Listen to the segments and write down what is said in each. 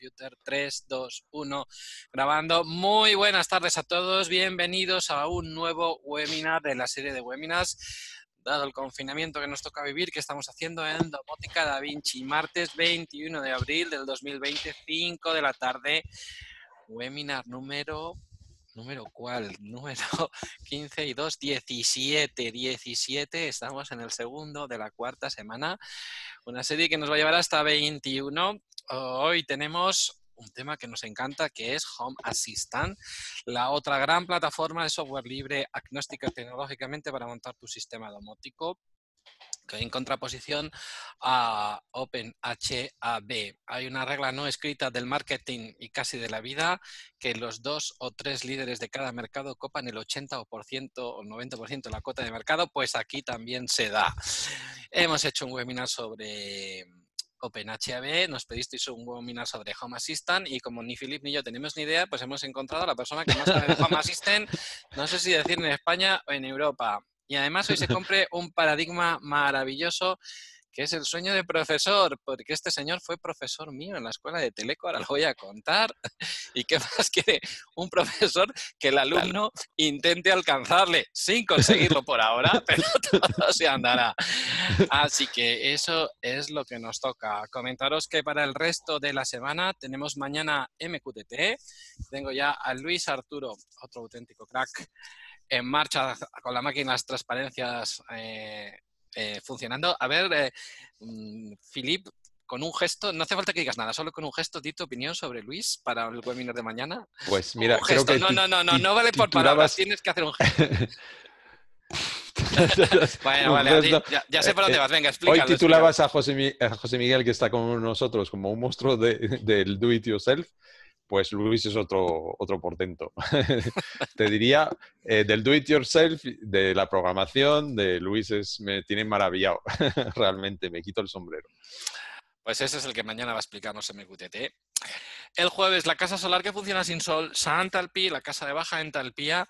computer. 3, 2, 1, grabando. Muy buenas tardes a todos. Bienvenidos a un nuevo webinar de la serie de webinars. Dado el confinamiento que nos toca vivir, que estamos haciendo en Domótica Da Vinci, martes 21 de abril del 2020, 5 de la tarde. Webinar número ¿Número cuál? Número 15 y 2, 17. 17, estamos en el segundo de la cuarta semana. Una serie que nos va a llevar hasta 21. Hoy tenemos un tema que nos encanta, que es Home Assistant, la otra gran plataforma de software libre agnóstica tecnológicamente para montar tu sistema domótico en contraposición a OpenHAB. Hay una regla no escrita del marketing y casi de la vida que los dos o tres líderes de cada mercado copan el 80% o 90% de la cuota de mercado, pues aquí también se da. Hemos hecho un webinar sobre OpenHAB, nos pedisteis un webinar sobre Home Assistant y como ni Philip ni yo tenemos ni idea, pues hemos encontrado a la persona que más sabe de Home Assistant, no sé si decir en España o en Europa. Y además hoy se compre un paradigma maravilloso que es el sueño de profesor, porque este señor fue profesor mío en la escuela de Teleco, ahora lo voy a contar. ¿Y qué más quiere un profesor que el alumno intente alcanzarle sin conseguirlo por ahora, pero todo se andará? Así que eso es lo que nos toca. Comentaros que para el resto de la semana tenemos mañana MQTT. Tengo ya a Luis Arturo, otro auténtico crack en marcha con la máquina las transparencias eh, eh, funcionando. A ver, eh, mm, Filip, con un gesto, no hace falta que digas nada, solo con un gesto, di tu opinión sobre Luis para el webinar de mañana. Pues mira, creo que no, no, no, no, no vale por palabras, tienes que hacer un gesto. bueno, vale, ya, sé por dónde vas, venga, explícalo. Hoy titulabas a José, José, Miguel, que está con nosotros, como un monstruo del do it yourself pues Luis es otro, otro portento. Te diría, eh, del do it yourself, de la programación, de Luis me tiene maravillado, realmente, me quito el sombrero. Pues ese es el que mañana va a explicarnos MQTT. El jueves, la casa solar que funciona sin sol, Santa Alpi, la casa de baja entalpía.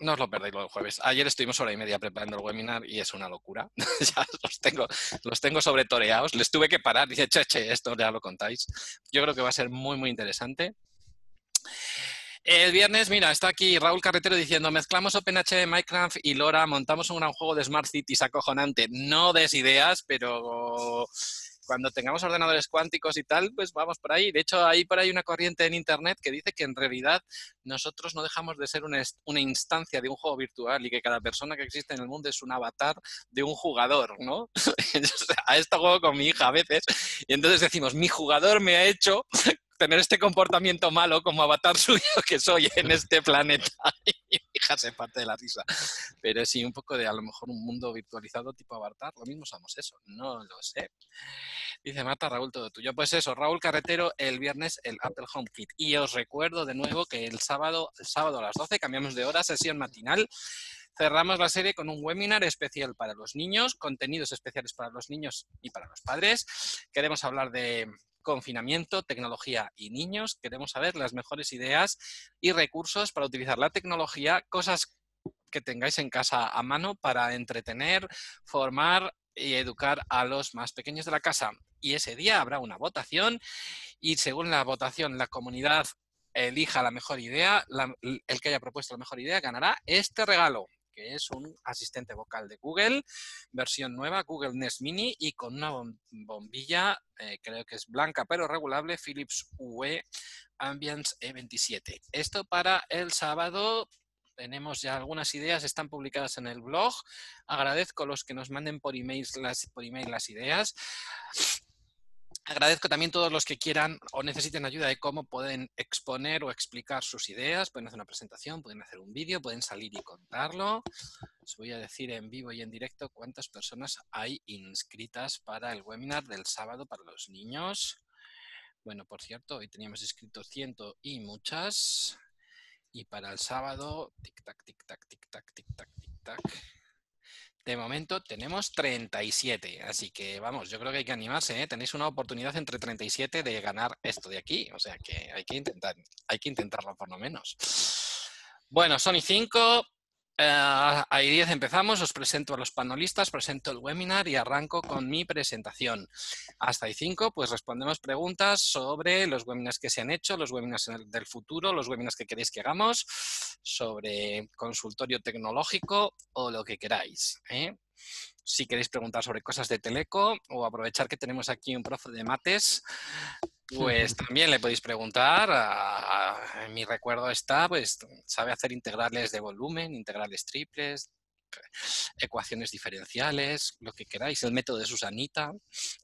No os lo perdáis lo del jueves. Ayer estuvimos hora y media preparando el webinar y es una locura. ya los tengo, los tengo sobretoreados. Les tuve que parar. Dice, che, che, esto ya lo contáis. Yo creo que va a ser muy, muy interesante. El viernes, mira, está aquí Raúl Carretero diciendo, mezclamos OpenHB, Minecraft y LoRa, montamos un gran juego de Smart Cities acojonante. No des ideas, pero cuando tengamos ordenadores cuánticos y tal, pues vamos por ahí. De hecho, hay por ahí una corriente en Internet que dice que en realidad nosotros no dejamos de ser una, instancia de un juego virtual y que cada persona que existe en el mundo es un avatar de un jugador, ¿no? a esto juego con mi hija a veces y entonces decimos, mi jugador me ha hecho tener este comportamiento malo como avatar suyo que soy en este planeta. y hija se parte de la risa. Pero sí, un poco de a lo mejor un mundo virtualizado tipo avatar. Lo mismo somos eso, no lo sé. Dice Marta, Raúl, todo tuyo. Pues eso, Raúl Carretero, el viernes el Apple HomeKit. Y os recuerdo de nuevo que el sábado, el sábado a las 12 cambiamos de hora, sesión matinal. Cerramos la serie con un webinar especial para los niños, contenidos especiales para los niños y para los padres. Queremos hablar de confinamiento, tecnología y niños. Queremos saber las mejores ideas y recursos para utilizar la tecnología, cosas que tengáis en casa a mano para entretener, formar y educar a los más pequeños de la casa. Y ese día habrá una votación y según la votación la comunidad elija la mejor idea, el que haya propuesto la mejor idea ganará este regalo que es un asistente vocal de Google, versión nueva, Google Nest Mini y con una bombilla, eh, creo que es blanca pero regulable, Philips UE Ambience E27. Esto para el sábado tenemos ya algunas ideas, están publicadas en el blog. Agradezco a los que nos manden por email las, por email las ideas. Agradezco también a todos los que quieran o necesiten ayuda de cómo pueden exponer o explicar sus ideas. Pueden hacer una presentación, pueden hacer un vídeo, pueden salir y contarlo. Os voy a decir en vivo y en directo cuántas personas hay inscritas para el webinar del sábado para los niños. Bueno, por cierto, hoy teníamos inscritos ciento y muchas. Y para el sábado, tic-tac, tic-tac, tic-tac, tic-tac, tic-tac. De momento tenemos 37, así que vamos, yo creo que hay que animarse, ¿eh? tenéis una oportunidad entre 37 de ganar esto de aquí, o sea que hay que intentar, hay que intentarlo por lo menos. Bueno, Sony 5, Uh, ahí 10 empezamos, os presento a los panelistas, presento el webinar y arranco con mi presentación. Hasta ahí 5, pues respondemos preguntas sobre los webinars que se han hecho, los webinars del futuro, los webinars que queréis que hagamos, sobre consultorio tecnológico o lo que queráis. ¿eh? Si queréis preguntar sobre cosas de Teleco o aprovechar que tenemos aquí un profe de mates, pues también le podéis preguntar, en mi recuerdo está, pues sabe hacer integrales de volumen, integrales triples, ecuaciones diferenciales, lo que queráis, el método de Susanita.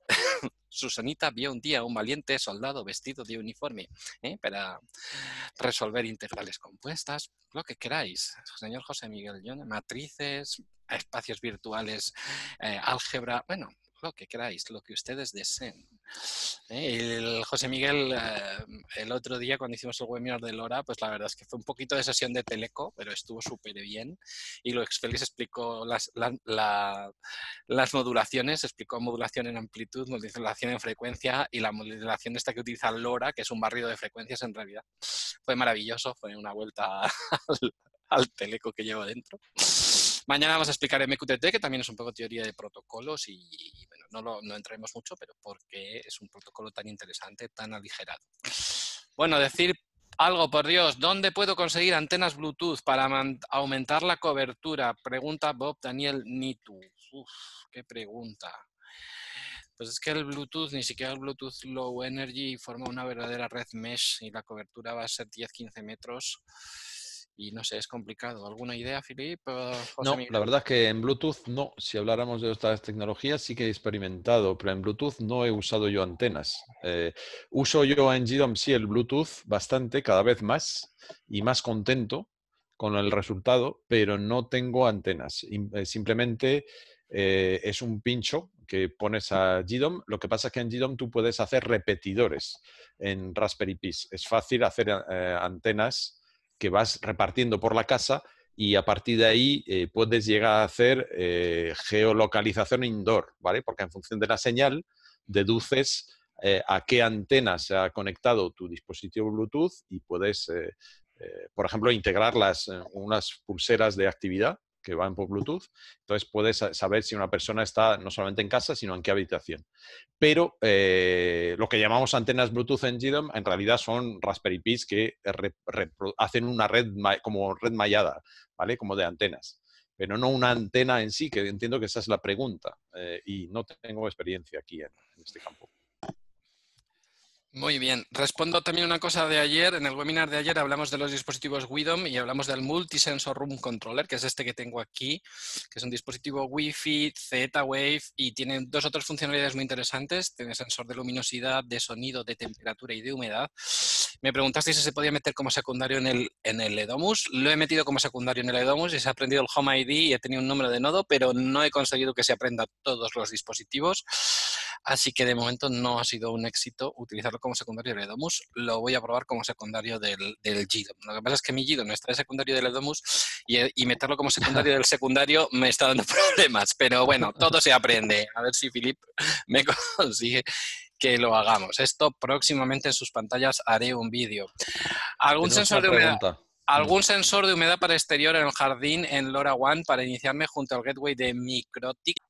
Susanita vio un día un valiente soldado vestido de uniforme ¿eh? para resolver integrales compuestas, lo que queráis. Señor José Miguel matrices, espacios virtuales, eh, álgebra, bueno, lo que queráis, lo que ustedes deseen. ¿eh? El José Miguel, eh, el otro día cuando hicimos el webinar de Lora, pues la verdad es que fue un poquito de sesión de teleco, pero estuvo súper bien. Y lo Félix explicó las, las modulaciones, explicó modulación en amplitud, modulación en frecuencia y la modulación esta que utiliza Lora, que es un barrido de frecuencias en realidad. Fue maravilloso, fue una vuelta al, al teleco que llevo dentro. Mañana vamos a explicar MQTT, que también es un poco teoría de protocolos y, bueno, no, lo, no entraremos mucho, pero porque es un protocolo tan interesante, tan aligerado. Bueno, decir algo, por Dios, ¿dónde puedo conseguir antenas Bluetooth para aumentar la cobertura? Pregunta Bob Daniel Nitu. Uf, qué pregunta. Pues es que el Bluetooth, ni siquiera el Bluetooth Low Energy, forma una verdadera red mesh y la cobertura va a ser 10-15 metros y no sé, es complicado. ¿Alguna idea, Filip? no, la verdad es que en Bluetooth no. Si habláramos de otras tecnologías, sí que he experimentado, pero en Bluetooth no he usado yo antenas. Eh, uso yo en GDOM sí el Bluetooth bastante, cada vez más, y más contento con el resultado, pero no tengo antenas. Eh, simplemente eh, es un pincho que pones a GDOM. Lo que pasa es que en GDOM tú puedes hacer repetidores en Raspberry Pi. Es fácil hacer antenas que vas repartiendo por la casa y a partir de ahí eh, puedes llegar a hacer eh, geolocalización indoor, ¿vale? Porque en función de la señal deduces eh, a qué antena se ha conectado tu dispositivo Bluetooth y puedes, por ejemplo, integrar unas pulseras de actividad que van por Bluetooth. Entonces puedes saber si una persona está no solamente en casa, sino en qué habitación. Pero eh, lo que llamamos antenas Bluetooth en GDOM en realidad son Raspberry Pis que hacen una red como red mallada, ¿vale? Como de antenas. Pero no una antena en sí, que entiendo que esa es la pregunta. Eh, y no tengo experiencia aquí en este campo. Muy bien. Respondo también una cosa de ayer. En el webinar de ayer hablamos de los dispositivos WIDOM y hablamos del Multisensor Room Controller, que es este que tengo aquí, que es un dispositivo Wi-Fi, Z-Wave y tiene dos otras funcionalidades muy interesantes. Tiene sensor de luminosidad, de sonido, de temperatura y de humedad. Me preguntaste si se podía meter como secundario en el, en el Edomus. Lo he metido como secundario en el Edomus y se ha aprendido el Home ID y he tenido un número de nodo, pero no he conseguido que se aprenda todos los dispositivos. Así que de momento no ha sido un éxito utilizarlo como secundario del Edomus. Lo voy a probar como secundario del, del GDOM. Lo que pasa es que mi GDOM está de secundario del Edomus y, meterlo como secundario del secundario me está dando problemas. Pero bueno, todo se aprende. A ver si Filip me consigue que lo hagamos. Esto próximamente en sus pantallas haré un vídeo. ¿Algún sensor de humedad? ¿Algún sensor de humedad para exterior en el jardín en LoRaWAN para iniciarme junto al gateway de Microtic?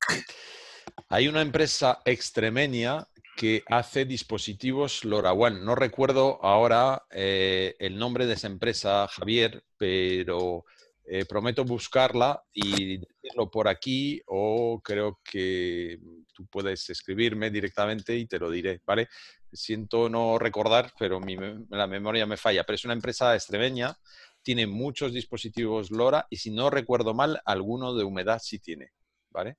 Hay una empresa extremeña que hace dispositivos LoRaWAN. No recuerdo ahora eh, el nombre de esa empresa, Javier, pero eh, prometo buscarla y decirlo por aquí o creo que tú puedes escribirme directamente y te lo diré, ¿vale? Siento no recordar, pero la memoria me falla, pero es una empresa extremeña, tiene muchos dispositivos LoRa y si no recuerdo mal, alguno de humedad sí tiene, ¿vale?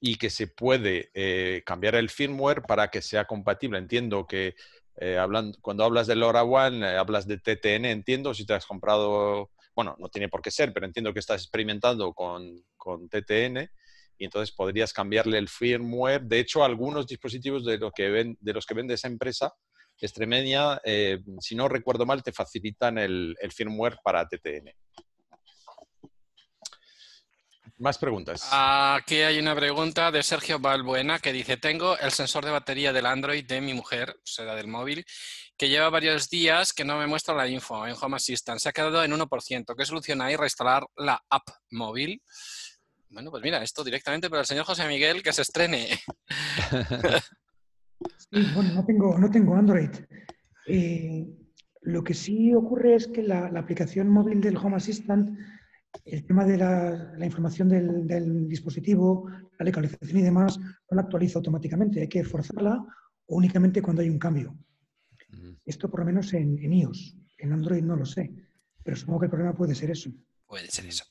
Y que se puede eh, cambiar el firmware para que sea compatible. Entiendo que eh, cuando hablas de LoRaWAN, eh, hablas de TTN, entiendo, si te has comprado, bueno, no tiene por qué ser, pero entiendo que estás experimentando con, con TTN y entonces podrías cambiarle el firmware. De hecho, algunos dispositivos de, lo que ven, de los que vende esa empresa, Extremeña, si no recuerdo mal, te facilitan el firmware para TTN. Más preguntas. Aquí hay una pregunta de Sergio Balbuena que dice, tengo el sensor de batería del Android de mi mujer, será del móvil, que lleva varios días que no me muestra la info en Home Assistant. Se ha quedado en 1%. ¿Qué solución hay? Reinstalar la app móvil. Bueno, pues mira, esto directamente para el señor José Miguel que se estrene. Sí, bueno, no tengo, no tengo Android. Eh, lo que sí ocurre es que la, aplicación móvil del Home Assistant, el tema de la, información del, dispositivo, la localización y demás, no la actualiza automáticamente. Hay que forzarla o únicamente cuando hay un cambio. Esto por lo menos en, en iOS. En Android no lo sé, pero supongo que el problema puede ser eso. Puede ser eso.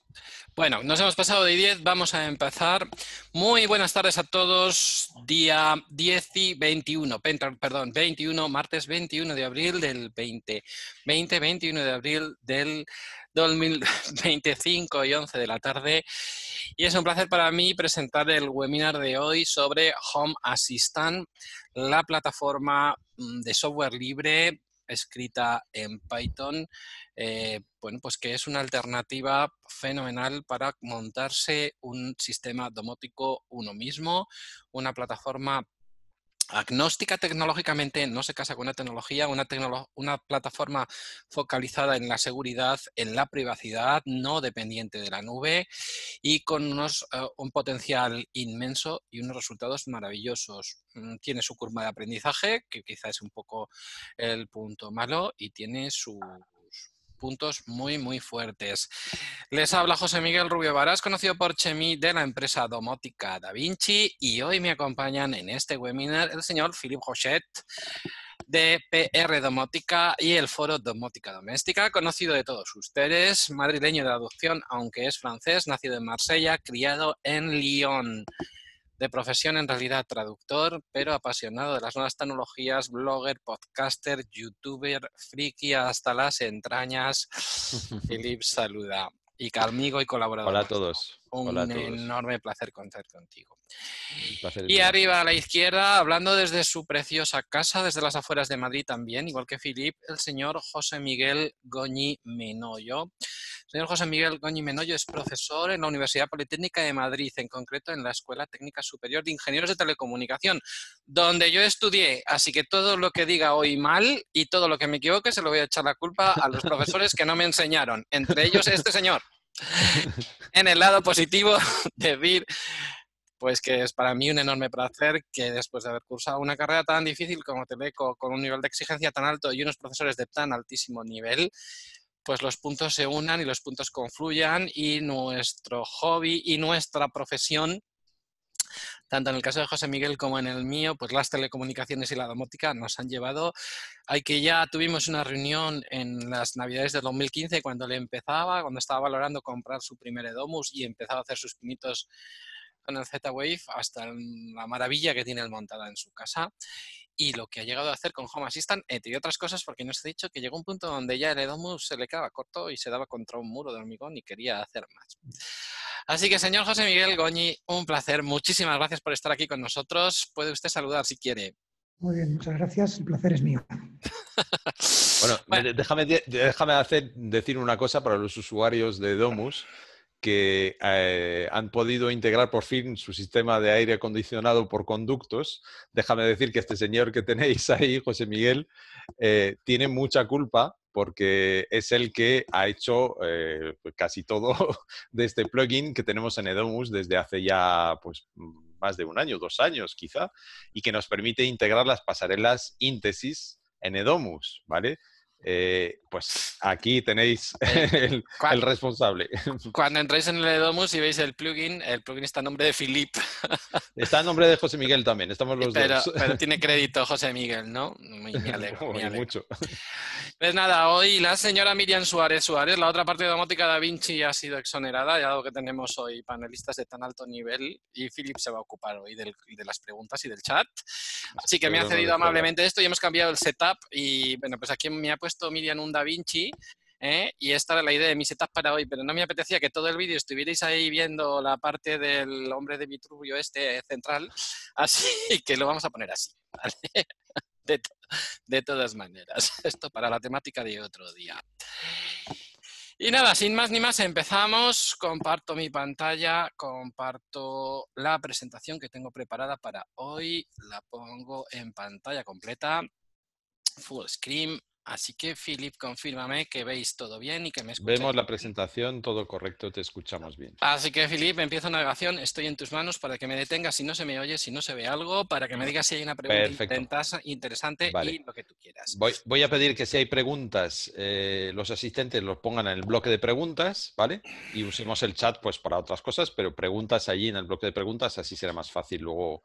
Bueno, nos hemos pasado de 10, vamos a empezar. Muy buenas tardes a todos. Día 10 y 21, perdón, 21, martes 21 de abril del 20, 20, 21 de abril del 2025 y 11 de la tarde. Y es un placer para mí presentar el webinar de hoy sobre Home Assistant, la plataforma mm, de software libre escrita en Python, eh, bueno, pues que es una alternativa fenomenal para montarse un sistema domótico uno mismo, una plataforma agnóstica tecnológicamente, no se casa con una tecnología, una, una plataforma focalizada en la seguridad, en la privacidad, no dependiente de la nube y con unos, eh, un potencial inmenso y unos resultados maravillosos. Mm, tiene su curva de aprendizaje, que quizá es un poco el punto malo, y tiene su puntos muy, muy fuertes. Les habla José Miguel Rubio Varas, conocido por Chemi de la empresa domótica Da Vinci y hoy me acompañan en este webinar el señor Philippe Rochet de PR Domótica y el foro Domótica Doméstica, conocido de todos ustedes, madrileño de adopción, aunque es francés, nacido en Marsella, criado en Lyon de profesión en realidad traductor, pero apasionado de las nuevas tecnologías, blogger, podcaster, youtuber, friki hasta las entrañas. Philip saluda. Y amigo y colaborador. Hola a todos. Un enorme placer contar contigo. Y arriba a la izquierda, hablando desde su preciosa casa, desde las afueras de Madrid también, igual que Filip, el señor José Miguel Goñi Menoyo. Señor José Miguel Goñi Menoyo es profesor en la Universidad Politécnica de Madrid, en concreto en la Escuela Técnica Superior de Ingenieros de Telecomunicación, donde yo estudié. Así que todo lo que diga hoy mal y todo lo que me equivoque se lo voy a echar la culpa a los profesores que no me enseñaron, entre ellos este señor. en el lado positivo, decir pues que es para mí un enorme placer que después de haber cursado una carrera tan difícil como Teleco, con un nivel de exigencia tan alto y unos profesores de tan altísimo nivel, pues los puntos se unan y los puntos confluyan y nuestro hobby y nuestra profesión tanto en el caso de José Miguel como en el mío, pues las telecomunicaciones y la domótica nos han llevado a que ya tuvimos una reunión en las navidades del 2015 cuando le empezaba, cuando estaba valorando comprar su primer Edomus y empezaba a hacer sus pinitos con el Z-Wave hasta la maravilla que tiene el montada en su casa y lo que ha llegado a hacer con Home Assistant, entre otras cosas, porque no os he dicho que llegó un punto donde ya el Edomus se le quedaba corto y se daba contra un muro de hormigón y quería hacer más. Así que, señor José Miguel Goñi, un placer. Muchísimas gracias por estar aquí con nosotros. Puede usted saludar si quiere. Muy bien, muchas gracias. El placer es mío. bueno, Déjame, déjame hacer, decir una cosa para los usuarios de Domus que eh, han podido integrar por fin su sistema de aire acondicionado por conductos. Déjame decir que este señor que tenéis ahí, José Miguel, eh, tiene mucha culpa porque es el que ha hecho eh, pues casi todo de este plugin que tenemos en Edomus desde hace ya pues, más de un año, dos años quizá, y que nos permite integrar las pasarelas íntesis en Edomus, ¿vale? Eh, pues aquí tenéis el, responsable. Cuando entráis en el Edomus y veis el plugin, el plugin está a nombre de Philip. Está a nombre de José Miguel también, estamos los dos. Pero tiene crédito José Miguel, ¿no? Muy, me alegro, mucho. Pues nada, hoy la señora Miriam Suárez Suárez, la otra parte de domótica Da Vinci ha sido exonerada, ya lo que tenemos hoy panelistas de tan alto nivel y Philip se va a ocupar hoy de las preguntas y del chat. Así que me ha cedido amablemente esto y hemos cambiado el setup y bueno, pues aquí me ha puesto Miriam un Da Vinci ¿eh? y esta era la idea de mi setup para hoy, pero no me apetecía que todo el vídeo estuvierais ahí viendo la parte del hombre de Vitruvio este central, así que lo vamos a poner así, de, de todas maneras, esto para la temática de otro día. Y nada, sin más ni más, empezamos. Comparto mi pantalla, comparto la presentación que tengo preparada para hoy. La pongo en pantalla completa, full screen. Así que, Philip, confírmame que veis todo bien y que me escucháis. Vemos la presentación, todo correcto, te escuchamos bien. Así que, Philip, empiezo navegación. Estoy en tus manos para que me detengas si no se me oye, si no se ve algo, para que me digas si hay una pregunta Perfecto. interesante Vale. y lo que tú quieras. Voy, voy a pedir que si hay preguntas, eh, los asistentes los pongan en el bloque de preguntas, ¿vale? Y usemos el chat pues para otras cosas, pero preguntas allí en el bloque de preguntas, así será más fácil luego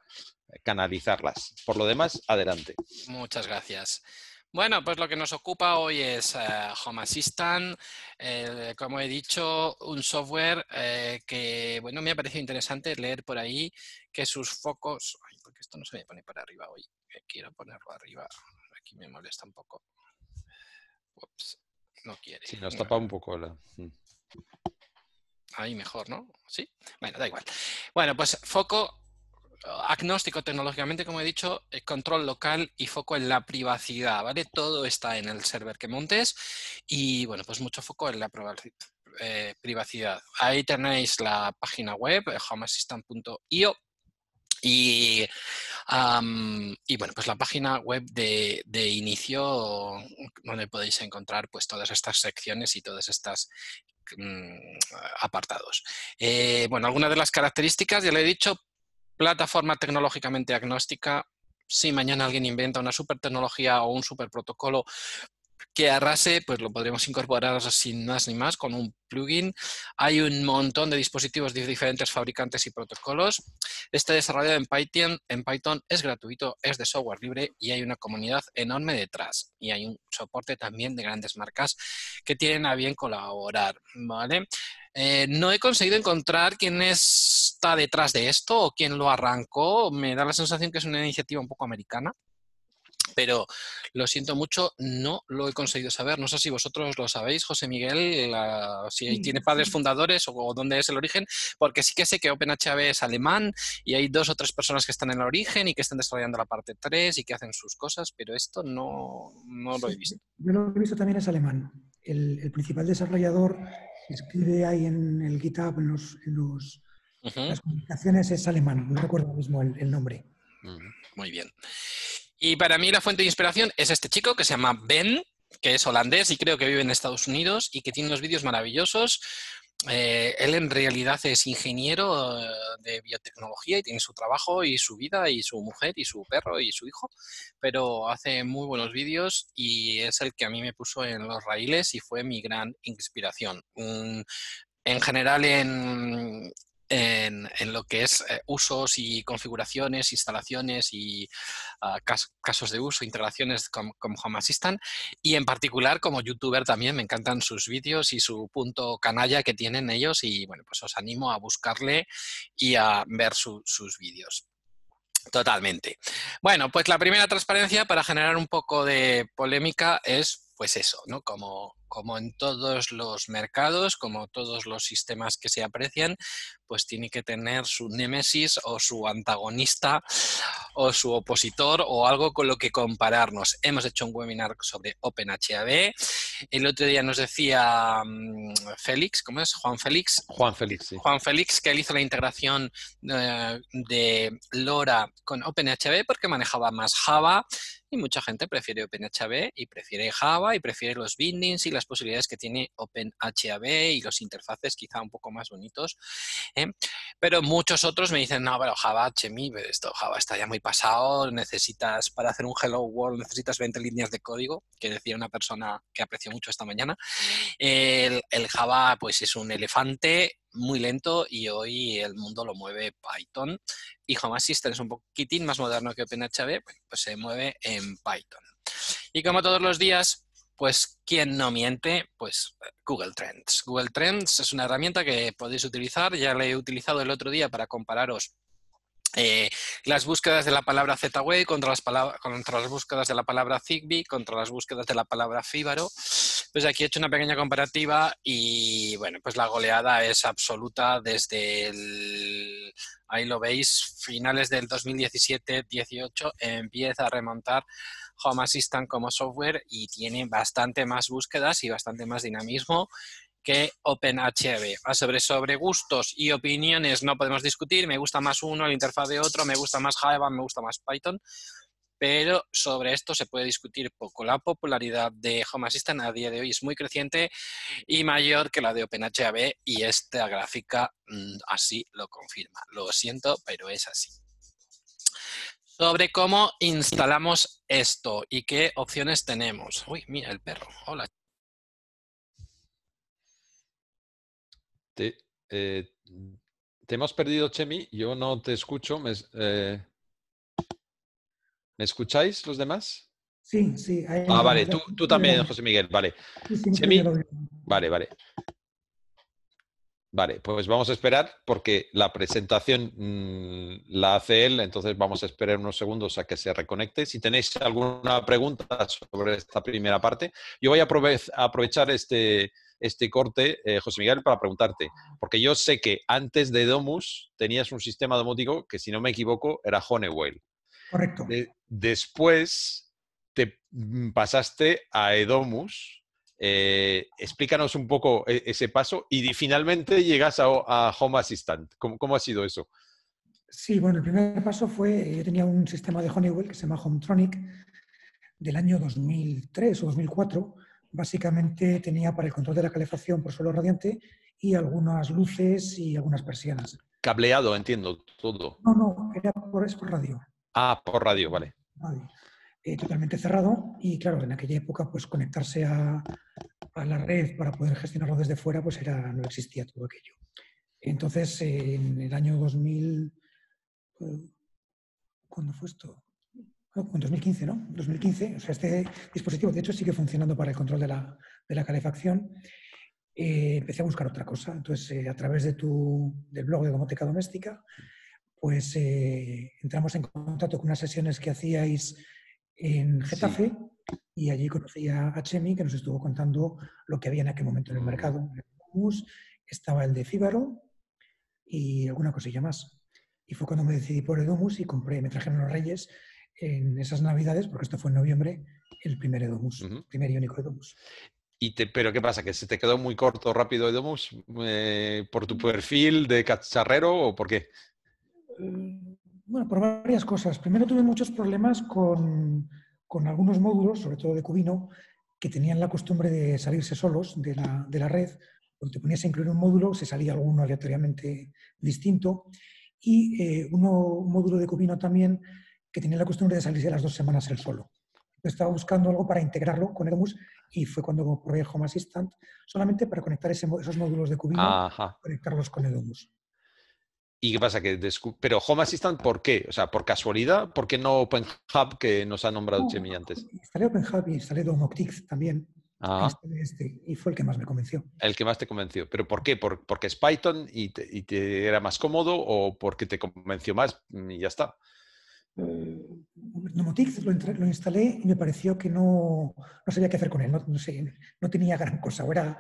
eh, canalizarlas. Por lo demás, adelante. Muchas gracias. Bueno, pues lo que nos ocupa hoy es eh, Home Assistant, eh, como he dicho, un software eh, que, bueno, me ha parecido interesante leer por ahí que sus focos, ay, porque esto no se me pone para arriba hoy, quiero ponerlo arriba, aquí me molesta un poco. Ups, no quiere. Si nos tapa un poco la... mm. Ahí mejor, ¿no? Sí. Bueno, da igual. Bueno, pues foco agnóstico tecnológicamente, como he dicho, eh, control local y foco en la privacidad, ¿vale? Todo está en el server que montes y, bueno, pues mucho foco en la eh, privacidad. Ahí tenéis la página web, eh, homeassistant.io y, y bueno, pues la página web de, de inicio donde podéis encontrar pues todas estas secciones y todas estas mm, apartados. Bueno, algunas de las características, ya le he dicho, plataforma tecnológicamente agnóstica. Si mañana alguien inventa una super tecnología o un super protocolo que arrase, pues lo podremos incorporar sin más ni más con un plugin. Hay un montón de dispositivos de diferentes fabricantes y protocolos. Este desarrollado en Python, en Python es gratuito, es de software libre y hay una comunidad enorme detrás. Y hay un soporte también de grandes marcas que tienen a bien colaborar. ¿vale? Eh, no he conseguido encontrar quién está detrás de esto o quién lo arrancó. Me da la sensación que es una iniciativa un poco americana. Pero lo siento mucho, no lo he conseguido saber. No sé si vosotros lo sabéis, José Miguel, la- si Sí, tiene padres sí. fundadores o, o dónde es el origen, porque sí que sé que OpenHB es alemán y hay dos o tres personas que están en el origen y que están desarrollando la parte 3 y que hacen sus cosas, pero esto no, no lo he visto. Yo lo que he visto también es alemán. El, el principal desarrollador que escribe ahí en el GitHub, en, los, en los- las comunicaciones, es alemán. No recuerdo mismo el, el nombre. Mm. Muy bien. Y para mí la fuente de inspiración es este chico que se llama Ben, que es holandés y creo que vive en Estados Unidos y que tiene unos vídeos maravillosos. Eh, él en realidad es ingeniero eh, de biotecnología y tiene su trabajo y su vida y su mujer y su perro y su hijo, pero hace muy buenos vídeos y es el que a mí me puso en los raíles y fue mi gran inspiración. Mm, en general en, en, en lo que es eh, usos y configuraciones, instalaciones y cas- casos de uso, integraciones con, con Home Assistant y en particular como youtuber también me encantan sus vídeos y su punto canalla que tienen ellos y bueno, pues os animo a buscarle y a ver su- sus vídeos. Totalmente. Bueno, pues la primera transparencia para generar un poco de polémica es pues eso, ¿no? Como, como en todos los mercados, como todos los sistemas que se aprecian, pues tiene que tener su némesis o su antagonista o su opositor o algo con lo que compararnos. Hemos hecho un webinar sobre OpenHAB. El otro día nos decía mm, Félix, ¿cómo es? Juan Félix, Juan Félix, sí. Juan Félix, que él hizo la integración eh, de LoRa con OpenHB porque manejaba más Java y mucha gente prefiere OpenHB y prefiere Java y prefiere los bindings y las posibilidades que tiene OpenHB y los interfaces quizá un poco más bonitos. ¿eh? Pero muchos otros me dicen, no, pero Java, Chemi, esto Java está ya muy pasado, necesitas, para hacer un Hello World, necesitas 20 líneas de código, que decía una persona que aprecio mucho esta mañana. El, el Java, pues es un elefante muy lento y hoy el mundo lo mueve Python. Y Home Assistant es un poquitín más moderno que OpenHB, pues se mueve en Python. Y como todos los días, pues, ¿quién no miente? Pues Google Trends. Google Trends es una herramienta que podéis utilizar. Ya la he utilizado el otro día para compararos eh, las búsquedas de la palabra Z-Way contra las, contra las búsquedas de la palabra Zigbee, contra las búsquedas de la palabra Fíbaro. Pues aquí he hecho una pequeña comparativa y bueno, pues la goleada es absoluta desde el, ahí lo veis, finales del 2017-18 empieza a remontar Home Assistant como software y tiene bastante más búsquedas y bastante más dinamismo que OpenHB. Ah, sobre, sobre gustos y opiniones no podemos discutir. Me gusta más uno, la interfaz de otro, me gusta más Java, me gusta más Python. Pero sobre esto se puede discutir poco. La popularidad de Home Assistant a día de hoy es muy creciente y mayor que la de OpenHB y esta gráfica mm, así lo confirma. Lo siento, pero es así sobre cómo instalamos esto y qué opciones tenemos. Uy, mira el perro. Hola. Te, eh, hemos perdido, Chemi. Yo no te escucho. ¿Me, eh, ¿me escucháis los demás? Sí, sí. ah, vale. Tú, tú, también, José Miguel. Vale. Chemi. Vale, vale. Vale, pues vamos a esperar porque la presentación mm, la hace él, entonces vamos a esperar unos segundos a que se reconecte. Si tenéis alguna pregunta sobre esta primera parte, yo voy a aprovechar este, este corte, eh, José Miguel, para preguntarte, porque yo sé que antes de Domus tenías un sistema domótico que, si no me equivoco, era Honeywell. Correcto. después te mm, pasaste a Edomus eh, explícanos un poco e, ese paso y finalmente llegas a, Home Assistant. ¿Cómo, ha sido eso? Sí, bueno, el primer paso fue, yo tenía un sistema de Honeywell que se llama Hometronic del año 2003 o 2004. Básicamente tenía para el control de la calefacción por suelo radiante y algunas luces y algunas persianas. Cableado, entiendo, todo. No, no, era por, es por radio. Ah, por radio, vale. Eh, totalmente cerrado y claro, en aquella época pues conectarse a, la red para poder gestionarlo desde fuera pues era, no existía todo aquello. Entonces, en el año 2000, eh, ¿cuándo fue esto? en 2015, ¿no? 2015, o sea, este dispositivo de hecho sigue funcionando para el control de la, de la calefacción. Eh, empecé a buscar otra cosa. Entonces, a través de tu, del blog de Domoteca Doméstica, pues entramos en contacto con unas sesiones que hacíais en Getafe y allí conocí a Chemi que nos estuvo contando lo que había en aquel momento en el mm. mercado. estaba el de Fíbaro y alguna cosilla más. Y fue cuando me decidí por Edomus y compré, me trajeron los Reyes en esas Navidades, porque esto fue en noviembre, el primer Edomus, primer y único Edomus. Y te, pero ¿qué pasa? ¿Que se te quedó muy corto rápido Edomus eh, por tu perfil de cacharrero o por qué? Bueno, por varias cosas. Primero tuve muchos problemas con, algunos módulos, sobre todo de Cubino, que tenían la costumbre de salirse solos de la, de la red. Cuando te ponías a incluir un módulo, se salía alguno aleatoriamente distinto. Y eh, uno, un módulo de Cubino también que tenía la costumbre de salirse las dos semanas el solo. estaba buscando algo para integrarlo con Edomus y fue cuando probé Home Assistant, solamente para conectar esos módulos de Cubino, conectarlos con Edomus. ¿Y qué pasa? Que Pero Home Assistant, ¿por qué? O sea, ¿por casualidad? ¿Por qué no OpenHub que nos ha nombrado Chemi antes? Instalé OpenHub y instalé Domoptix también. Ah. Este, y fue el que más me convenció. El que más te convenció. ¿Pero por qué? ¿Por, ¿Porque es Python y te, era más cómodo o porque te convenció más y ya está? Nomotix lo, lo, instalé y me pareció que no, no, sabía qué hacer con él, no, sé, no tenía gran cosa. Era,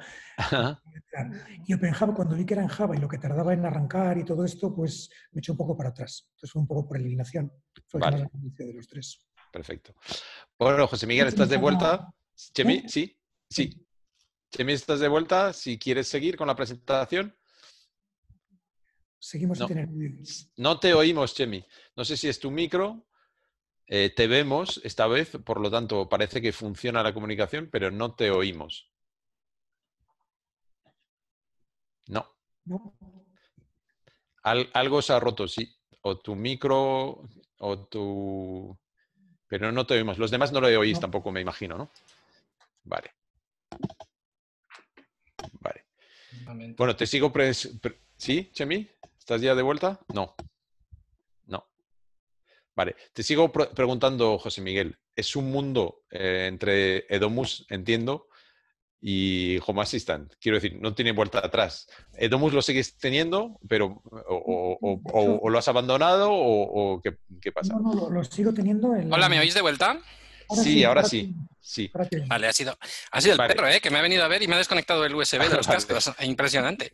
y OpenJava, cuando vi que era en Java y lo que tardaba en arrancar y todo esto, pues me echó un poco para atrás. Entonces fue un poco por eliminación. Fue vale. de los tres. Perfecto. Bueno, José Miguel, ¿estás de vuelta? Chemi, ¿Eh? sí, sí. Chemi, ¿estás de vuelta? Si quieres seguir con la presentación. Seguimos no, tener No te oímos, Chemi. No sé si es tu micro. Eh, te vemos esta vez, por lo tanto, parece que funciona la comunicación, pero no te oímos. No. algo se ha roto, sí. O tu micro, o tu... Pero no te oímos. Los demás no lo oís tampoco, me imagino, ¿no? Vale. Vale. Bueno, te sigo... ¿Sí, Chemi? ¿Estás ya de vuelta? No. No. Vale. Te sigo preguntando, José Miguel. Es un mundo eh, entre Edomus, entiendo, y Home Assistant. Quiero decir, no tiene vuelta atrás. Edomus lo sigues teniendo, pero o, lo has abandonado o, ¿qué, pasa? No, no, lo, sigo teniendo. Hola, ¿me oís de vuelta? Sí, ahora sí. Sí. Vale, ha sido, ha sido el perro, ¿eh? que me ha venido a ver y me ha desconectado el USB de los cascos. Impresionante.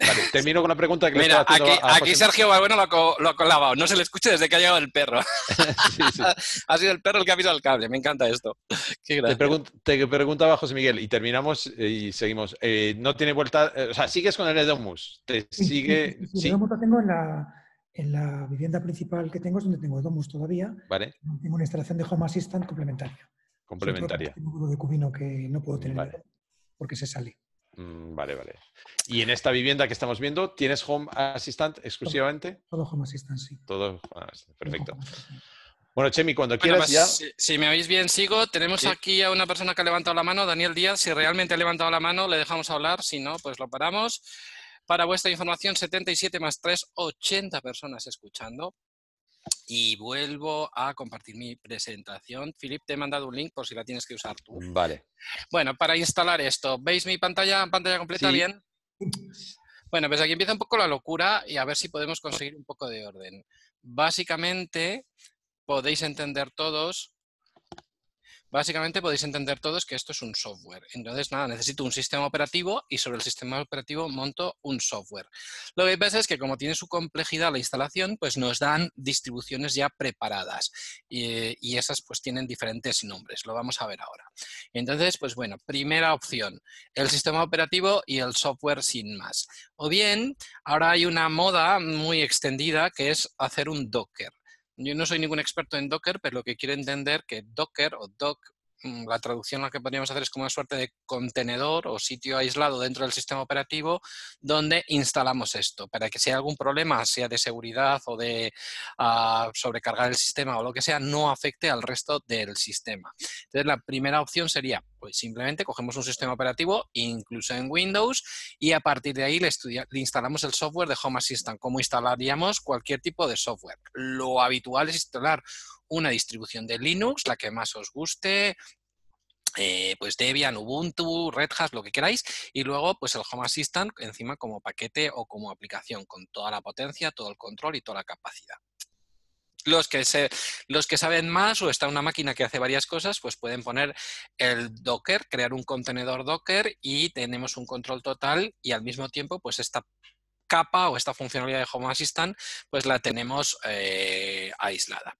Vale, termino con una pregunta que Mira, le aquí, aquí Sergio Balbueno lo, lo ha colado. No se le escuche desde que ha llegado el perro. ha sido el perro el que ha pisado el cable. Me encanta esto. Qué te, preguntaba José Miguel y terminamos eh, y seguimos. Eh, no tiene vuelta, eh, o sea, sigues con el Edomus. Te sigue. Sí, lo tengo en la, en la vivienda principal que tengo, es donde tengo Edomus todavía. Vale. Tengo una instalación de Home Assistant complementaria. Complementaria. Un de cubino que no puedo tener porque se sale. Mm, vale, vale. Y en esta vivienda que estamos viendo, ¿tienes Home Assistant exclusivamente? Todo, Home Assistant, sí. Todo, perfecto. Bueno, Chemi, cuando quieras pues, ya. Si, me oís bien, sigo. Tenemos aquí a una persona que ha levantado la mano, Daniel Díaz. Si realmente ha levantado la mano, le dejamos hablar. Si no, pues lo paramos. Para vuestra información, 77 más 3, 80 personas escuchando. Y vuelvo a compartir mi presentación. Filip, te he mandado un link por si la tienes que usar tú. Vale. Bueno, para instalar esto, ¿veis mi pantalla, pantalla completa bien? Bueno, pues aquí empieza un poco la locura y a ver si podemos conseguir un poco de orden. Básicamente, podéis entender todos Básicamente podéis entender todos que esto es un software. Entonces, nada, necesito un sistema operativo y sobre el sistema operativo monto un software. Lo que pasa es que como tiene su complejidad la instalación, pues nos dan distribuciones ya preparadas y, esas pues tienen diferentes nombres. Lo vamos a ver ahora. Entonces, pues bueno, primera opción, el sistema operativo y el software sin más. O bien, ahora hay una moda muy extendida que es hacer un Docker. Yo no soy ningún experto en Docker, pero lo que quiero entender que Docker o Doc Mm, la traducción la que podríamos hacer es como una suerte de contenedor o sitio aislado dentro del sistema operativo donde instalamos esto para que si hay algún problema, sea de seguridad o de ah, sobrecargar el sistema o lo que sea, no afecte al resto del sistema. Entonces, la primera opción sería, pues simplemente cogemos un sistema operativo, incluso en Windows, y a partir de ahí le, instalamos el software de Home Assistant, como instalaríamos cualquier tipo de software. Lo habitual es instalar una distribución de Linux, la que más os guste, eh, pues Debian, Ubuntu, Red Hat, lo que queráis, y luego pues el Home Assistant encima como paquete o como aplicación, con toda la potencia, todo el control y toda la capacidad. Los que, se, los que saben más o está una máquina que hace varias cosas, pues pueden poner el Docker, crear un contenedor Docker y tenemos un control total y al mismo tiempo pues esta capa o esta funcionalidad de Home Assistant pues la tenemos eh, aislada.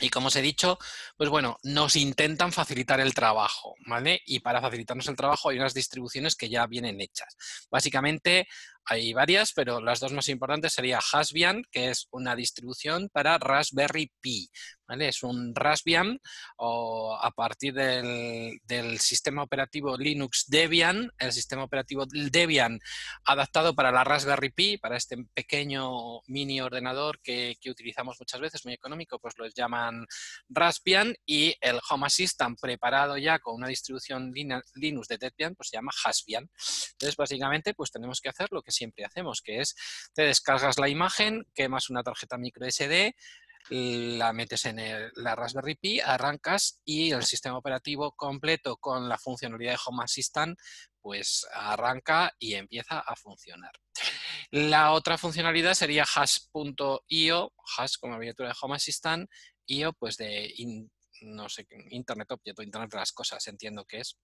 Y como os he dicho, pues bueno, nos intentan facilitar el trabajo, ¿vale? Y para facilitarnos el trabajo hay unas distribuciones que ya vienen hechas. Básicamente hay varias, pero las dos más importantes sería Hasbian, que es una distribución para Raspberry Pi. Es un Raspbian o a partir del, sistema operativo Linux Debian, el sistema operativo Debian adaptado para la Raspberry Pi, para este pequeño mini ordenador que, utilizamos muchas veces, muy económico, pues lo llaman Raspbian y el Home Assistant preparado ya con una distribución Linux de Debian, pues se llama Hasbian. Entonces, básicamente, pues tenemos que hacer lo que siempre hacemos, que es te descargas la imagen, quemas una tarjeta micro SD, la metes en la Raspberry Pi, arrancas y el sistema operativo completo con la funcionalidad de Home Assistant pues arranca y empieza a funcionar. La otra funcionalidad sería hash.io, hash como abreviatura de Home Assistant, io pues de Internet Object Internet de las cosas, entiendo que es.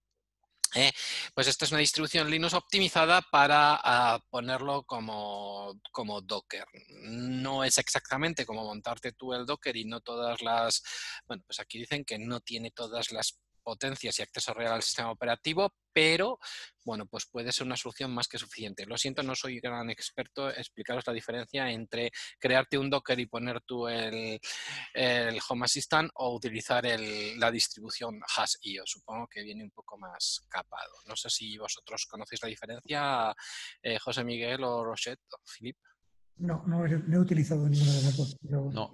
Eh, pues esta es una distribución Linux optimizada para ah, ponerlo como, como, Docker. No es exactamente como montarte tú el Docker y no todas las... Bueno, pues aquí dicen que no tiene todas las potencias y acceso real al sistema operativo, pero bueno, pues puede ser una solución más que suficiente. Lo siento, no soy gran experto, explicaros la diferencia entre crearte un Docker y poner tú el, Home Assistant o utilizar la distribución Hash.io. Supongo que viene un poco más capado. No sé si vosotros conocéis la diferencia, eh, José Miguel o Rochette o Philip. No, no he, utilizado ninguna de las dos. No,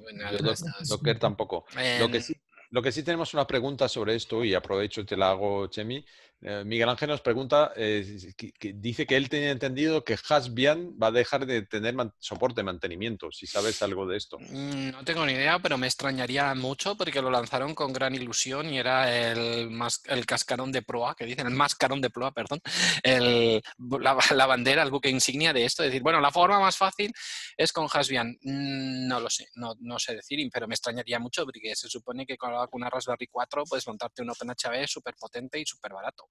Docker tampoco. Lo que sí lo que sí tenemos una pregunta sobre esto, y aprovecho y te la hago, Chemi. Eh, Miguel Ángel nos pregunta, eh, dice que él tenía entendido que Hasbian va a dejar de tener soporte de mantenimiento, si sabes algo de esto. Mm, no tengo ni idea, pero me extrañaría mucho porque lo lanzaron con gran ilusión y era el, el cascarón de proa, que dicen, el mascarón de proa, perdón, la, bandera, el buque insignia de esto. Es decir, bueno, la forma más fácil es con Hasbian. Mm, no lo sé, no, sé decir, pero me extrañaría mucho porque se supone que con pensaba que una Raspberry 4 puedes montarte un OpenHB súper potente y súper barato.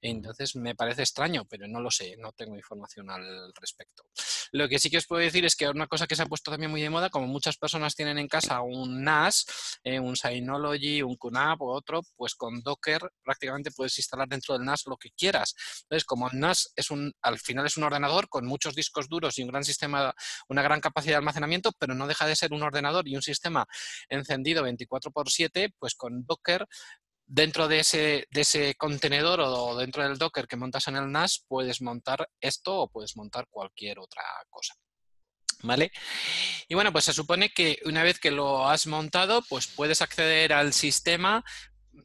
Entonces me parece extraño, pero no lo sé, no tengo información al respecto. Lo que sí que os puedo decir es que una cosa que se ha puesto también muy de moda, como muchas personas tienen en casa un NAS, eh, un Synology, un QNAP o otro, pues con Docker prácticamente puedes instalar dentro del NAS lo que quieras. Entonces, como el NAS es un, al final es un ordenador con muchos discos duros y un gran sistema, una gran capacidad de almacenamiento, pero no deja de ser un ordenador y un sistema encendido 24 por 7, pues con Docker dentro de ese, de ese contenedor o dentro del Docker que montas en el NAS, puedes montar esto o puedes montar cualquier otra cosa. ¿Vale? Y bueno, pues se supone que una vez que lo has montado, pues puedes acceder al sistema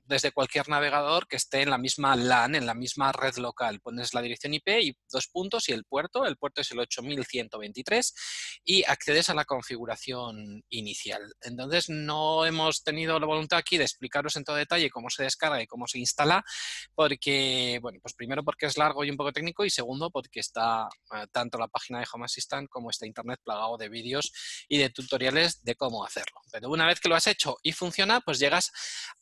desde cualquier navegador que esté en la misma LAN, en la misma red local. Pones la dirección IP y dos puntos y el puerto. El puerto es el 8123 y accedes a la configuración inicial. Entonces, no hemos tenido la voluntad aquí de explicaros en todo detalle cómo se descarga y cómo se instala, porque, bueno, pues primero porque es largo y un poco técnico y segundo porque está eh, tanto la página de Home Assistant como está internet plagado de vídeos y de tutoriales de cómo hacerlo. Pero una vez que lo has hecho y funciona, pues llegas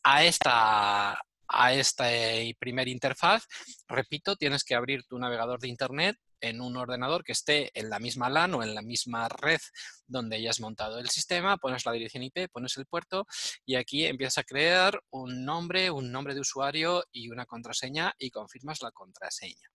a esta a, esta eh, primer interfaz, repito, tienes que abrir tu navegador de Internet en un ordenador que esté en la misma LAN o en la misma red donde hayas montado el sistema, pones la dirección IP, pones el puerto y aquí empiezas a crear un nombre, un nombre de usuario y una contraseña y confirmas la contraseña.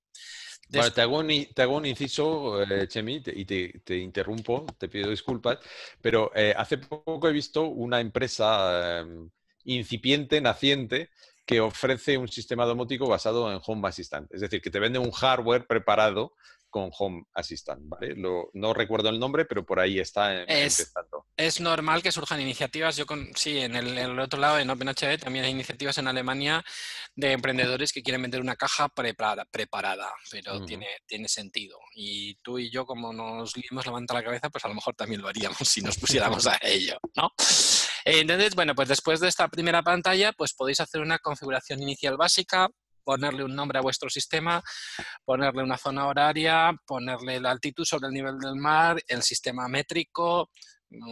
te, hago un, inciso, eh, Chemi, y te, interrumpo, te pido disculpas, pero eh, hace poco he visto una empresa em, incipiente, naciente, que ofrece un sistema domótico basado en Home Assistant. Es decir, que te vende un hardware preparado con Home Assistant, ¿vale? no recuerdo el nombre, pero por ahí está es, Es normal que surjan iniciativas. Yo con, sí, en el, otro lado, en OpenHB, también hay iniciativas en Alemania de emprendedores que quieren vender una caja preparada, preparada pero tiene, tiene sentido. Y tú y yo, como nos manta a la cabeza, pues a lo mejor también lo haríamos si nos pusiéramos a ello, ¿no? Entonces, bueno, pues después de esta primera pantalla, pues podéis hacer una configuración inicial básica, ponerle un nombre a vuestro sistema, ponerle una zona horaria, ponerle la altitud sobre el nivel del mar, el sistema métrico,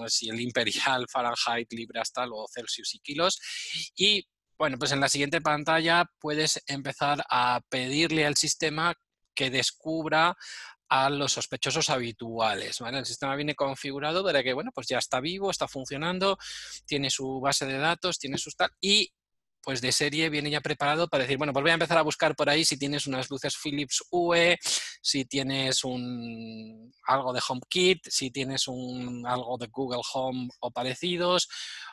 si el imperial, Fahrenheit, libras, tal, o Celsius y kilos. Y bueno, pues en la siguiente pantalla puedes empezar a pedirle al sistema que descubra a los sospechosos habituales. El sistema viene configurado para que, bueno, pues ya está vivo, está funcionando, tiene su base de datos, tiene sus tal, y pues de serie viene ya preparado para decir, bueno, pues voy a empezar a buscar por ahí si tienes unas luces Philips UE, si tienes un algo de HomeKit, si tienes un algo de Google Home o parecidos,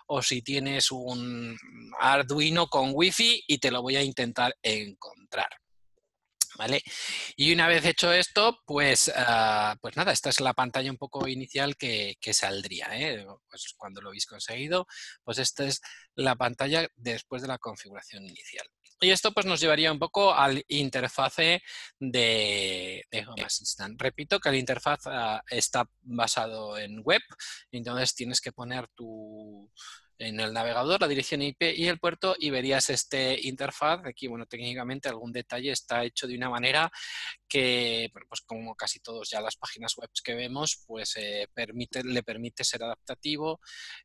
o si tienes un Arduino con Wi-Fi y te lo voy a intentar encontrar. ¿Vale? Y una vez hecho esto, pues, ah, pues nada, esta es la pantalla un poco inicial que, saldría. ¿eh? Pues cuando lo habéis conseguido, pues esta es la pantalla después de la configuración inicial. Y esto pues nos llevaría un poco al interfase de, Home Assistant. Repito que el interfaz ah, está basado en web, entonces tienes que poner tu, en el navegador, la dirección IP y el puerto y verías este interfaz. Aquí, bueno, técnicamente algún detalle está hecho de una manera que, pues como casi todos ya las páginas web que vemos, pues eh, permite, le permite ser adaptativo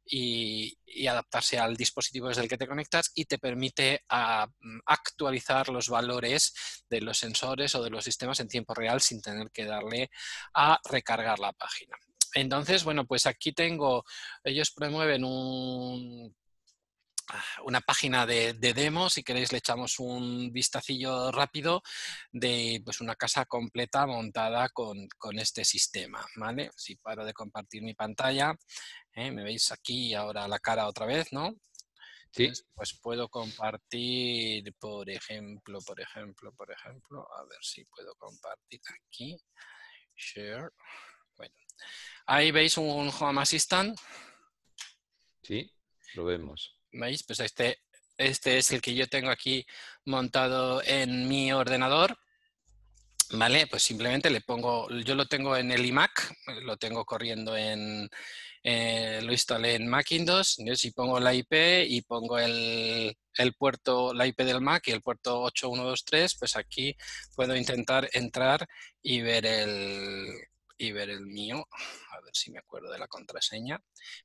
y, adaptarse al dispositivo desde el que te conectas y te permite ah, actualizar los valores de los sensores o de los sistemas en tiempo real sin tener que darle a recargar la página. Entonces, bueno, pues aquí tengo, ellos promueven un, una página de, demo, si queréis le echamos un vistacillo rápido de pues, una casa completa montada con, este sistema, ¿vale? Si paro de compartir mi pantalla, ¿eh? me veis aquí ahora la cara otra vez, ¿no? Sí. pues puedo compartir, por ejemplo, por ejemplo, por ejemplo, a ver si puedo compartir aquí, share, Ahí veis un Home Assistant. Sí, lo vemos. ¿Veis? Pues este, este es el que yo tengo aquí montado en mi ordenador. ¿Vale? Pues simplemente le pongo, yo lo tengo en el iMac, lo tengo corriendo en, eh, lo instalé en Macintosh, si pongo la IP y pongo el, el, puerto, la IP del Mac y el puerto 8123, pues aquí puedo intentar entrar y ver el, y ver el mío. A ver si me acuerdo de la contraseña.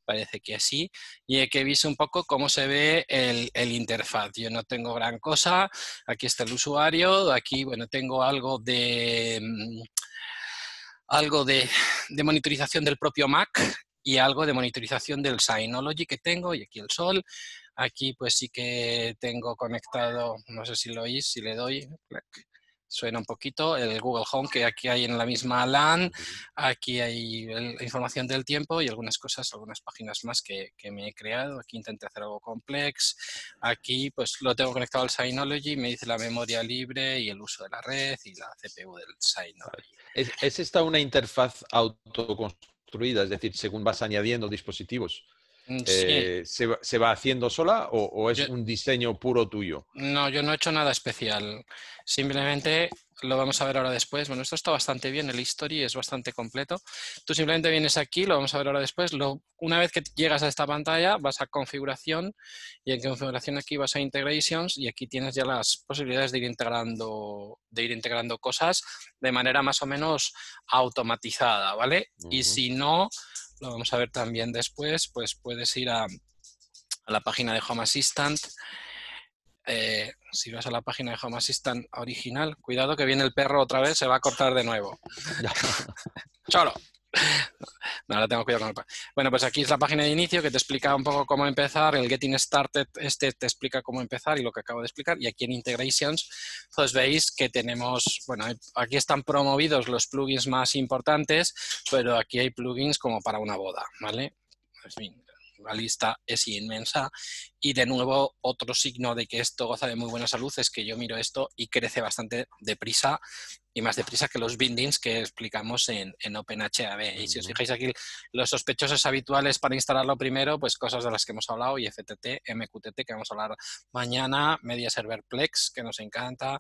Parece que sí. Y que visto un poco cómo se ve el, el, interfaz. Yo no tengo gran cosa. Aquí está el usuario. Aquí, bueno, tengo algo de... Mm, algo de, de monitorización del propio Mac y algo de monitorización del Synology que tengo y aquí el sol. Aquí pues sí que tengo conectado, no sé si lo oís, si le doy, suena un poquito, el Google Home que aquí hay en la misma LAN, aquí hay la información del tiempo y algunas cosas, algunas páginas más que, que, me he creado. Aquí intenté hacer algo complex. Aquí pues lo tengo conectado al Synology, me dice la memoria libre y el uso de la red y la CPU del Synology. ¿Es, es esta una interfaz autoconstruida? Es decir, según vas añadiendo dispositivos. Mm, Eh, ¿se, va, ¿se, va haciendo sola o, o es Yo- un diseño puro tuyo? No, yo no he hecho nada especial. Simplemente lo vamos a ver ahora después. Bueno, esto está bastante bien, el history es bastante completo. Tú simplemente vienes aquí, lo vamos a ver ahora después. Lo- una vez que llegas a esta pantalla, vas a configuración y en configuración aquí vas a integrations y aquí tienes ya las posibilidades de ir integrando, de ir integrando cosas de manera más o menos automatizada, ¿vale? Y si no, lo vamos a ver también después, pues puedes ir a, a la página de Home Assistant. Eh, si vas a la página de Home Assistant original, cuidado que viene el perro otra vez, se va a cortar de nuevo. Cholo. No, tengo. Bueno, pues aquí es la página de inicio que te explica un poco cómo empezar. El Getting Started este te explica cómo empezar y lo que acabo de explicar. Y aquí en Integrations, pues veis que tenemos, bueno, aquí están promovidos los plugins más importantes, pero aquí hay plugins como para una boda, ¿vale? En fin, la lista es inmensa y de nuevo otro signo de que esto goza de muy buena salud es que yo miro esto y crece bastante deprisa y más deprisa que los bindings que explicamos en, en OpenHAB. Y si os fijáis aquí, los sospechosos habituales para instalarlo primero, pues cosas de las que hemos hablado, y FTT, MQTT, que vamos a hablar mañana, Media Server Plex, que nos encanta,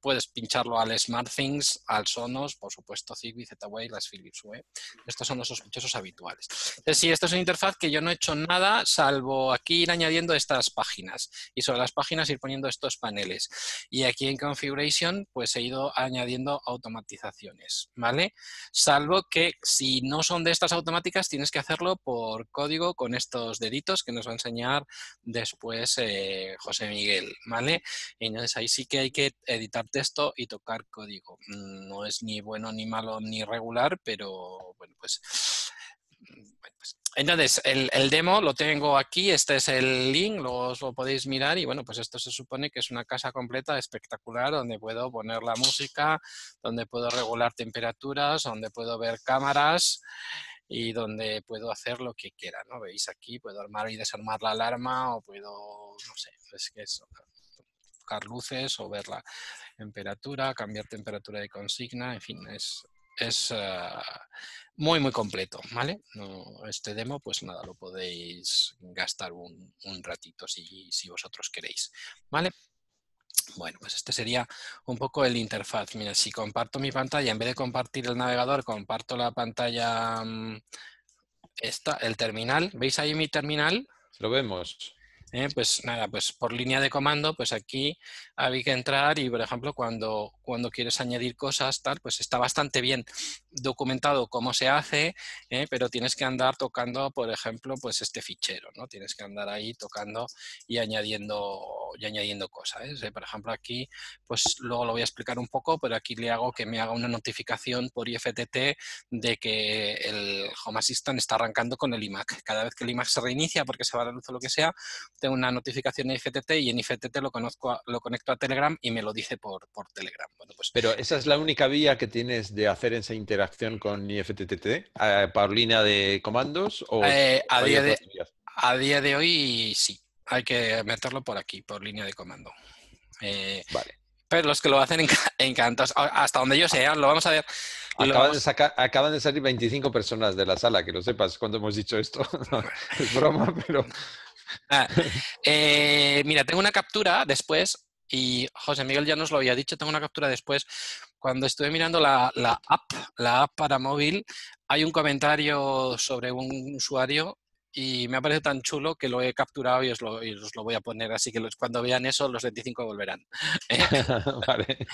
puedes pincharlo al SmartThings, al Sonos, por supuesto Zigbee, Z-Wave, las Philips Hue. Estos son los sospechosos habituales. Entonces, sí, esto es una interfaz que yo no he hecho nada, salvo aquí ir añadiendo estas páginas. Y sobre las páginas ir poniendo estos paneles. Y aquí en Configuration, pues he ido añadiendo automatizaciones, ¿vale? Salvo que si no son de estas automáticas, tienes que hacerlo por código con estos deditos que nos va a enseñar después eh, José Miguel, ¿vale? Y entonces ahí sí que hay que editar texto y tocar código. Mm, No es ni bueno, ni malo, ni regular, pero bueno, pues... bueno, pues, Entonces, el, el demo lo tengo aquí, este es el link, lo, os lo podéis mirar y bueno, pues esto se supone que es una casa completa espectacular donde puedo poner la música, donde puedo regular temperaturas, donde puedo ver cámaras y donde puedo hacer lo que quiera, ¿no? Veis aquí, puedo armar y desarmar la alarma o puedo, no sé, es que eso, luces o ver la temperatura, cambiar temperatura de consigna, en fin, es, es uh, muy, muy completo, ¿vale? No, este demo, pues nada, lo podéis gastar un, un ratito si, si, vosotros queréis, ¿vale? Bueno, pues este sería un poco el interfaz. Mira, si comparto mi pantalla, en vez de compartir el navegador, comparto la pantalla, mm, esta, el terminal. ¿Veis ahí mi terminal? Lo vemos. Eh, pues nada, pues por línea de comando, pues aquí hay que entrar y, por ejemplo, cuando, cuando quieres añadir cosas, tal, pues está bastante bien documentado cómo se hace, eh, pero tienes que andar tocando, por ejemplo, pues este fichero, ¿no? Tienes que andar ahí tocando y añadiendo, y añadiendo cosas. ¿eh? Por ejemplo, aquí, pues luego lo voy a explicar un poco, pero aquí le hago que me haga una notificación por IFTT de que el Home Assistant está arrancando con el iMac. Cada vez que el iMac se reinicia porque se va la luz o lo que sea, tengo una notificación en IFTT y en IFTT lo, conozco a, lo conecto a Telegram y me lo dice por, por Telegram. Bueno, pues, Pero esa es la única vía que tienes de hacer esa interacción con IFTTT, eh, por línea de comandos o eh, a, día de, a, día de, hoy sí, hay que meterlo por aquí, por línea de comando. Eh, vale. Pero los que lo hacen encantados, hasta donde yo sé, lo vamos a ver. Acaban de, sacar, acaban de salir 25 personas de la sala, que lo sepas cuando hemos dicho esto. Es broma, pero... Ah, eh, mira, tengo una captura después, y José Miguel ya nos lo había dicho, tengo una captura después. Cuando estuve mirando la, la app, la app para móvil, hay un comentario sobre un usuario y me ha parecido tan chulo que lo he capturado y os lo, voy a poner, así que cuando vean eso los 25 volverán.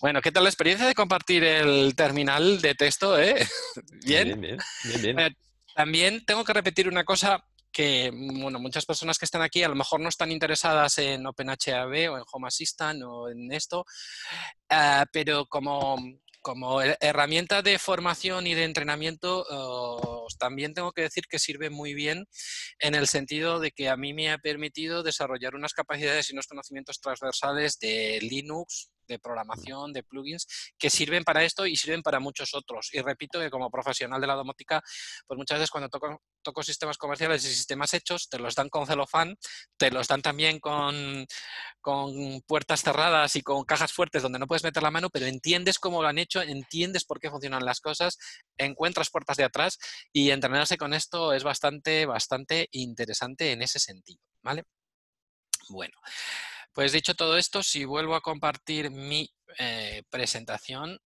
Bueno, ¿qué tal la experiencia de compartir el terminal de texto? Eh? ¿Bien? Bien, bien, también tengo que repetir una cosa que bueno, muchas personas que están aquí a lo mejor no están interesadas en OpenHAB o en Home Assistant o en esto, ah, pero como como herramienta de formación y de entrenamiento, oh, también tengo que decir que sirve muy bien en el sentido de que a mí me ha permitido desarrollar unas capacidades y unos conocimientos transversales de Linux, de programación, de plugins, que sirven para esto y sirven para muchos otros. Y repito que como profesional de la domótica, pues muchas veces cuando toco, toco sistemas comerciales y sistemas hechos, te los dan con celofán, te los dan también con, con puertas cerradas y con cajas fuertes donde no puedes meter la mano, pero entiendes cómo lo han hecho, entiendes por qué funcionan las cosas, encuentras puertas de atrás y entrenarse con esto es bastante, bastante interesante en ese sentido, ¿vale? Bueno, pues dicho todo esto, si vuelvo a compartir mi eh, presentación,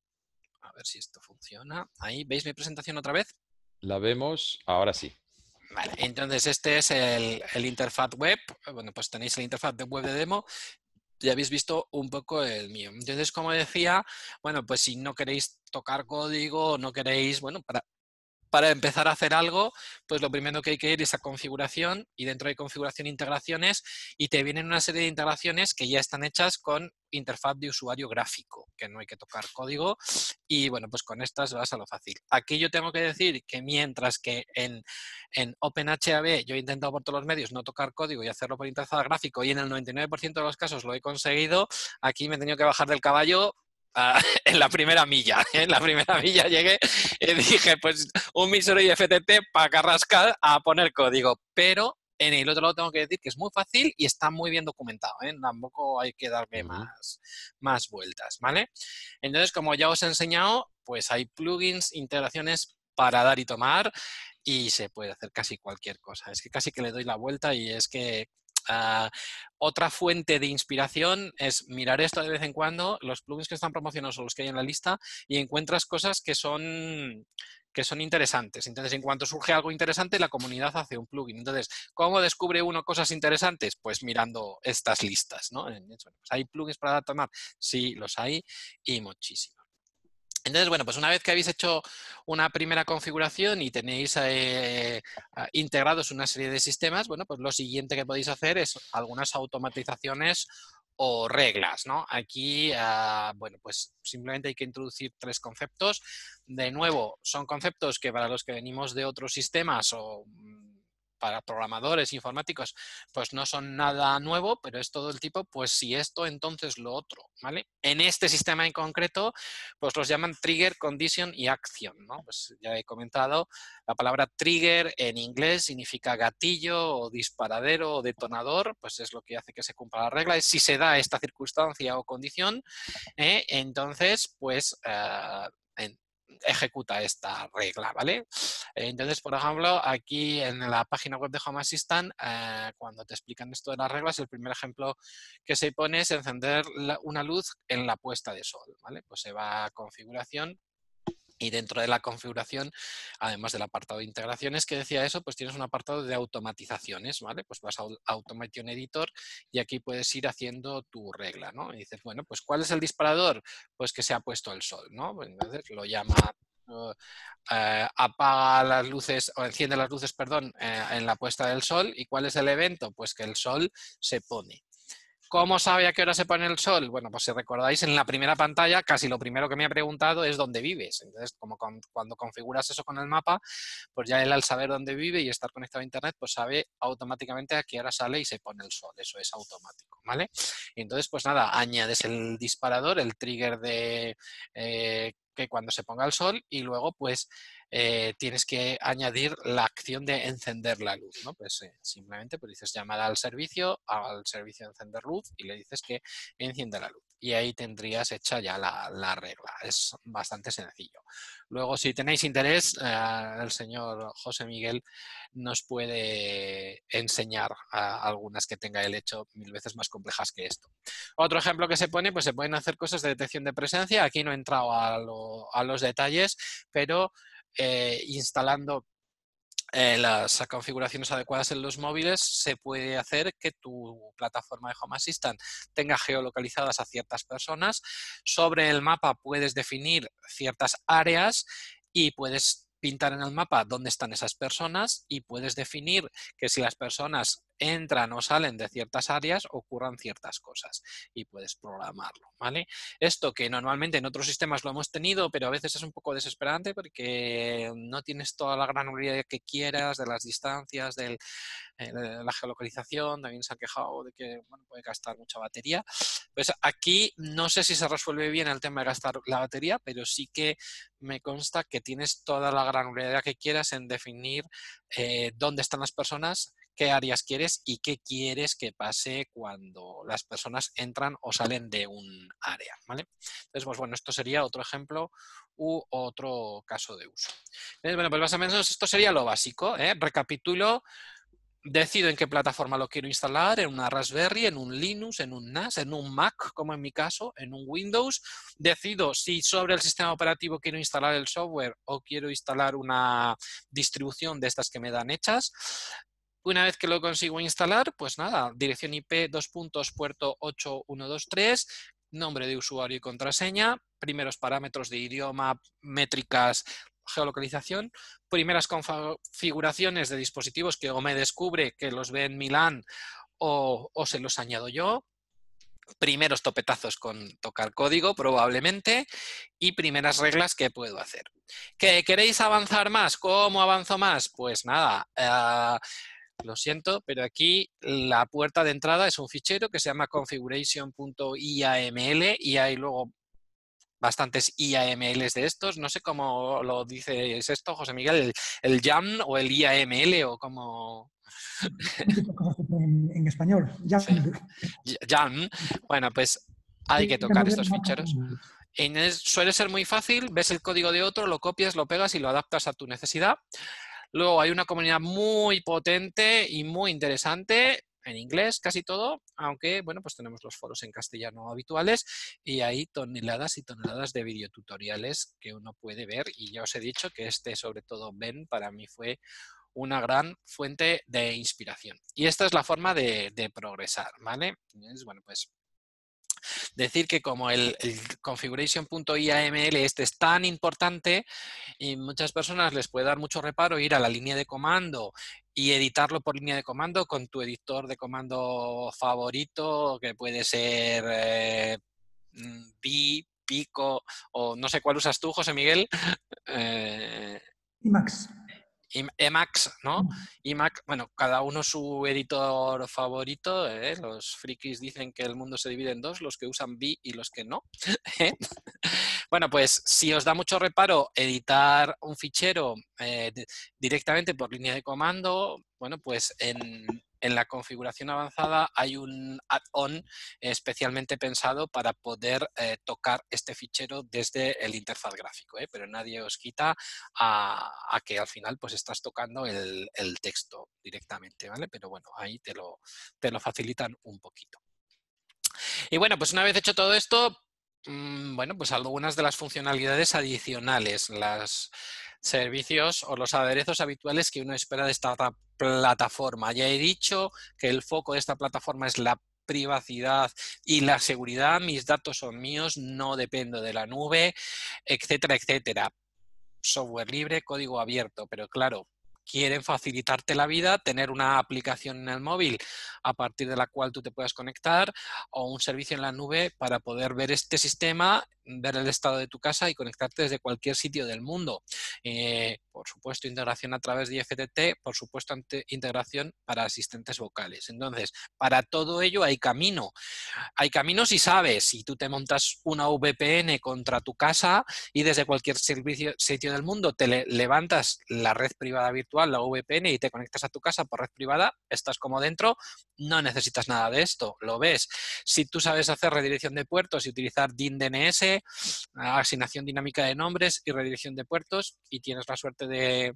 a ver si esto funciona. Ahí, ¿veis mi presentación otra vez? La vemos, ahora sí. Vale, entonces este es el, interfaz web. Bueno, pues tenéis el interfaz de web de demo ya habéis visto un poco el mío. Entonces, como decía, bueno, pues si no queréis tocar código, no queréis, bueno, para, para empezar a hacer algo, pues lo primero que hay que ir es a configuración y dentro de configuración integraciones y te vienen una serie de integraciones que ya están hechas con interfaz de usuario gráfico, que no hay que tocar código y bueno, pues con estas vas a lo fácil. Aquí yo tengo que decir que mientras que en, en OpenHAB yo he intentado por todos los medios no tocar código y hacerlo por interfaz gráfico y en el 99% de los casos lo he conseguido, aquí me he tenido que bajar del caballo en la primera milla. En la primera milla llegué y dije, pues un Misero y FTP para carrascar a poner código. Pero en el otro lado tengo que decir que es muy fácil y está muy bien documentado. ¿eh? Tampoco hay que darle más, más vueltas, ¿vale? Entonces, como ya os he enseñado, pues hay plugins, integraciones para dar y tomar y se puede hacer casi cualquier cosa. Es que casi que le doy la vuelta y es que Ah, otra fuente de inspiración es mirar esto de vez en cuando, los plugins que están promocionados son los que hay en la lista y encuentras cosas que son que son interesantes. Entonces, en cuanto surge algo interesante, la comunidad hace un plugin. Entonces, ¿cómo descubre uno cosas interesantes? Pues mirando estas listas, ¿no? Pues, ¿Hay plugins para tomar? Sí, los hay y muchísimos. Entonces, bueno, pues una vez que habéis hecho una primera configuración y tenéis eh, integrados una serie de sistemas, bueno, pues lo siguiente que podéis hacer es algunas automatizaciones o reglas, ¿no? Aquí, ah, bueno, pues simplemente hay que introducir tres conceptos. De nuevo, son conceptos que para los que venimos de otros sistemas o mm, para programadores informáticos, pues no son nada nuevo, pero es todo el tipo, pues si esto, entonces lo otro, ¿vale? En este sistema en concreto, pues los llaman trigger, condition y acción, ¿no? Pues ya he comentado, la palabra trigger en inglés significa gatillo o disparadero o detonador, pues es lo que hace que se cumpla la regla, es si se da esta circunstancia o condición, ¿eh? entonces, pues... Uh, ejecuta esta regla, ¿vale? Entonces, por ejemplo, aquí en la página web de Home Assistant, eh, cuando te explican esto de las reglas, el primer ejemplo que se pone es encender una luz en la puesta de sol, ¿vale? Pues se va a configuración, y dentro de la configuración, además del apartado de integraciones que decía eso, pues tienes un apartado de automatizaciones, ¿vale? Pues vas a Automation Editor y aquí puedes ir haciendo tu regla, ¿no? Y dices, bueno, pues ¿cuál es el disparador? Pues que se ha puesto el sol, ¿no? Pues entonces lo llama eh, apaga las luces o enciende las luces, perdón, eh, en la puesta del sol. ¿Y cuál es el evento? Pues que el sol se pone. ¿Cómo sabe a qué hora se pone el sol? Bueno, pues si recordáis en la primera pantalla, casi lo primero que me ha preguntado es dónde vives. Entonces, como cuando configuras eso con el mapa, pues ya él al saber dónde vive y estar conectado a internet, pues sabe automáticamente a qué hora sale y se pone el sol. Eso es automático, ¿vale? Entonces, pues nada, añades el disparador, el trigger de eh, que cuando se ponga el sol y luego pues eh, tienes que añadir la acción de encender la luz, ¿no? Pues eh, simplemente pues dices llamada al servicio, al servicio de encender luz y le dices que encienda la luz. Y ahí tendrías hecha ya la, regla. Es bastante sencillo. Luego, si tenéis interés, eh, el señor José Miguel nos puede enseñar algunas que tenga él hecho mil veces más complejas que esto. Otro ejemplo que se pone, pues se pueden hacer cosas de detección de presencia. Aquí no he entrado a, a los detalles, pero eh, instalando eh, las configuraciones adecuadas en los móviles, se puede hacer que tu plataforma de Home Assistant tenga geolocalizadas a ciertas personas. Sobre el mapa puedes definir ciertas áreas y puedes pintar en el mapa dónde están esas personas y puedes definir que si las personas entran o salen de ciertas áreas ocurran ciertas cosas y puedes programarlo, ¿vale? Esto que normalmente en otros sistemas lo hemos tenido, pero a veces es un poco desesperante porque no tienes toda la granularidad que quieras de las distancias, de eh, la geolocalización, también se han quejado de que puede gastar mucha batería. Pues aquí no sé si se resuelve bien el tema de gastar la batería, pero sí que me consta que tienes toda la granularidad que quieras en definir eh, dónde están las personas, qué áreas quieres y qué quieres que pase cuando las personas entran o salen de un área. ¿vale? Entonces, pues bueno, esto sería otro ejemplo u otro caso de uso. bueno, pues más o menos esto sería lo básico. ¿eh? Recapitulo. Decido en qué plataforma lo quiero instalar, en una Raspberry, en un Linux, en un NAS, en un Mac, como en mi caso, en un Windows. Decido si sobre el sistema operativo quiero instalar el software o quiero instalar una distribución de estas que me dan hechas. Una vez que lo consigo instalar, pues nada, dirección IP, dos puntos, puerto 8123, nombre de usuario y contraseña, primeros parámetros de idioma, métricas, geolocalización, primeras configuraciones de dispositivos que o me descubre que los ve en Milán o, o se los añado yo, primeros topetazos con tocar código probablemente y primeras reglas que puedo hacer. ¿Que queréis avanzar más? ¿Cómo avanzo más? Pues nada, uh, lo siento, pero aquí la puerta de entrada es un fichero que se llama configuration.iaml y hay luego bastantes IAMLs de estos. No sé cómo lo dices esto, José Miguel, el, YAM o el IAML o cómo... En, español, YAM. Bueno, pues hay que tocar estos ficheros. suele ser muy fácil, ves el código de otro, lo copias, lo pegas y lo adaptas a tu necesidad. Luego hay una comunidad muy potente y muy interesante en inglés casi todo, aunque bueno, pues tenemos los foros en castellano habituales y hay toneladas y toneladas de videotutoriales que uno puede ver y ya os he dicho que este sobre todo Ben para mí fue una gran fuente de inspiración. Y esta es la forma de, progresar, ¿vale? bueno, pues Decir que como el, configuration.iaml este es tan importante y muchas personas les puede dar mucho reparo ir a la línea de comando y editarlo por línea de comando con tu editor de comando favorito, que puede ser eh, mm, Pico o no sé cuál usas tú, José Miguel. Eh, Emacs. Emacs, ¿no? Emacs, bueno, cada uno su editor favorito. ¿eh? Los frikis dicen que el mundo se divide en dos, los que usan B y los que no. ¿eh? bueno, pues si os da mucho reparo editar un fichero eh, directamente por línea de comando, bueno, pues en, en la configuración avanzada hay un add-on especialmente pensado para poder eh, tocar este fichero desde el interfaz gráfico, ¿eh? pero nadie os quita a, que al final pues estás tocando el, texto directamente, ¿vale? Pero bueno, ahí te lo, te lo facilitan un poquito. Y bueno, pues una vez hecho todo esto, mm, bueno, pues algunas de las funcionalidades adicionales, las servicios o los aderezos habituales que uno espera de esta plataforma. Ya he dicho que el foco de esta plataforma es la privacidad y la seguridad, mis datos son míos, no dependo de la nube, etcétera, etcétera. Software libre, código abierto, pero claro, quieren facilitarte la vida, tener una aplicación en el móvil a partir de la cual tú te puedas conectar o un servicio en la nube para poder ver este sistema, ver el estado de tu casa y conectarte desde cualquier sitio del mundo. Eh, por supuesto, integración a través de IFTT, por supuesto, integración para asistentes vocales. Entonces, para todo ello hay camino. Hay caminos y sabes, si tú te montas una VPN contra tu casa y desde cualquier servicio, sitio del mundo te levantas la red privada virtual, la VPN, y te conectas a tu casa por red privada, estás como dentro, no necesitas nada de esto, lo ves. Si tú sabes hacer redirección de puertos y utilizar DIN DNS, asignación dinámica de nombres y redirección de puertos y tienes la suerte de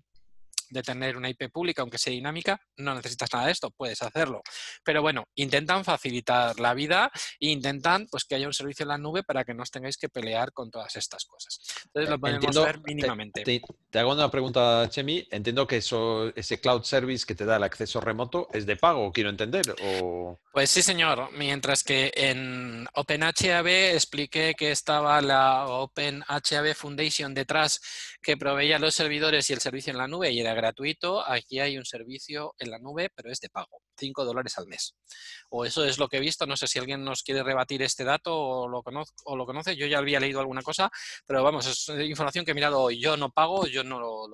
de tener una IP pública, aunque sea dinámica, no necesitas nada de esto, puedes hacerlo. Pero bueno, intentan facilitar la vida e intentan pues, que haya un servicio en la nube para que no os tengáis que pelear con todas estas cosas. Entonces lo podemos ver mínimamente. Te, hago una pregunta, Chemi. Entiendo que eso, ese cloud service que te da el acceso remoto es de pago, quiero entender. O... Pues sí, señor. Mientras que en OpenHAB expliqué que estaba la OpenHAB Foundation detrás que proveía los servidores y el servicio en la nube y era gratuito, aquí hay un servicio en la nube, pero es de pago, 5 dólares al mes. O eso es lo que he visto, no sé si alguien nos quiere rebatir este dato o lo, conoce, o lo conoce, yo ya había leído alguna cosa, pero vamos, es información que he mirado yo no pago, yo no lo,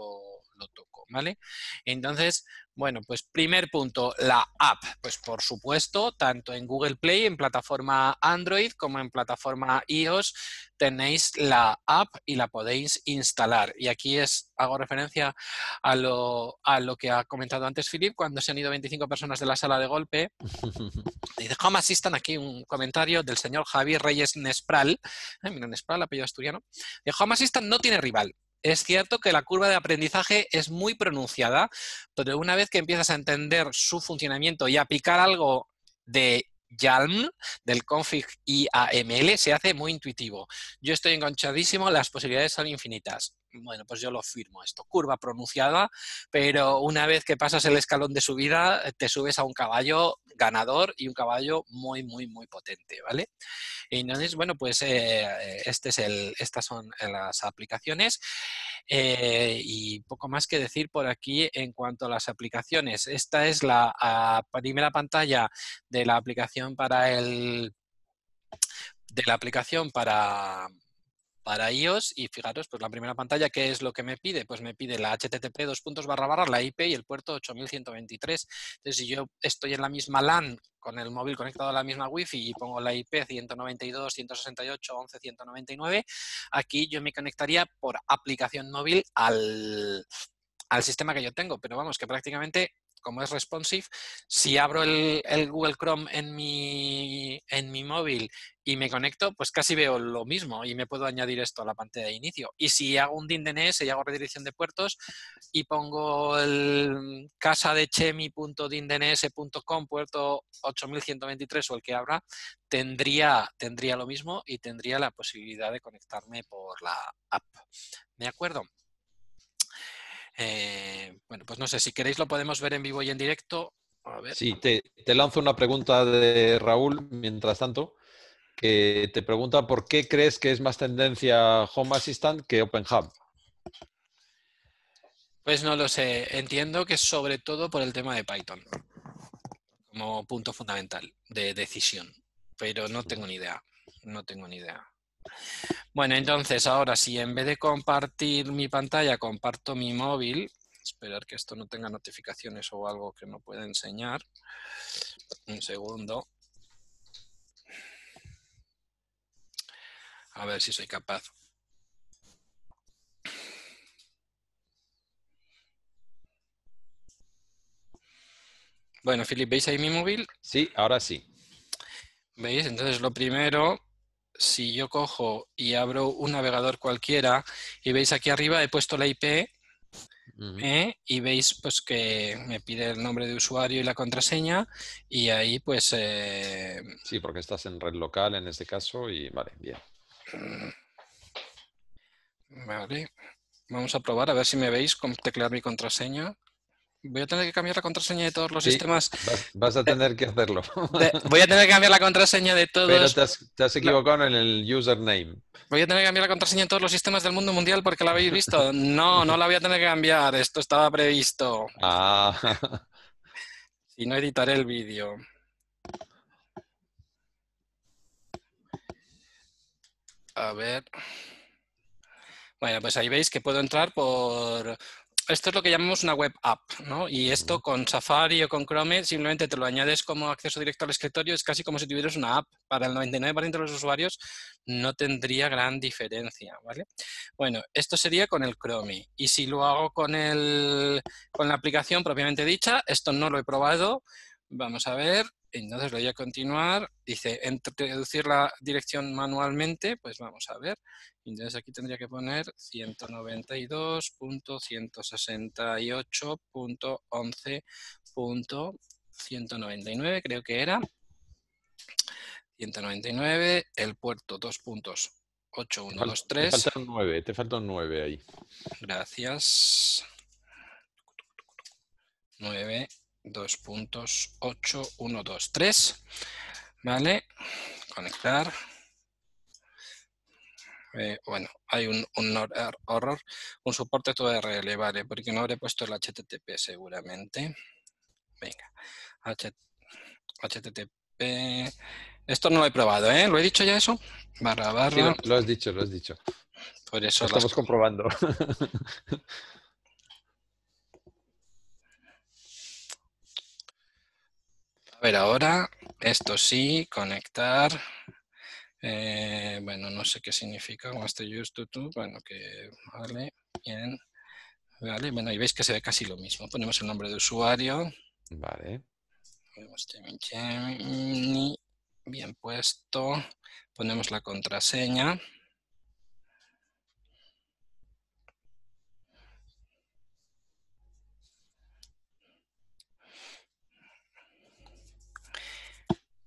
lo toco, ¿vale? Entonces, bueno, pues primer punto, la app. Pues por supuesto, tanto en Google Play, en plataforma Android, como en plataforma iOS, tenéis la app y la podéis instalar. Y aquí es, hago referencia a lo, a lo que ha comentado antes Philip, cuando se han ido 25 personas de la sala de golpe. Dice, Home Assistant, aquí un comentario del señor Javier Reyes Nespral. Mira, Nespral, apellido asturiano. De Home Assistant no tiene rival es cierto que la curva de aprendizaje es muy pronunciada, pero una vez que empiezas a entender su funcionamiento y a picar algo de YALM, del config IAML, se hace muy intuitivo. Yo estoy enganchadísimo, las posibilidades son infinitas. Bueno, pues yo lo firmo esto. Curva pronunciada, pero una vez que pasas el escalón de subida, te subes a un caballo ganador y un caballo muy, muy, muy potente, ¿vale? Entonces, bueno, pues eh, este es el, estas son las aplicaciones. Eh, y poco más que decir por aquí en cuanto a las aplicaciones. Esta es la primera pantalla de la aplicación para el de la aplicación para para iOS y fijaros, pues la primera pantalla, ¿qué es lo que me pide? Pues me pide la HTTP dos puntos barra la IP y el puerto 8123. Entonces, si yo estoy en la misma LAN con el móvil conectado a la misma Wi-Fi y pongo la IP 192, 168, 11, 199, aquí yo me conectaría por aplicación móvil al, al sistema que yo tengo, pero vamos, que prácticamente como es responsive, si abro el, Google Chrome en mi, en mi móvil y me conecto, pues casi veo lo mismo y me puedo añadir esto a la pantalla de inicio. Y si hago un DNS y hago redirección de puertos y pongo el casa de chemi.dindns.com, puerto 8123 o el que abra, tendría, tendría lo mismo y tendría la posibilidad de conectarme por la app. ¿De acuerdo? Eh, bueno, pues no sé, si queréis lo podemos ver en vivo y en directo. A ver. Sí, te, lanzo una pregunta de Raúl, mientras tanto, que te pregunta por qué crees que es más tendencia Home Assistant que OpenHub. Pues no lo sé. Entiendo que sobre todo por el tema de Python como punto fundamental de decisión, pero no tengo ni idea. No tengo ni idea. Bueno, entonces ahora si en vez de compartir mi pantalla comparto mi móvil, esperar que esto no tenga notificaciones o algo que no pueda enseñar. Un segundo. A ver si soy capaz. Bueno, Philip, ¿veis ahí mi móvil? Sí, ahora sí. ¿Veis? Entonces lo primero si yo cojo y abro un navegador cualquiera y veis aquí arriba he puesto la IP ¿eh? y veis pues que me pide el nombre de usuario y la contraseña y ahí pues... Eh, sí, porque estás en red local en este caso y vale, bien. Vale, vamos a probar a ver si me veis con teclear mi contraseña voy a tener que cambiar la contraseña de todos los sistemas. Vas, a tener que hacerlo. voy a tener que cambiar la contraseña de todos. Pero te has, equivocado en el username. Voy a tener que cambiar la contraseña de todos los sistemas del mundo mundial porque la habéis visto. No, no la voy a tener que cambiar. Esto estaba previsto. Ah. Si no editaré el vídeo. A ver. Bueno, pues ahí veis que puedo entrar por esto es lo que llamamos una web app, ¿no? Y esto con Safari o con Chrome simplemente te lo añades como acceso directo al escritorio, es casi como si tuvieras una app. Para el 99% de los usuarios no tendría gran diferencia, ¿vale? Bueno, esto sería con el Chrome. Y si lo hago con, el, con la aplicación propiamente dicha, esto no lo he probado, Vamos a ver, Entonces le doy a continuar. Dice, introducir la dirección manualmente. Pues vamos a ver. Entonces aquí tendría que poner 192.168.11.199, creo que era. 199, el puerto 2.8123. Te falta un 9, te falta un 9 ahí. Gracias. 9, 2 puntos, 8, 1, 2, 3. ¿Vale? Conectar. Eh, bueno, hay un, un horror, un soporte todo URL, vale, porque no habré puesto el HTTP seguramente. Venga, HTTP. Esto no lo he probado, ¿eh? ¿Lo he dicho ya eso? Barra, barra. Sí, lo, lo, has dicho, lo has dicho. Por eso lo estamos las... comprobando. ver, ahora, esto sí, conectar. Eh, bueno, no sé qué significa este use to, bueno, que vale, bien. Vale, bueno, y veis que se ve casi lo mismo. Ponemos el nombre de usuario. Vale. Bien puesto. Ponemos la contraseña.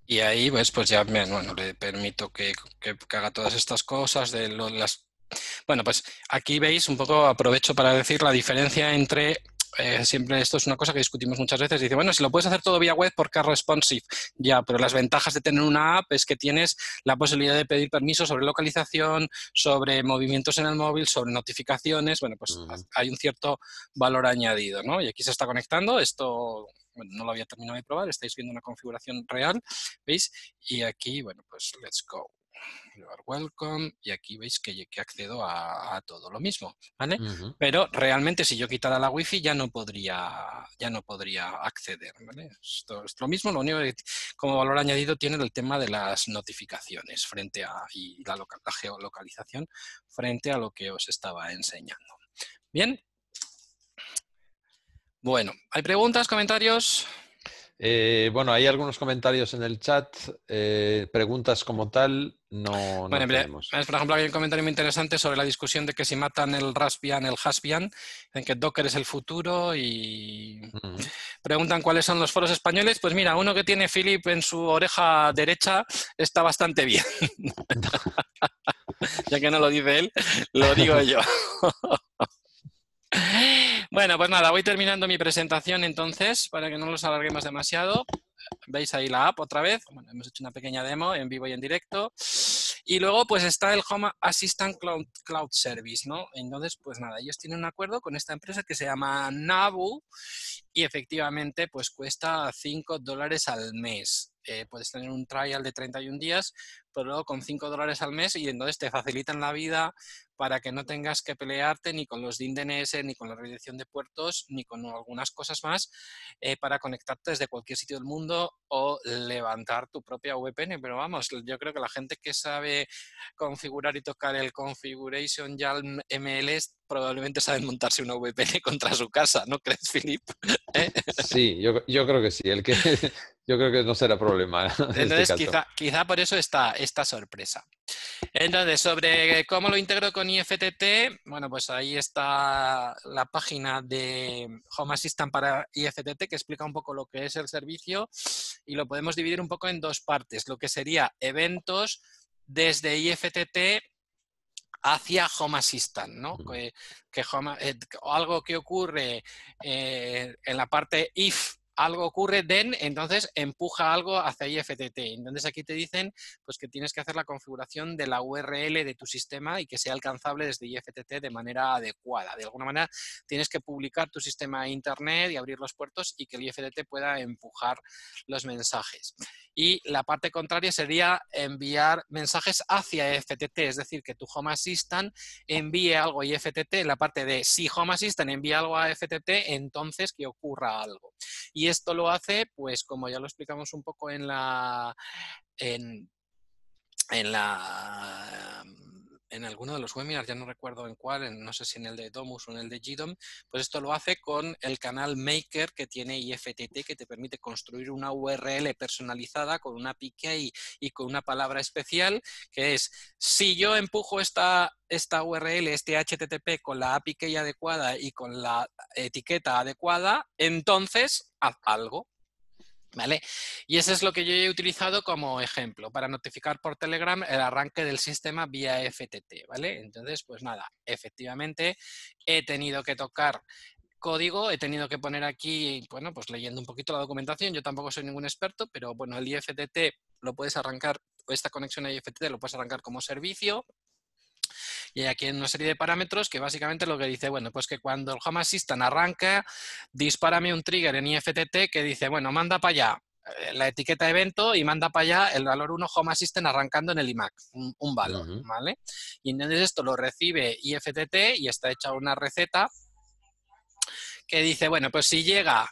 Y ahí pues, pues ya bueno, le permito que, que, haga todas estas cosas de las... Bueno, pues aquí veis un poco, aprovecho para decir la diferencia entre eh, siempre esto es una cosa que discutimos muchas veces. Dice, bueno, si lo puedes hacer todo vía web porque es responsive, ya, pero las ventajas de tener una app es que tienes la posibilidad de pedir permiso sobre localización, sobre movimientos en el móvil, sobre notificaciones. Bueno, pues hay un cierto valor añadido, ¿no? Y aquí se está conectando. Esto bueno, no lo había terminado de probar, estáis viendo una configuración real, ¿veis? Y aquí, bueno, pues let's go. Welcome y aquí veis que, que accedo a, todo lo mismo, ¿vale? Pero realmente si yo quitara la wifi ya no podría, ya no podría acceder, ¿vale? Esto es lo mismo, lo único que como valor añadido tiene el tema de las notificaciones frente a y la, la geolocalización frente a lo que os estaba enseñando. Bien, bueno, ¿hay preguntas, comentarios? Eh, bueno, hay algunos comentarios en el chat. Eh, preguntas como tal, no, bueno, tenemos. Por ejemplo, hay un comentario muy interesante sobre la discusión de que si matan el Raspbian, el Haspbian, en que Docker es el futuro y preguntan cuáles son los foros españoles. Pues mira, uno que tiene Philip en su oreja derecha está bastante bien. ya que no lo dice él, lo digo yo. Bueno, pues nada, voy terminando mi presentación entonces, para que no los alarguemos demasiado. Veis ahí la app otra vez. Hemos hecho una pequeña demo en vivo y en directo. Y luego pues está el Home Assistant Cloud, Cloud Service, ¿no? Entonces, pues nada, ellos tienen un acuerdo con esta empresa que se llama Nabu y efectivamente pues cuesta 5 dólares al mes. Eh, puedes tener un trial de 31 días, pero luego con 5 dólares al mes y entonces te facilitan la vida para que no tengas que pelearte ni con los DNS, ni con la redirección de puertos, ni con algunas cosas más eh, para conectarte desde cualquier sitio del mundo o levantar tu propia VPN. Pero vamos, yo creo que la gente que sabe configurar y tocar el Configuration YALM MLS probablemente saben montarse una VPN contra su casa, ¿no crees, Philip? ¿Eh? Sí, yo, yo, creo que sí. El que, yo creo que no será problema. Este Entonces, quizá, quizá, por eso está esta sorpresa. Entonces, sobre cómo lo integro con IFTT, bueno, pues ahí está la página de Home Assistant para IFTT que explica un poco lo que es el servicio y lo podemos dividir un poco en dos partes, lo que sería eventos desde IFTT hacia Home Assistant, ¿no? Que, eh, algo que ocurre eh, en la parte if algo ocurre, then, entonces empuja algo hacia IFTT. Entonces aquí te dicen pues, que tienes que hacer la configuración de la URL de tu sistema y que sea alcanzable desde IFTT de manera adecuada. De alguna manera tienes que publicar tu sistema a Internet y abrir los puertos y que el IFTT pueda empujar los mensajes. Y la parte contraria sería enviar mensajes hacia IFTT, es decir, que tu Home Assistant envíe algo a IFTT, la parte de si Home Assistant envía algo a IFTT, entonces que ocurra algo. Esto lo hace, pues como ya lo explicamos un poco en la... En, la en alguno de los webinars, ya no recuerdo en cuál, no sé si en el de Domus o en el de GDOM, pues esto lo hace con el canal Maker que tiene IFTT que te permite construir una URL personalizada con una key y con una palabra especial que es si yo empujo esta, esta URL, este HTTP con la API adecuada y con la etiqueta adecuada, entonces haz algo. ¿Vale? Y ese es lo que yo he utilizado como ejemplo para notificar por Telegram el arranque del sistema vía FTT, ¿vale? Entonces, pues nada, efectivamente he tenido que tocar código, he tenido que poner aquí, bueno, pues leyendo un poquito la documentación, yo tampoco soy ningún experto, pero bueno, el IFTT lo puedes arrancar, esta conexión a IFTT lo puedes arrancar como servicio, y aquí hay una serie de parámetros que básicamente lo que dice, bueno, pues que cuando el Home Assistant arranca, dispárame un trigger en IFTT que dice, bueno, manda para allá eh, la etiqueta evento y manda para allá el valor 1 Home Assistant arrancando en el iMac, un, valor, ¿vale? Y entonces esto lo recibe IFTT y está hecha una receta que dice, bueno, pues si llega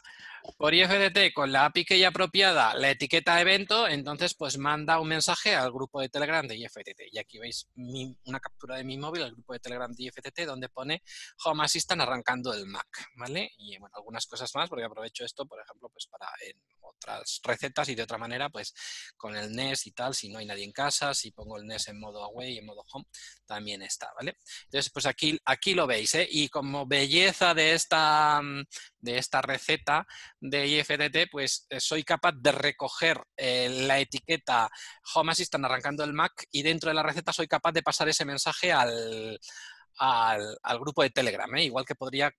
por IFTT con la API que ya apropiada la etiqueta evento, entonces pues manda un mensaje al grupo de Telegram de IFTT. Y aquí veis una captura de mi móvil, el grupo de Telegram de IFTT, donde pone Home Assistant arrancando el Mac, ¿vale? Y bueno, algunas cosas más, porque aprovecho esto, por ejemplo, pues para otras recetas y de otra manera, pues con el NES y tal, si no hay nadie en casa, si pongo el NES en modo away, y en modo home, también está, ¿vale? Entonces, pues aquí, aquí lo veis, ¿eh? Y como belleza de esta, de esta receta, de IFTT, pues eh, soy capaz de recoger eh, la etiqueta Home Assistant arrancando el Mac y dentro de la receta soy capaz de pasar ese mensaje al, al, grupo de Telegram, ¿eh? igual que podría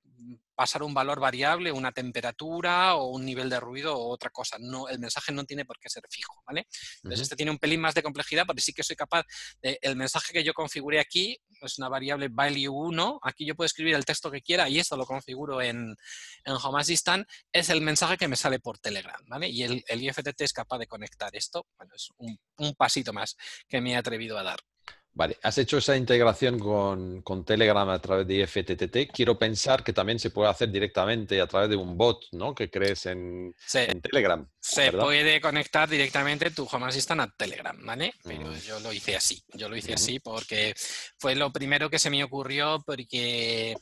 pasar un valor variable, una temperatura o un nivel de ruido o otra cosa. No, el mensaje no tiene por qué ser fijo, ¿vale? Entonces, este tiene un pelín más de complejidad, porque sí que soy capaz de, el mensaje que yo configure aquí es una variable value 1, aquí yo puedo escribir el texto que quiera y esto lo configuro en, en Home Assistant, es el mensaje que me sale por Telegram, ¿vale? Y el, el IFTT es capaz de conectar esto, bueno, es un pasito más que me he atrevido a dar. Vale, has hecho esa integración con, Telegram a través de IFTTT. Quiero pensar que también se puede hacer directamente a través de un bot, ¿no? Que crees en, Telegram. Se puede conectar directamente tu Home Assistant a Telegram, ¿vale? Pero mm. yo lo hice así. Yo lo hice así porque fue lo primero que se me ocurrió porque...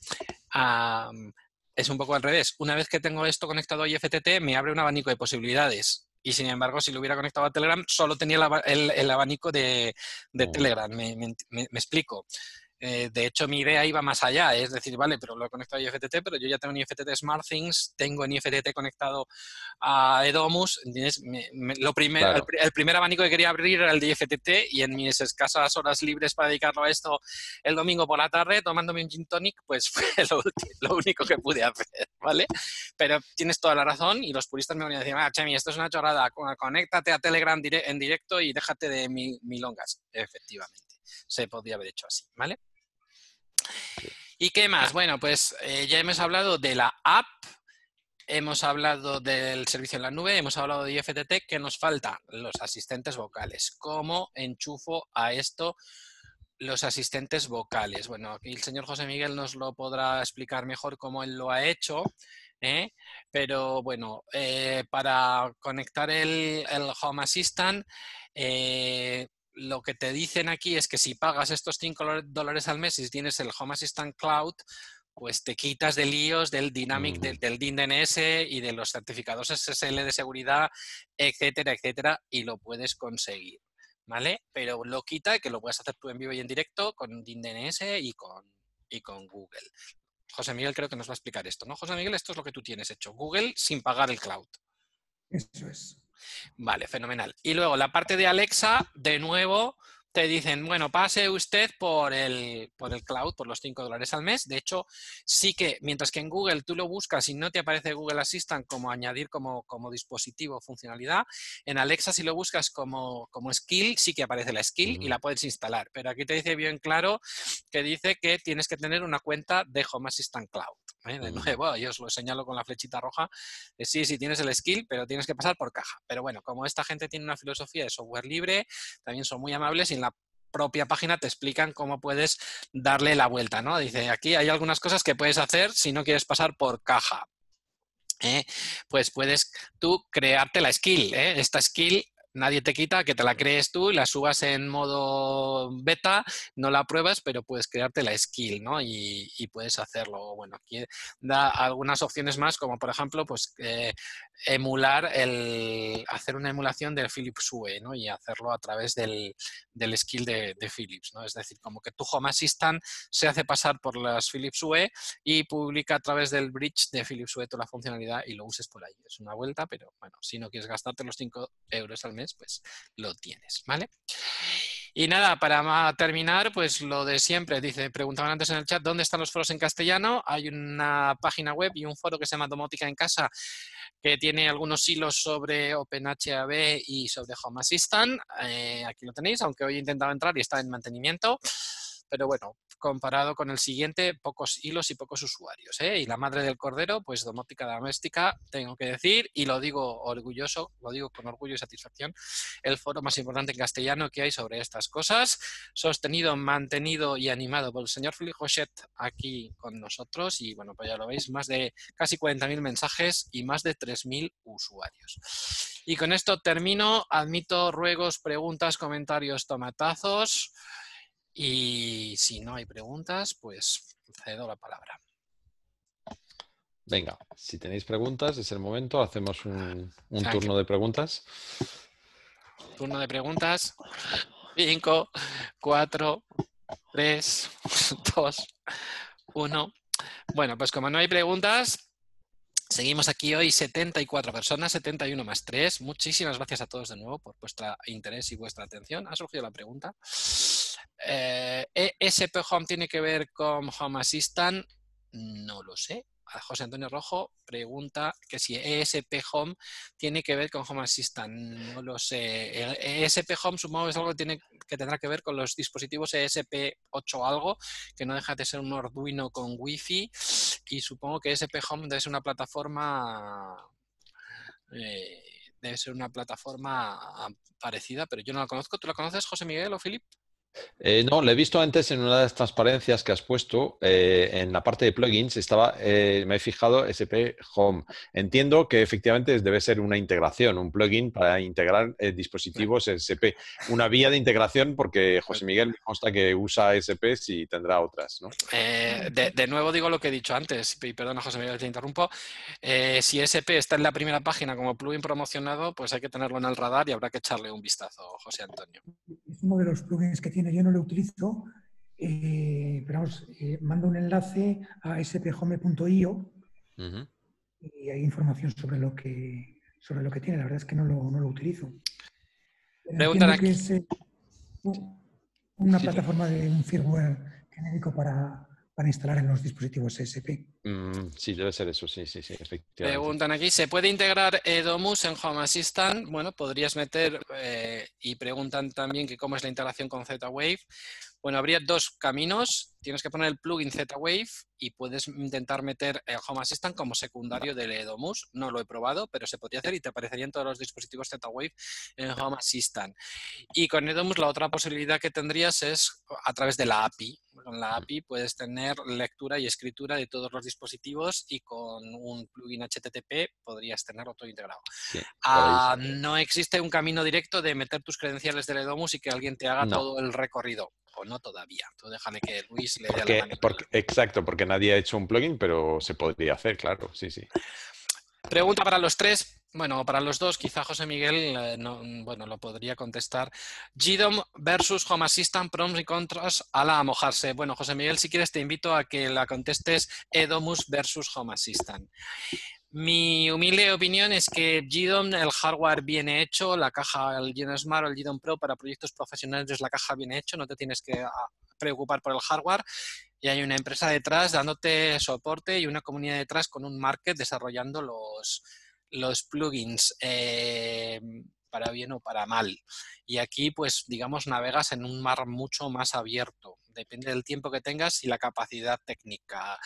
es un poco al revés. Una vez que tengo esto conectado a IFTT, me abre un abanico de posibilidades y sin embargo, si lo hubiera conectado a Telegram, solo tenía el, abanico de, oh. Telegram. me, explico. Eh, de hecho, mi idea iba más allá, es decir, vale, pero lo he conectado a IFTT, pero yo ya tengo en IFTT SmartThings, tengo en IFTT conectado a Edomus, lo primero, el, primer abanico que quería abrir era el de IFTT y en mis escasas horas libres para dedicarlo a esto el domingo por la tarde, tomándome un gin tonic, pues fue lo, único que pude hacer, ¿vale? Pero tienes toda la razón y los puristas me van a decir, ah, Chemi, esto es una chorrada, conéctate a Telegram en directo y déjate de milongas, efectivamente se podría haber hecho así, ¿vale? ¿Y qué más? Bueno, pues eh, ya hemos hablado de la app, hemos hablado del servicio en la nube, hemos hablado de IFTT, ¿qué nos falta? Los asistentes vocales. ¿Cómo enchufo a esto los asistentes vocales? Bueno, aquí el señor José Miguel nos lo podrá explicar mejor cómo él lo ha hecho. ¿eh? Pero bueno, eh, para conectar el Home Assistant, lo que te dicen aquí es que si pagas estos 5 dólares al mes y tienes el Home Assistant Cloud, pues te quitas de líos del Dynamic, del, del DNS y de los certificados SSL de seguridad, etcétera, etcétera, y lo puedes conseguir, ¿vale? Pero lo quita que lo puedes hacer tú en vivo y en directo con DNS y con, y con Google. José Miguel creo que nos va a explicar esto, ¿no? José Miguel, esto es lo que tú tienes hecho, Google sin pagar el cloud. Eso es. Vale, fenomenal. Y luego la parte de Alexa, de nuevo, te dicen, bueno, pase usted por el, por el cloud, por los 5 dólares al mes. De hecho, sí que, mientras que en Google tú lo buscas y no te aparece Google Assistant como añadir como, como dispositivo funcionalidad, en Alexa si lo buscas como, como skill, sí que aparece la skill y la puedes instalar. Pero aquí te dice bien claro que dice que tienes que tener una cuenta de Home Assistant Cloud. ¿eh? De nuevo, yo os lo señalo con la flechita roja. sí, sí, tienes el skill, pero tienes que pasar por caja. Pero bueno, como esta gente tiene una filosofía de software libre, también son muy amables y en la propia página te explican cómo puedes darle la vuelta, ¿no? Dice, aquí hay algunas cosas que puedes hacer si no quieres pasar por caja. ¿eh? Pues puedes tú crearte la skill. ¿eh? Esta skill nadie te quita que te la crees tú y la subas en modo beta, no la pruebas, pero puedes crearte la skill, ¿no? Y, puedes hacerlo. Bueno, aquí da algunas opciones más, como por ejemplo, pues eh, emular el, hacer una emulación del Philips Hue, ¿no? Y hacerlo a través del, skill de, Philips, ¿no? Es decir, como que tu Home Assistant se hace pasar por las Philips Hue y publica a través del bridge de Philips Hue toda la funcionalidad y lo uses por ahí. Es una vuelta, pero bueno, si no quieres gastarte los 5 euros al mes, pues lo tienes, ¿vale? Y nada, para terminar, pues lo de siempre, dice, preguntaban antes en el chat, ¿dónde están los foros en castellano? Hay una página web y un foro que se llama Domótica en Casa, que tiene algunos hilos sobre OpenHAB y sobre Home Assistant. Eh, aquí lo tenéis, aunque hoy he intentado entrar y está en mantenimiento pero bueno, comparado con el siguiente, pocos hilos y pocos usuarios. ¿eh? Y la madre del cordero, pues domótica doméstica, tengo que decir, y lo digo orgulloso, lo digo con orgullo y satisfacción, el foro más importante en castellano que hay sobre estas cosas, sostenido, mantenido y animado por el señor Hochet aquí con nosotros, y bueno, pues ya lo veis, más de casi 40.000 mensajes y más de 3.000 usuarios. Y con esto termino, admito ruegos, preguntas, comentarios, tomatazos. Y si no hay preguntas, pues cedo la palabra. Venga, si tenéis preguntas, es el momento. Hacemos un, turno de preguntas. Turno de preguntas. Cinco, cuatro, tres, dos, uno. Bueno, pues como no hay preguntas, Seguimos aquí hoy 74 personas, 71 más 3. Muchísimas gracias a todos de nuevo por vuestro interés y vuestra atención. Ha surgido la pregunta. Eh, ¿ESP Home tiene que ver con Home Assistant? No lo sé. José Antonio Rojo pregunta que si ESP Home tiene que ver con Home Assistant. No lo sé. ESP Home supongo que es algo que, tiene, que tendrá que ver con los dispositivos ESP8 algo, que no deja de ser un Arduino con Wi-Fi. Y supongo que ESP Home debe ser una plataforma... Eh, debe ser una plataforma parecida, pero yo no la conozco. ¿Tú la conoces, José Miguel o Filip? Eh, no, lo he visto antes en una de las transparencias que has puesto eh, en la parte de plugins. Estaba, eh, me he fijado SP Home. Entiendo que efectivamente debe ser una integración, un plugin para integrar dispositivos SP. Una vía de integración porque José Miguel me consta que usa SP y tendrá otras. ¿no? De, nuevo digo lo que he dicho antes, y perdona José Miguel, te interrumpo. si SP está en la primera página como plugin promocionado, pues hay que tenerlo en el radar y habrá que echarle un vistazo, José Antonio. Es uno de los plugins que tiene yo no lo utilizo, eh, pero vamos, eh, mando un enlace a sphome.io y hay información sobre lo que sobre lo que tiene. La verdad es que no lo, no lo utilizo. que es eh, una plataforma de un firmware genérico para, para instalar en los dispositivos SP. Mm, sí, debe ser eso, sí, sí, sí, efectivamente. Preguntan aquí, ¿se puede integrar Edomus en Home Assistant? Bueno, podrías meter, eh, y preguntan también que cómo es la integración con Z-Wave. Bueno, habría dos caminos. Tienes que poner el plugin Z-Wave y puedes intentar meter el Home Assistant como secundario del Edomus. No lo he probado, pero se podría hacer y te aparecerían todos los dispositivos Z-Wave en Home Assistant. Y con Edomus la otra posibilidad que tendrías es a través de la API. Con la API puedes tener lectura y escritura de todos los dispositivos y con un plugin HTTP podrías tenerlo todo integrado. Ah, no existe un camino directo de meter tus credenciales del Edomus y que alguien te haga todo el recorrido o no todavía. Tú déjale que Luis le la Exacto, porque nadie ha hecho un plugin, pero se podría hacer, claro, sí, sí. Pregunta para los tres. Bueno, para los dos, quizá José Miguel eh, bueno, lo podría contestar. GDOM versus Home Assistant, pros y contras a la mojarse. Bueno, José Miguel, si quieres te invito a que la contestes Edomus versus Home Assistant. Mi humilde opinión es que GDOM, el hardware viene hecho, la caja, el GDOM Smart o el GDOM Pro para proyectos profesionales es la caja viene hecho, no te tienes que ah, preocupar por el hardware y hay una empresa detrás dándote soporte y una comunidad detrás con un market desarrollando los, los plugins eh, para bien o para mal. Y aquí, pues, digamos, navegas en un mar mucho más abierto. Depende del tiempo que tengas y la capacidad técnica.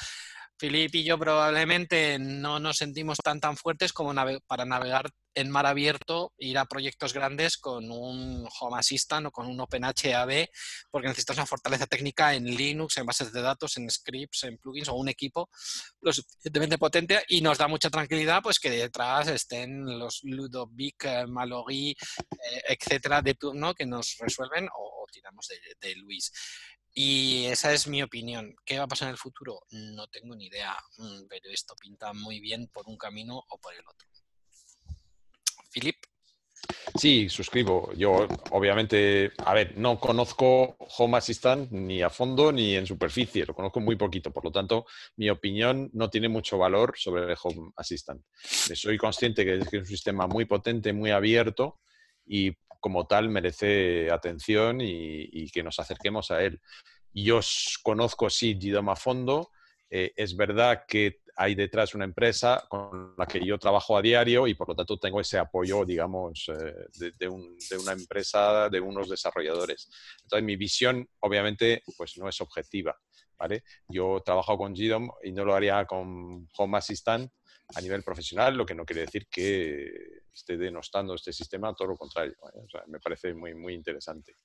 Filip y yo probablemente no nos sentimos tan tan fuertes como para navegar en mar abierto ir a proyectos grandes con un Home Assistant o con un OpenHAB, porque necesitas una fortaleza técnica en Linux, en bases de datos, en scripts, en plugins o un equipo lo suficientemente potente y nos da mucha tranquilidad pues que detrás estén los Ludovic, eh, Mallory, eh, etcétera, de turno que nos resuelven o, tiramos de, de Luis. Y esa es mi opinión. ¿Qué va a pasar en el futuro? No tengo ni idea, mm, pero esto pinta muy bien por un camino o por el otro. Philip. Sí, suscribo. Yo, obviamente, a ver, no conozco Home Assistant ni a fondo ni en superficie, lo conozco muy poquito, por lo tanto, mi opinión no tiene mucho valor sobre Home Assistant. Soy consciente que es un sistema muy potente, muy abierto y como tal merece atención y, que nos acerquemos a él. Yo conozco, sí, GDOM a fondo. Eh, es verdad que hay detrás una empresa con la que yo trabajo a diario y por lo tanto tengo ese apoyo, digamos, eh, de, una empresa, de unos desarrolladores. Entonces mi visión, obviamente, pues no es objetiva. ¿vale? Yo trabajo con GDOM y no lo haría con Home Assistant a nivel profesional, lo que no quiere decir que esté denostando este sistema, todo lo contrario. me parece muy, muy interesante.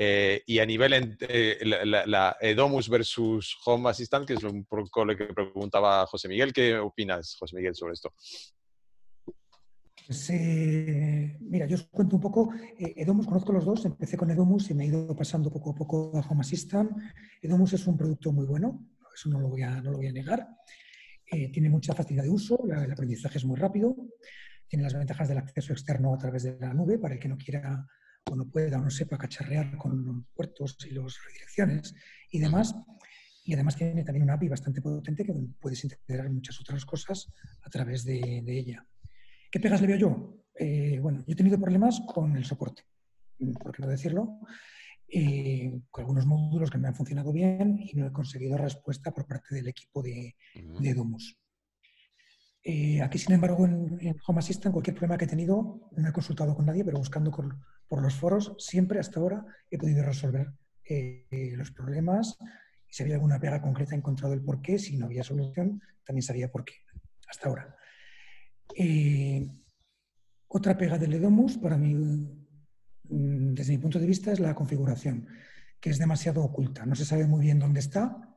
Eh, y a nivel eh, la, Edomus versus Home Assistant, que es un poco lo que preguntaba José Miguel, ¿qué opinas, José Miguel, sobre esto? Pues, eh, mira, yo os cuento un poco. Edomus, conozco los dos, empecé con Edomus y me he ido pasando poco a poco a Home Assistant. Edomus es un producto muy bueno, eso no lo voy a, no lo voy a negar. Tiene mucha facilidad de uso, el aprendizaje es muy rápido, tiene las ventajas del acceso externo a través de la nube para el que no quiera o no pueda o no sepa cacharrear con los puertos y las redirecciones y demás. Y además tiene también una API bastante potente que puedes integrar muchas otras cosas a través de, ella. ¿Qué pegas le veo yo? Eh, bueno, yo he tenido problemas con el soporte, por qué no decirlo, eh, con algunos módulos que me han funcionado bien y no he conseguido respuesta por parte del equipo de, de Domus. Eh, aquí, sin embargo, en, Home Assistant, cualquier problema que he tenido, no he consultado con nadie, pero buscando por los foros, siempre hasta ahora he podido resolver eh, los problemas. Y si había alguna pega concreta, he encontrado el por qué. Si no había solución, también sabía por qué, hasta ahora. Eh, otra pega del Edomus, para mí, desde mi punto de vista, es la configuración, que es demasiado oculta. No se sabe muy bien dónde está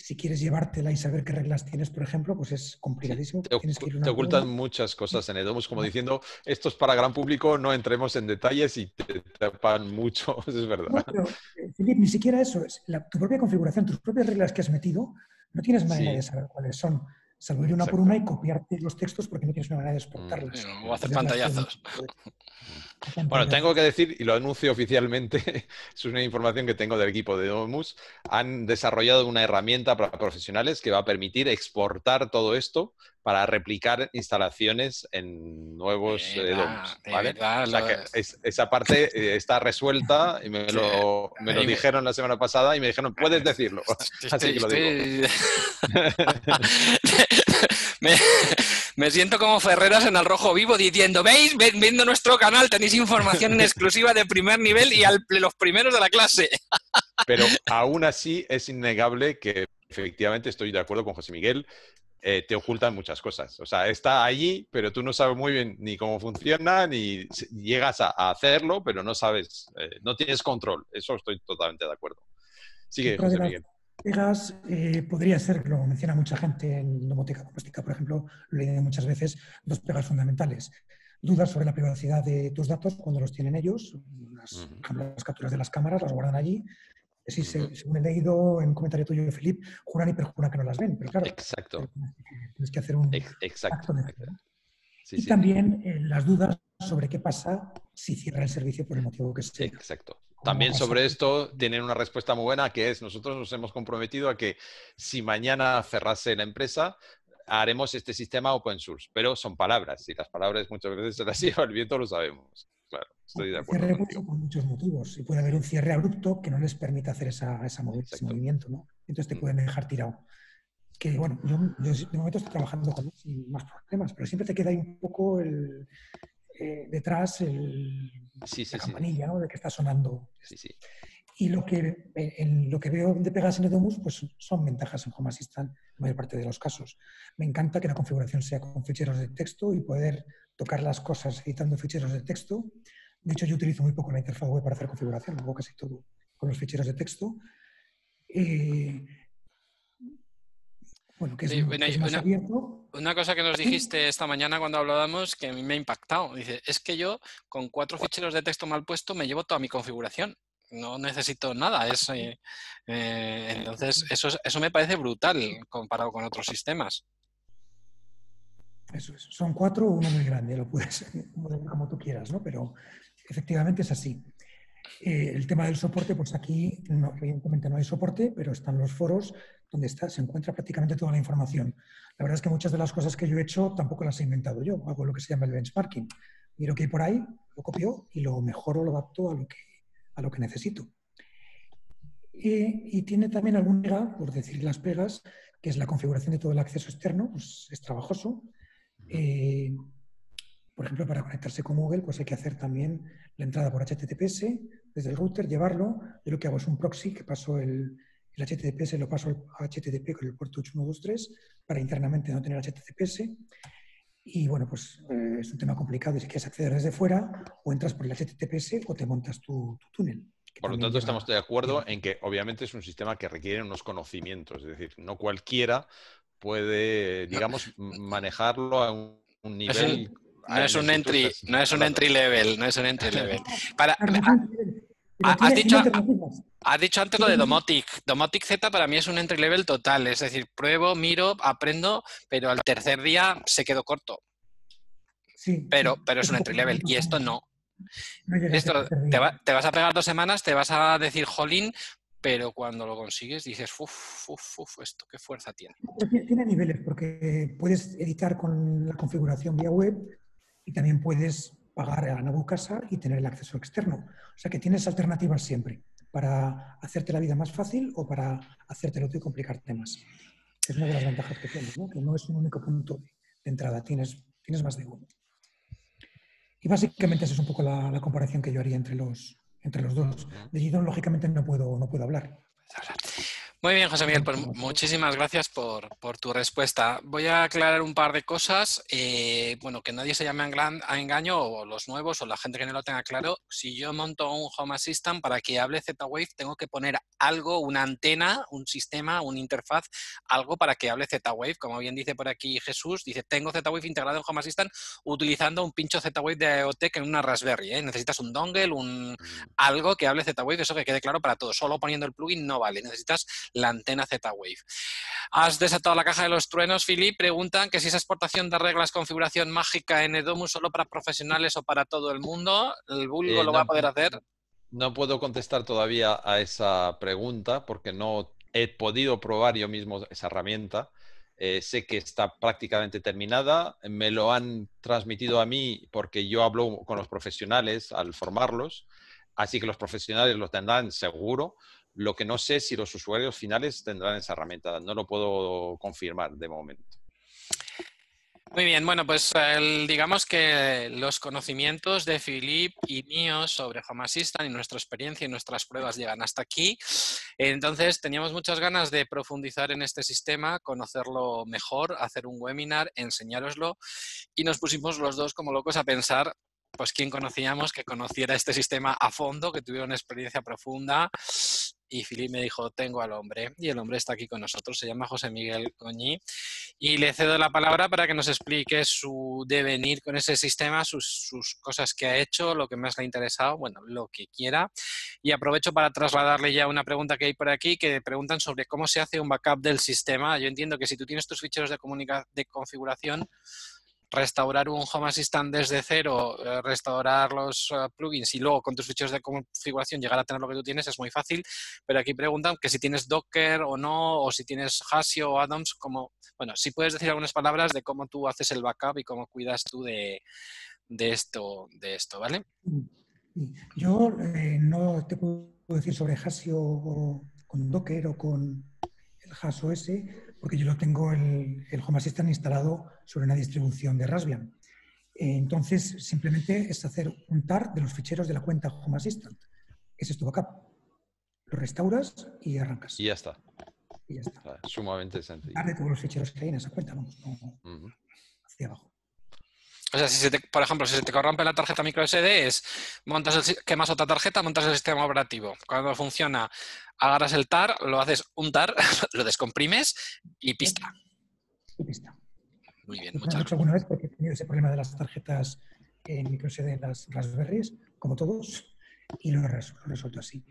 si quieres llevártela y saber qué reglas tienes, por ejemplo, pues es complicadísimo. te, ocultan muchas cosas en Edomus, como diciendo, esto es para gran público, no entremos en detalles y te tapan mucho, es verdad. Eh, ni siquiera eso, es tu propia configuración, tus propias reglas que has metido, no tienes manera de saber cuáles son salvo ir una por una y copiarte los textos porque no tienes una manera de exportarlas. o hacer pantallazos. Bueno, tengo que decir, y lo anuncio oficialmente, es una información que tengo del equipo de Domus, han desarrollado una herramienta para profesionales que va a permitir exportar todo esto para replicar instalaciones en nuevos eh, Domus. ¿vale? o sea que esa parte eh, está resuelta y me lo, me lo dijeron la semana pasada y me dijeron, puedes decirlo. Así que lo digo. me, siento como Ferreras en el rojo vivo diciendo, ¿veis? Viendo nuestro canal tenéis información en exclusiva de primer nivel y al, los primeros de la clase. Pero aún así es innegable que efectivamente estoy de acuerdo con José Miguel. Eh, te ocultan muchas cosas. O sea, está allí, pero tú no sabes muy bien ni cómo funciona, ni llegas a, hacerlo, pero no sabes, eh, no tienes control. Eso estoy totalmente de acuerdo. Sigue, José Miguel pegas eh, podría ser, lo menciona mucha gente en domótica doméstica, por ejemplo, lo he leído muchas veces, dos pegas fundamentales. Dudas sobre la privacidad de tus datos cuando los tienen ellos, las, capturas de las cámaras las guardan allí. Sí, según he leído en un comentario tuyo, Felipe, juran y perjuran que no las ven, pero claro, Exacto. tienes que hacer un Exacto. y también eh, las dudas sobre qué pasa si cierra el servicio por el motivo que sea. Exacto. También sobre esto tienen una respuesta muy buena que es, nosotros nos hemos comprometido a que si mañana cerrase la empresa, haremos este sistema open source, pero son palabras y las palabras muchas veces se las lleva el viento, lo sabemos. Claro, estoy de acuerdo. Cierre por muchos motivos y puede haber un cierre abrupto que no les permita hacer esa, ese movimiento, ¿no? Entonces te mm. pueden dejar tirado. Que bueno, yo, de momento estoy trabajando con sin más problemas, pero siempre te queda ahí un poco el, eh, detrás el, la campanilla ¿no? de que está sonando. Y lo que, en lo que veo de pegas en Edomus pues son ventajas en Home Assistant en mayor parte de los casos. Me encanta que la configuración sea con ficheros de texto y poder tocar las cosas editando ficheros de texto. De hecho, yo utilizo muy poco la interfaz web para hacer configuración, hago casi todo con los ficheros de texto. Eh, bueno, que es, más una, abierto. Una cosa que nos dijiste esta mañana cuando hablábamos que a mí me ha impactado. Dice, es que yo con cuatro ficheros de texto mal puesto me llevo toda mi configuración. No necesito nada. Es, eh, eh, entonces, eso, eso me parece brutal comparado con otros sistemas. Eso es. Son cuatro, uno muy grande, lo puedes como tú quieras, ¿no? Pero efectivamente es así. Eh, el tema del soporte, pues aquí no, evidentemente no hay soporte, pero están los foros donde está, se encuentra prácticamente toda la información. La verdad es que muchas de las cosas que yo he hecho tampoco las he inventado yo, hago lo que se llama el benchmarking. Miro que hay por ahí, lo copio y lo mejoro, lo adapto a lo que, a lo que necesito. Y, tiene también algún pega, por decir las pegas, que es la configuración de todo el acceso externo, pues es trabajoso. Eh, por ejemplo, para conectarse con Google, pues hay que hacer también la entrada por HTTPS desde el router, llevarlo. Yo lo que hago es un proxy que paso el, el HTTPS, lo paso a HTTP con el puerto 8123 para internamente no tener HTTPS. Y bueno, pues eh, es un tema complicado y si quieres acceder desde fuera, o entras por el HTTPS o te montas tu, túnel. Por lo tanto, estamos de acuerdo en que obviamente es un sistema que requiere unos conocimientos, es decir, no cualquiera puede, digamos, manejarlo a un nivel no es un entry, no es un entry level, no es un entry level. Para, has, dicho, has dicho antes lo de Domotic. Domotic Z para mí es un entry level total. Es decir, pruebo, miro, aprendo, pero al tercer día se quedó corto. Sí, pero, pero es un entry level. Y esto no. esto, te, vas a pegar dos semanas, te vas a decir, jolín, pero cuando lo consigues dices, uff, uff, uff, esto qué fuerza tiene. Tiene niveles, porque puedes editar con la configuración vía web y también puedes pagar a Nabu Casa y tener el acceso externo. O sea que tienes alternativas siempre para hacerte la vida más fácil o para hacértelo tú y complicarte más. Es una de las ventajas que tienes, ¿no? que no es un único punto de entrada, tienes, tienes más de uno. Y básicamente esa es un poco la, la comparación que yo haría entre los, entre los dos. De Gidon, lógicamente, no puedo, no puedo hablar. Muy bien, José Miguel, pues muchísimas gracias por, tu respuesta. Voy a aclarar un par de cosas. Eh, bueno, que nadie se llame a engaño, o los nuevos, o la gente que no lo tenga claro. Si yo monto un Home Assistant para que hable Z-Wave, tengo que poner algo, una antena, un sistema, una interfaz, algo para que hable Z-Wave. Como bien dice por aquí Jesús, dice, tengo Z-Wave integrado en Home Assistant utilizando un pincho Z-Wave de IoT en una Raspberry. ¿eh? Necesitas un dongle, un, mm. algo que hable Z-Wave, eso que quede claro para todos. Solo poniendo el plugin no vale. Necesitas la antena Z-Wave. Has desatado la caja de los truenos, Philip. Preguntan que si esa exportación de reglas configuración mágica en Edomus solo para profesionales o para todo el mundo. ¿El vulgo eh, lo va a poder hacer? No puedo contestar todavía a esa pregunta porque no he podido probar yo mismo esa herramienta. Eh, sé que está prácticamente terminada. Me lo han transmitido a mí porque yo hablo con los profesionales al formarlos. Así que los profesionales lo tendrán seguro. Lo que no sé es si los usuarios finales tendrán esa herramienta. No lo puedo confirmar de momento. Muy bien, bueno, pues digamos que los conocimientos de Philip y míos sobre Home y nuestra experiencia y nuestras pruebas llegan hasta aquí. Entonces, teníamos muchas ganas de profundizar en este sistema, conocerlo mejor, hacer un webinar, enseñároslo y nos pusimos los dos como locos a pensar pues quién conocíamos que conociera este sistema a fondo, que tuviera una experiencia profunda. Y Filip me dijo, tengo al hombre. Y el hombre está aquí con nosotros, se llama José Miguel Coñi. Y le cedo la palabra para que nos explique su devenir con ese sistema, sus, sus cosas que ha hecho, lo que más le ha interesado, bueno, lo que quiera. Y aprovecho para trasladarle ya una pregunta que hay por aquí, que preguntan sobre cómo se hace un backup del sistema. Yo entiendo que si tú tienes tus ficheros de, de configuración, restaurar un Home Assistant desde cero, eh, restaurar los eh, plugins y luego con tus ficheros de configuración llegar a tener lo que tú tienes es muy fácil, pero aquí preguntan que si tienes Docker o no, o si tienes Hasio o Addons, como, bueno, si puedes decir algunas palabras de cómo tú haces el backup y cómo cuidas tú de, esto, de esto, ¿vale? Yo eh, no te puedo decir sobre Hasio con Docker o con el HasOS, porque yo lo tengo el, el Home Assistant instalado sobre una distribución de Raspbian. Entonces, simplemente es hacer un tar de los ficheros de la cuenta Home Assistant. Ese es tu backup. Lo restauras y arrancas. Y ya está. Y ya está. sumamente sencillo. Tar de todos los ficheros que hay en esa cuenta, vamos, hacia abajo. O sea, si se te- por ejemplo, si se te corrompe la tarjeta micro SD, es montas el, quemas otra tarjeta, montas el sistema operativo. Cuando funciona, agarras el TAR, lo haces un TAR, lo descomprimes y pista. Y pista. Muy bien, muchas hecho alguna vez porque he tenido ese problema de las tarjetas en microSD de las Raspberries, como todos, y lo he res- lo he resuelto así.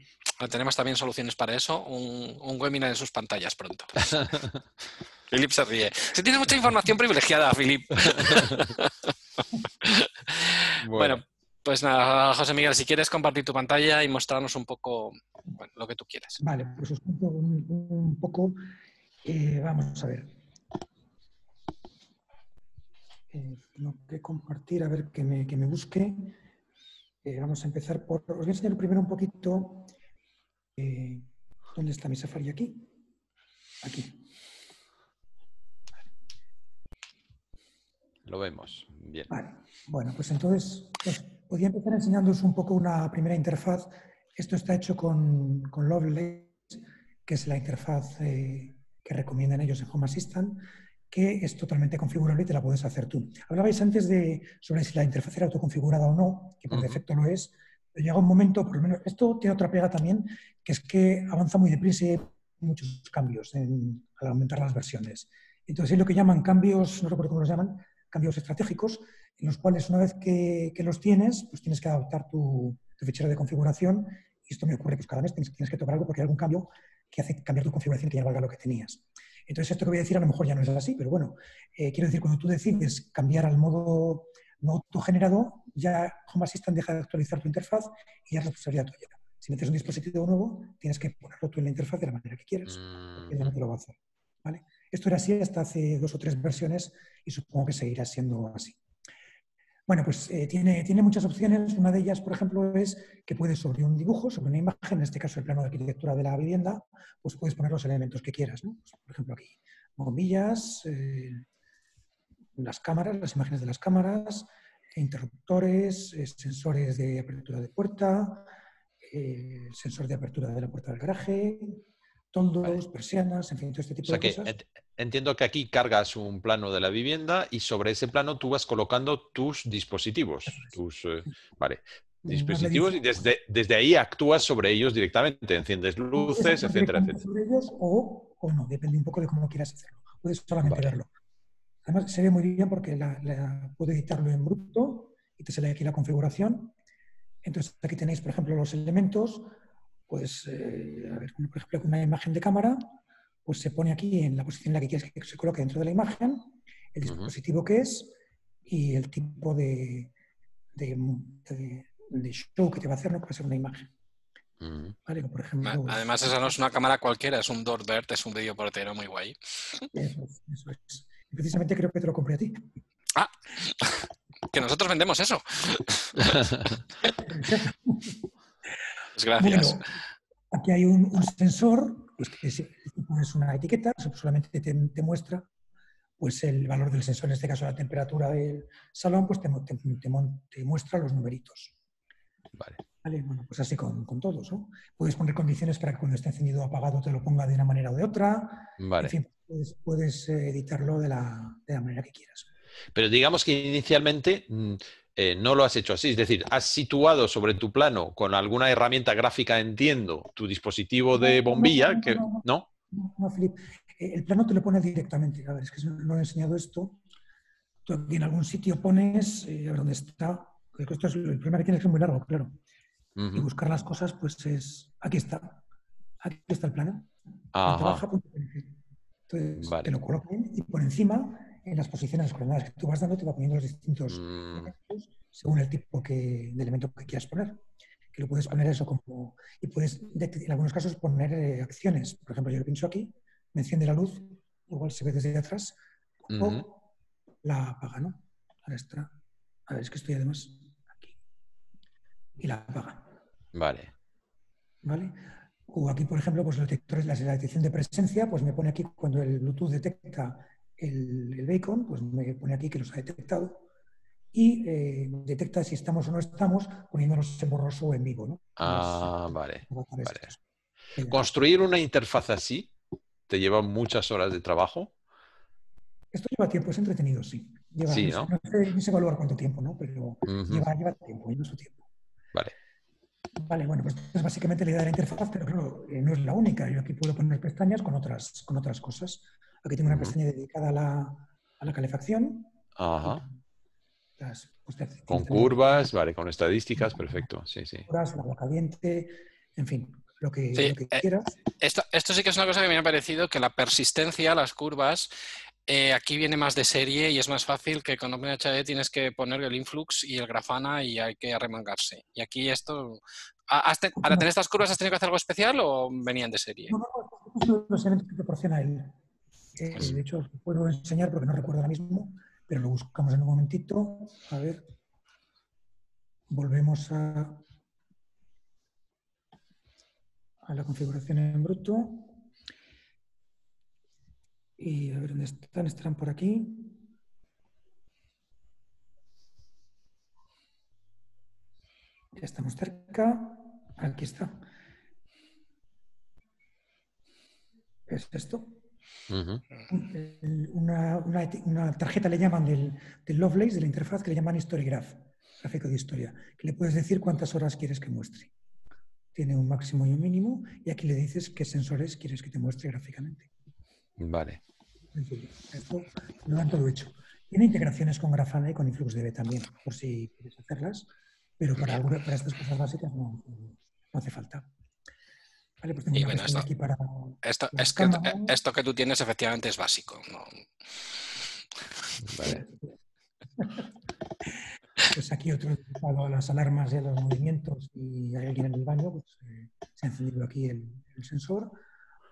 Tenemos también soluciones para eso, un, un webinar en sus pantallas pronto. Philip se ríe. Se tiene mucha información privilegiada, Philip. Bueno, pues nada, José Miguel, si quieres compartir tu pantalla y mostrarnos un poco bueno, lo que tú quieras. Vale, pues os cuento un, un poco. eh, vamos a ver. Eh, tengo que compartir, a ver que me, que me busque. Eh, vamos a empezar por. Os voy a enseñar primero un poquito. eh, ¿Dónde está mi Safari? Aquí. Aquí. Lo vemos. Bien. Vale. Bueno, pues entonces pues, podría empezar enseñándoos un poco una primera interfaz. Esto está hecho con, con Lovelace, que es la interfaz eh, que recomiendan ellos en Home Assistant, que es totalmente configurable y te la puedes hacer tú. Hablabais antes de sobre si la interfaz era autoconfigurada o no, que por defecto lo es. Pero llega un momento, por lo menos, esto tiene otra pega también, que es que avanza muy deprisa y hay muchos cambios en- al aumentar las versiones. Entonces, hay lo que llaman cambios, no recuerdo cómo los llaman, cambios estratégicos, en los cuales una vez que, que los tienes, pues tienes que adaptar tu, tu fichero de configuración. Y esto me ocurre pues cada mes tienes, tienes que tocar algo porque hay algún cambio que hace cambiar tu configuración que ya no valga lo que tenías. Entonces, esto que voy a decir a lo mejor ya no es así, pero bueno, eh, quiero decir, cuando tú decides cambiar al modo no autogenerado, ya Home Assistant deja de actualizar tu interfaz y ya es responsabilidad tuya. Si metes un dispositivo nuevo, tienes que ponerlo tú en la interfaz de la manera que quieras Mm, que ya no te lo va a hacer. ¿vale? Esto era así hasta hace dos o tres versiones y supongo que seguirá siendo así. Bueno, pues eh, tiene, tiene muchas opciones. Una de ellas, por ejemplo, es que puedes sobre un dibujo, sobre una imagen, en este caso el plano de arquitectura de la vivienda, pues puedes poner los elementos que quieras. Pues, por ejemplo, aquí bombillas, eh, las cámaras, las imágenes de las cámaras, interruptores, eh, sensores de apertura de puerta, sensor de apertura de la puerta del garaje, toldos, persianas, en fin, todo este O tipo sea de que cosas. ent- entiendo que aquí cargas un plano de la vivienda y sobre ese plano tú vas colocando tus dispositivos. Tus, eh, vale. Dispositivos y desde, desde ahí actúas sobre ellos directamente. Enciendes luces, etcétera, etcétera. sobre ellos o, o no, depende un poco de cómo quieras hacerlo. Puedes solamente Vale. verlo. Además, se ve muy bien porque la, la- puedo editarlo en bruto y te sale aquí la configuración. Entonces, aquí tenéis, por ejemplo, los elementos. Pues, eh, a ver, por ejemplo, una imagen de cámara, pues se pone aquí en la posición en la que quieres que se coloque dentro de la imagen, el dispositivo que es y el tipo de, de, de- de show que te va a hacer, ¿no? Que va a ser una imagen. ¿vale? Por ejemplo, A- Además, esa no es una cámara cualquiera, es un Doorbird, es un vídeo portero muy guay. Eso es, eso es. Y Precisamente creo que te lo compré a ti. Que nosotros vendemos eso. Pues gracias. Bueno, aquí hay un, un sensor, pues que si pones una etiqueta, solamente te, te muestra pues el valor del sensor, en este caso la temperatura del salón, pues te, te- te muestra los numeritos. Vale. ¿Vale? Bueno, pues así con, con todos, ¿no? Puedes poner condiciones para que cuando esté encendido o apagado te lo ponga de una manera o de otra. Vale. En fin, puedes, puedes, eh, editarlo de la, de la manera que quieras. Pero digamos que inicialmente mm, eh, no lo has hecho así. Es decir, has situado sobre tu plano con alguna herramienta gráfica, entiendo, tu dispositivo de No, no, bombilla, no, que no, no. Filip. Eh, El plano te lo pone directamente. A ver, es que no he enseñado esto. Tú aquí en algún sitio pones, eh, a ver dónde está. Esto es, el problema que tiene es que es muy largo, claro. Y buscar las cosas, pues es. Aquí está. Aquí está el plano. Ajá. Entonces Vale. te lo coloca bien y por encima, en las posiciones, las coordenadas que tú vas dando, te va poniendo los distintos Mm, elementos según el tipo que, de elemento que quieras poner. Que lo puedes poner eso como. Y puedes, de- en algunos casos, poner eh, acciones. Por ejemplo, yo lo pincho aquí, me enciende la luz, igual se ve desde atrás, la apaga, ¿no? Ahora está. A ver, es que estoy además aquí. Y la apaga, Vale. ¿vale? O aquí, por ejemplo, pues los detectores, la detección de presencia, pues me pone aquí cuando el Bluetooth detecta el, el beacon, pues me pone aquí que los ha detectado y eh, detecta si estamos o no estamos poniéndonos en borroso o en vivo, ¿no? Ah, vale. los botones vale. Eh, Construir una interfaz así te lleva muchas horas de trabajo. Esto lleva tiempo, es entretenido, sí. Lleva, Sí, no, ¿no? sé, no sé- evaluar cuánto tiempo, ¿no? Pero lleva, lleva tiempo, lleva su tiempo. Vale. Vale, bueno, pues esta es básicamente la idea de la interfaz, pero claro, eh, no es la única. Yo aquí puedo poner pestañas con otras, con otras cosas. Aquí tengo una pestaña dedicada a la, a la calefacción. Ajá. Las, pues, Con curvas, vale, con estadísticas, perfecto. Sí, sí. el agua caliente, en fin, lo que, Sí, lo que eh, quieras. Esto, esto sí que es una cosa que me ha parecido, que la persistencia, las curvas, eh, aquí viene más de serie y es más fácil que con OpenHD tienes que poner el influx y el grafana y hay que arremangarse. Y aquí esto... ¿ha- has te- ¿Para tener estas curvas has tenido que hacer algo especial o venían de serie? No, no, no, de los elementos que proporciona él. Eh, de hecho, os puedo enseñar porque no recuerdo ahora mismo, pero lo buscamos en un momentito. A ver. Volvemos a, a la configuración en bruto. Y a ver dónde están. Estarán por aquí. Ya estamos cerca. Aquí está. Es esto. Una, una tarjeta le llaman del, del Lovelace, de la interfaz, que le llaman History Graph, gráfico de historia, que le puedes decir cuántas horas quieres que muestre. Tiene un máximo y un mínimo, y aquí le dices qué sensores quieres que te muestre gráficamente. Vale. Esto lo dan todo hecho. Tiene integraciones con Grafana y con InfluxDB también, por si quieres hacerlas, pero para, para estas cosas básicas no, no hace falta. Vale, pues Y bueno, esto- aquí para... Esto, es que, cámara. esto que tú tienes efectivamente es básico. ¿no? Vale. Pues aquí otro dedicado a las alarmas y a los movimientos y hay alguien en el baño, pues eh, se ha encendido aquí el, el sensor.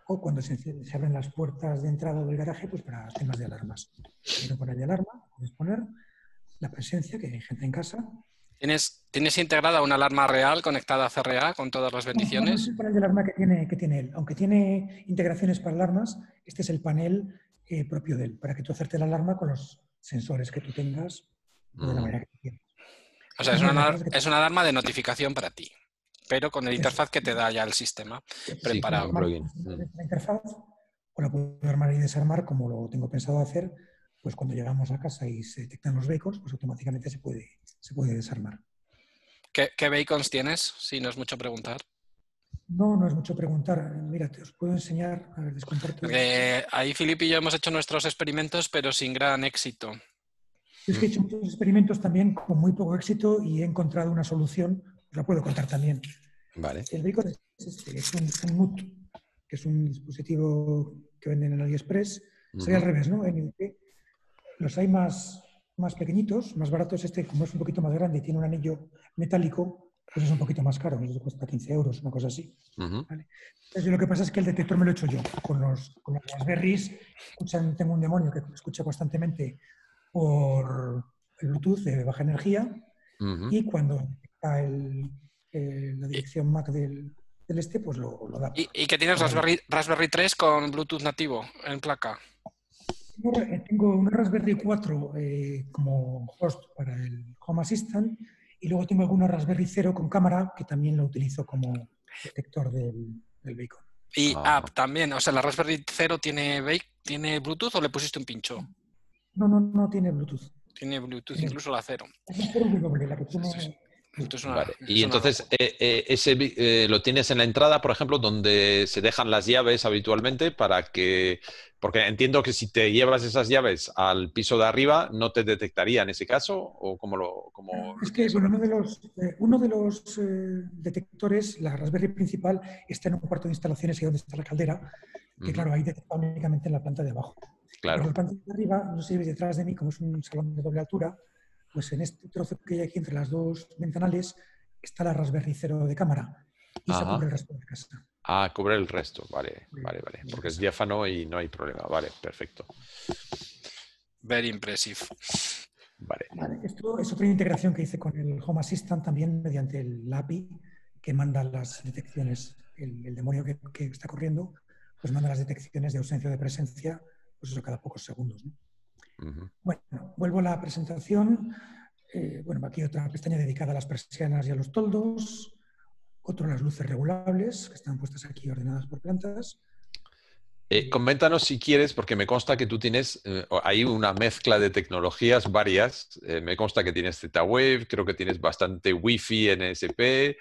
O cuando se, se abren las puertas de entrada del garaje, pues para temas de alarmas. Quiero poner de alarma, puedes poner la presencia, que hay gente en casa. ¿Tienes, ¿Tienes integrada una alarma real conectada a CRA con todas las No, no, no bendiciones? es el panel de alarma que tiene, que tiene él. Aunque tiene integraciones para alarmas, este es el panel eh, propio de él, para que tú acerte la alarma con los sensores que tú tengas o de la Ujú. manera que tú quieras. O sea, es una, es una alarma de notificación para ti, pero con el Eso. interfaz que te da ya el sistema. Sí, Preparado. con plugin. La interfaz, o la puedo armar y desarmar como lo tengo pensado hacer, pues cuando llegamos a casa y se detectan los vehículos, pues automáticamente se puede, se puede desarmar. ¿Qué, qué bacons tienes? Si no es mucho preguntar. No, no es mucho preguntar. Mira, te os puedo enseñar, a ver. Porque ahí Filip y yo hemos hecho nuestros experimentos, pero sin gran éxito. Es que he hecho muchos experimentos también con muy poco éxito y he encontrado una solución, os la puedo contar también. Vale. El es, este, es un, un NUT, que es un dispositivo que venden en AliExpress. Sería al Ujú. revés, ¿no? NUT. Los hay más, más pequeñitos, más baratos. Este, como es un poquito más grande y tiene un anillo metálico, pues es un poquito más caro. Eso cuesta 15 euros, una cosa así. Entonces, lo que pasa es que el detector me lo he hecho yo. Con los, con los Raspberries, escuchan, tengo un demonio que escucha constantemente por el Bluetooth de baja energía y cuando detecta el- la dirección MAC del, del este, pues lo, lo da. ¿Y, y que tienes. Raspberry, Raspberry 3 con Bluetooth nativo en placa? Tengo, eh, tengo una Raspberry 4 eh, como host para el Home Assistant y luego tengo alguna Raspberry 0 con cámara que también lo utilizo como detector del, del beacon. Y Ah. app también. O sea, ¿la Raspberry 0 tiene, tiene Bluetooth o le pusiste un pincho? No, no, no tiene Bluetooth. Tiene Bluetooth, Sí. incluso la 0. Es la 0W, la que tiene... Sí, sí. Esto es una- Vale. Y entonces, eh, eh, ese eh, lo tienes en la entrada, por ejemplo, donde se dejan las llaves habitualmente para que, porque entiendo que si te llevas esas llaves al piso de arriba, no te detectaría en ese caso, o cómo lo, cómo Es que bueno, uno de los, eh, uno de los eh, detectores, la Raspberry principal, está en un cuarto de instalaciones, ahí donde está la caldera, que claro, ahí detecta únicamente en la planta de abajo. Pero Claro. la planta de arriba, no sé si veis detrás de mí, como es un salón de doble altura, pues en este trozo que hay aquí entre las dos ventanales está la Raspberry cero de cámara. Y se cubre el resto de la casa. Ah, cubre el resto, vale, vale, vale, porque es diáfano y no hay problema, vale, perfecto, Very impressive. vale. Vale, esto es otra integración que hice con el Home Assistant también mediante el API que manda las detecciones. El, el demonio que, que está corriendo, pues manda las detecciones de ausencia o de presencia, pues eso cada pocos segundos. ¿no? Bueno, vuelvo a la presentación. Eh, bueno, aquí otra pestaña dedicada a las persianas y a los toldos. Otro las luces regulables, que están puestas aquí ordenadas por plantas. Eh, coméntanos si quieres, porque me consta que tú tienes eh, ahí una mezcla de tecnologías varias. Eh, me consta que tienes Z-Wave, creo que tienes bastante Wi-Fi, NSP,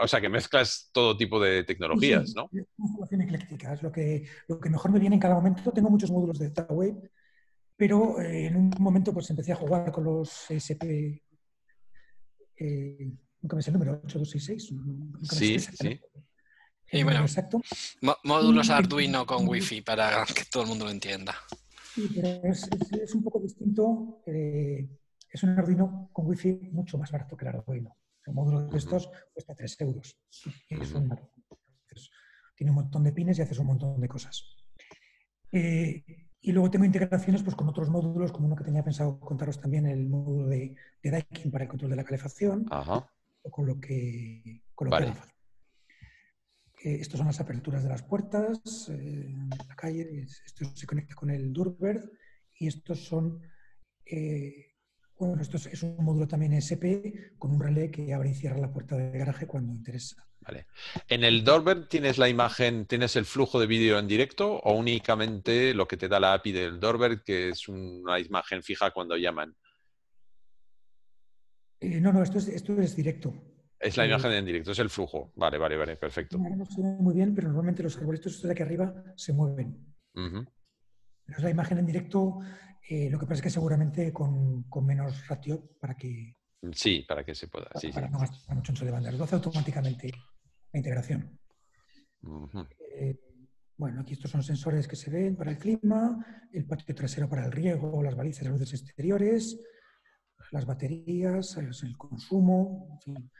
o sea que mezclas todo tipo de tecnologías, ¿no? Es una solución ecléctica, es lo que, lo que mejor me viene en cada momento. Tengo muchos módulos de Z-Wave, pero en un momento pues empecé a jugar con los SP, nunca me sé el número, 8266. sí, sí. Y bueno, módulos Arduino con Wi-Fi para que todo el mundo lo entienda. Sí, pero es, un poco distinto. Eh, es un Arduino con Wi-Fi mucho más barato que el Arduino. Un módulo de estos cuesta 3 euros. tiene un montón de pines y haces un montón de cosas. Eh, y luego tengo integraciones pues, con otros módulos, como uno que tenía pensado contaros también, el módulo de, de Daikin para el control de la calefacción, o con lo que, con lo que haga falta. Eh, estos son las aperturas de las puertas eh, la calle. Esto se conecta con el Doorbird y estos son, eh, bueno, esto es, un módulo también SP con un relé que abre y cierra la puerta del garaje cuando interesa. Vale. ¿En el Doorbird tienes la imagen, tienes el flujo de vídeo en directo o únicamente lo que te da la API del Doorbird, que es una imagen fija cuando llaman? no, no, esto es, esto es directo. Es la imagen en directo, es el flujo. Vale, vale, vale, perfecto. No se ve muy bien, pero normalmente los arbolitos de aquí arriba se mueven. Es la imagen en directo, eh, lo que pasa es que seguramente con, menos ratio para que... Sí, para que se pueda. Para, sí, no gastar mucho ancho de banda. Lo hace automáticamente la integración. Eh, bueno, aquí estos son sensores que se ven para el clima, el patio trasero para el riego, las balizas, las luces exteriores, las baterías, el consumo, en fin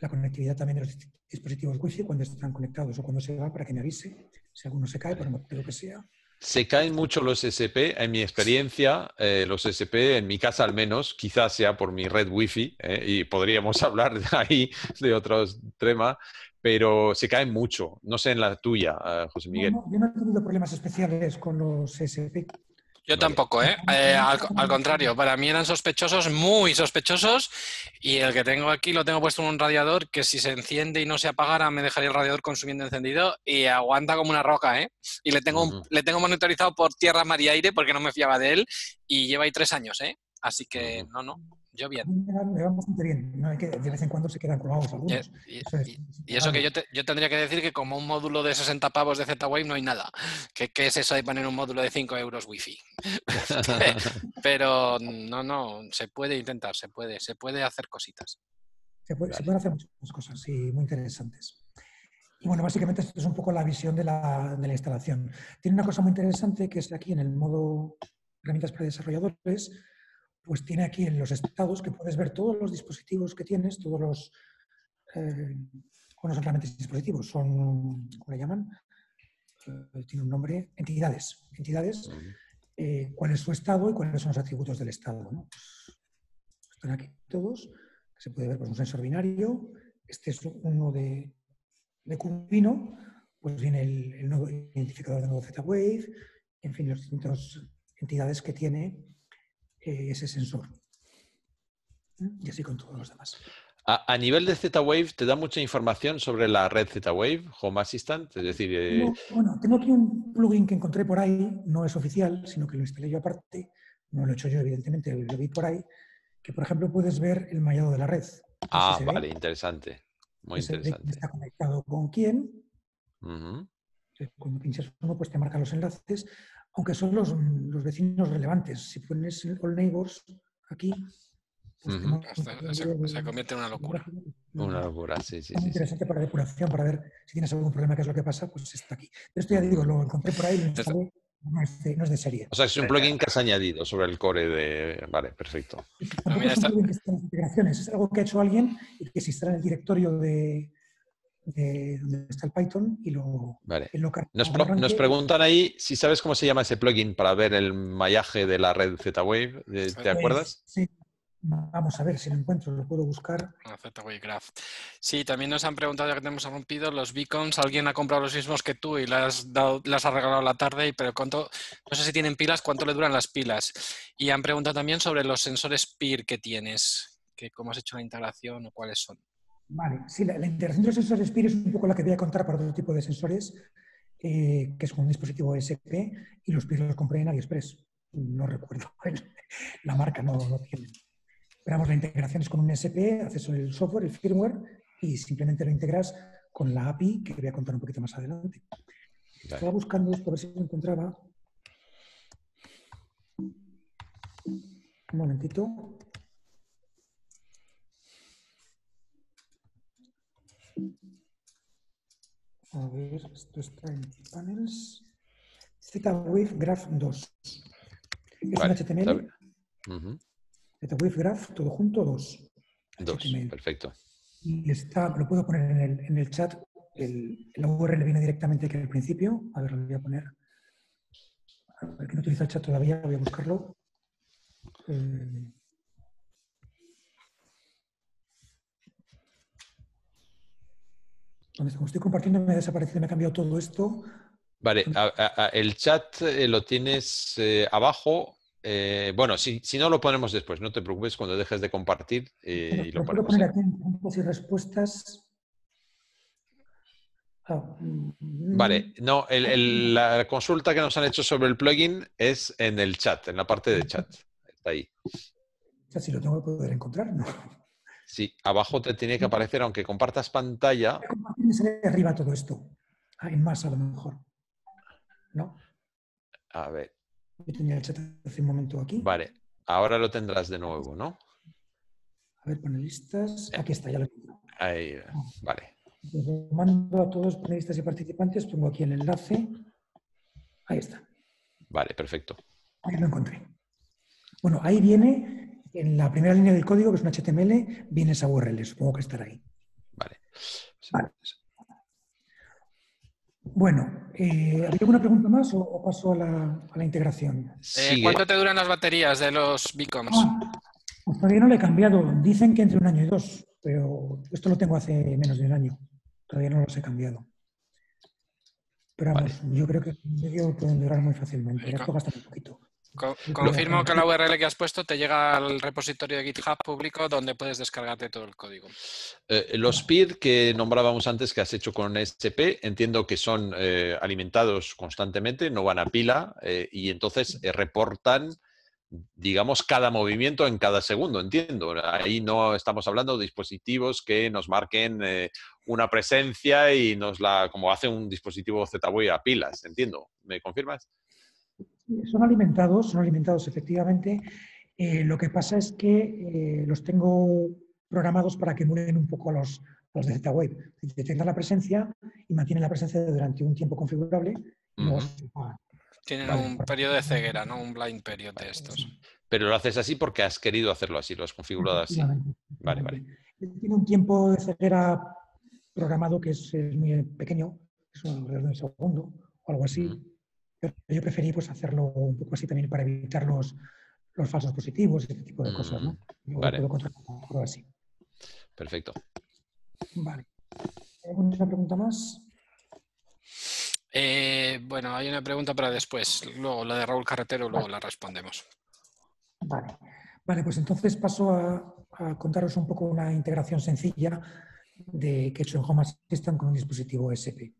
la conectividad también de los dispositivos Wi-Fi cuando están conectados o cuando se va para que me avise si alguno se cae, por lo que sea. Se caen mucho los SP, en mi experiencia, eh, los SP, en mi casa al menos, quizás sea por mi red Wi-Fi, eh, y podríamos hablar de ahí de otros temas, pero se caen mucho. No sé en la tuya, eh, José Miguel. yo no he tenido problemas especiales con los SP. Yo tampoco, ¿eh? eh al, contrario, para mí eran sospechosos, muy sospechosos, y el que tengo aquí lo tengo puesto en un radiador que si se enciende y no se apagara me dejaría el radiador consumiendo encendido y aguanta como una roca, ¿eh? Y le tengo, le tengo monitorizado por tierra, mar y aire porque no me fiaba de él y lleva ahí tres años, ¿eh? Así que, no, no, yo bien. Me va bastante bien. No hay que, de vez en cuando se quedan colgados algunos. Y, eso, que yo, yo, tendría que decir que como un módulo de 60 pavos de Z-Wave no hay nada. ¿Qué, ¿Qué, es eso de poner un módulo de 5 euros Wi-Fi? Pero no, no, se puede intentar, se puede, se puede hacer cositas. Se, puede, se pueden hacer muchas cosas, sí, muy interesantes. Y bueno, básicamente esto es un poco la visión de la, de la instalación. Tiene una cosa muy interesante que es aquí en el modo herramientas para desarrolladores, pues tiene aquí en los estados que puedes ver todos los dispositivos que tienes, todos los, eh, bueno, son realmente dispositivos, son, ¿cómo le llaman? Eh, tiene un nombre, entidades, entidades, eh, cuál es su estado y cuáles son los atributos del estado. ¿no? Pues, están aquí todos, se puede ver pues, un sensor binario, este es uno de, de Cubino, pues viene el, el nuevo identificador de nuevo Z-Wave, en fin, las distintas entidades que tiene ese sensor. Y así con todos los demás. A, nivel de Z-Wave, ¿te da mucha información sobre la red Z-Wave, Home Assistant? Es decir, eh, bueno, tengo aquí un plugin que encontré por ahí, no es oficial, sino que lo instalé yo aparte, no lo he hecho yo, evidentemente, lo vi por ahí, que por ejemplo puedes ver el mallado de la red. ah, vale, interesante. Muy interesante. Está conectado con quién. Cuando pinchas uno, pues te marca los enlaces aunque son los, los vecinos relevantes. Si pones All Neighbors aquí, pues se, convierte en una locura. Una locura, sí, sí. Es sí, interesante para depuración, para ver si tienes algún problema, qué es lo que pasa, pues está aquí. Pero esto ya digo, lo encontré por ahí, lo instalé, no es, de, no es de serie. O sea, es un plugin que has añadido sobre el core de... Vale, perfecto. Tampoco es un plugin que está en las integraciones, es algo que ha hecho alguien y que se instala en el directorio de, de donde está el Python y lo, vale. nos, preguntan ahí si sabes cómo se llama ese plugin para ver el mallaje de la red Z-Wave. ¿Te pues, acuerdas? Sí. Vamos a ver si lo encuentro, lo puedo buscar. Z-Wave Graph. Sí, también nos han preguntado, ya que tenemos rompido, los beacons. Alguien ha comprado los mismos que tú y las, las ha regalado la tarde, pero cuánto, no sé si tienen pilas, cuánto le duran las pilas. Y han preguntado también sobre los sensores PIR que tienes, que cómo has hecho la integración o cuáles son. Vale, sí, la, integración de los sensores PIR es un poco la que voy a contar para otro tipo de sensores. eh, que es con un dispositivo SP, y los pies los compré en AliExpress. No recuerdo la marca, no lo tienen. Esperamos la integración es con un SP, haces el software, el firmware, y simplemente lo integras con la API, que voy a contar un poquito más adelante. Estaba buscando esto, a ver si lo encontraba. Un momentito. A ver, esto está en panels. Z-Wave Graph 2. Es un HTML. Z-Wave Graph, todo junto, 2. 2, perfecto. Y está, lo puedo poner en el, en el chat. El, la URL viene directamente aquí al principio. A ver, lo voy a poner. A ver, que no utiliza el chat todavía, voy a buscarlo. Eh, como estoy compartiendo me ha desaparecido, me ha cambiado todo esto. Vale, el chat eh, lo tienes eh, abajo. Eh, bueno, si, si, no lo ponemos después, no te preocupes cuando dejes de compartir y lo, ponemos. poner aquí en preguntas y respuestas. Ah, mm, vale, no, la consulta que nos han hecho sobre el plugin es en el chat, en la parte de chat. Está ahí. Si lo tengo que poder encontrar, ¿no? Sí, abajo te tiene que aparecer, aunque compartas pantalla. Arriba todo esto. Hay más a lo mejor. ¿No? A ver. Yo tenía el chat hace un momento aquí. Vale, ahora lo tendrás de nuevo, ¿no? A ver, panelistas. Aquí está, ya lo tengo. Ahí, vale. mando a todos panelistas y participantes, pongo aquí el enlace. Ahí está. Vale, perfecto. Ahí lo encontré. Bueno, ahí viene en la primera línea del código, que es un HTML, viene esa URL, supongo que estará ahí. Vale. Bueno, eh, ¿había alguna pregunta más o, paso a la, integración? Eh, ¿Cuánto te duran las baterías de los beacons? Ah, pues todavía no lo he cambiado. Dicen que entre un año y dos, pero esto lo tengo hace menos de un año. Todavía no los he cambiado. Pero vamos, yo creo que medio pueden durar muy fácilmente. Esto gasta un poquito. Confirmo que la URL que has puesto te llega al repositorio de GitHub público donde puedes descargarte todo el código. Eh, los PIR que nombrábamos antes que has hecho con SP, entiendo que son eh, alimentados constantemente, no van a pila eh, y entonces reportan, digamos, cada movimiento en cada segundo, entiendo. Ahí no estamos hablando de dispositivos que nos marquen una presencia y nos la, como hace un dispositivo Z-Wave a pilas, entiendo. ¿Me confirmas? Son alimentados, son alimentados efectivamente. Eh, lo que pasa es que eh, los tengo programados para que emulen un poco los, los de Z-Wave. Detectan la presencia y mantienen la presencia durante un tiempo configurable. Tienen un periodo de ceguera, ¿no? Un blind period de estos. Pero lo haces así porque has querido hacerlo así, lo has configurado así. Vale, vale. Tiene un tiempo de ceguera programado que es, muy pequeño, es alrededor de un segundo o algo así yo preferí pues, hacerlo un poco así también para evitar los, los falsos positivos, este tipo de cosas, ¿no? Mm, yo vale. puedo así. Perfecto. Vale. ¿Alguna pregunta más? Eh, bueno, hay una pregunta para después. Luego la de Raúl Carretero, luego la respondemos. Vale. Vale, pues entonces paso a, a, contaros un poco una integración sencilla de que he hecho en Home Assistant con un dispositivo SP.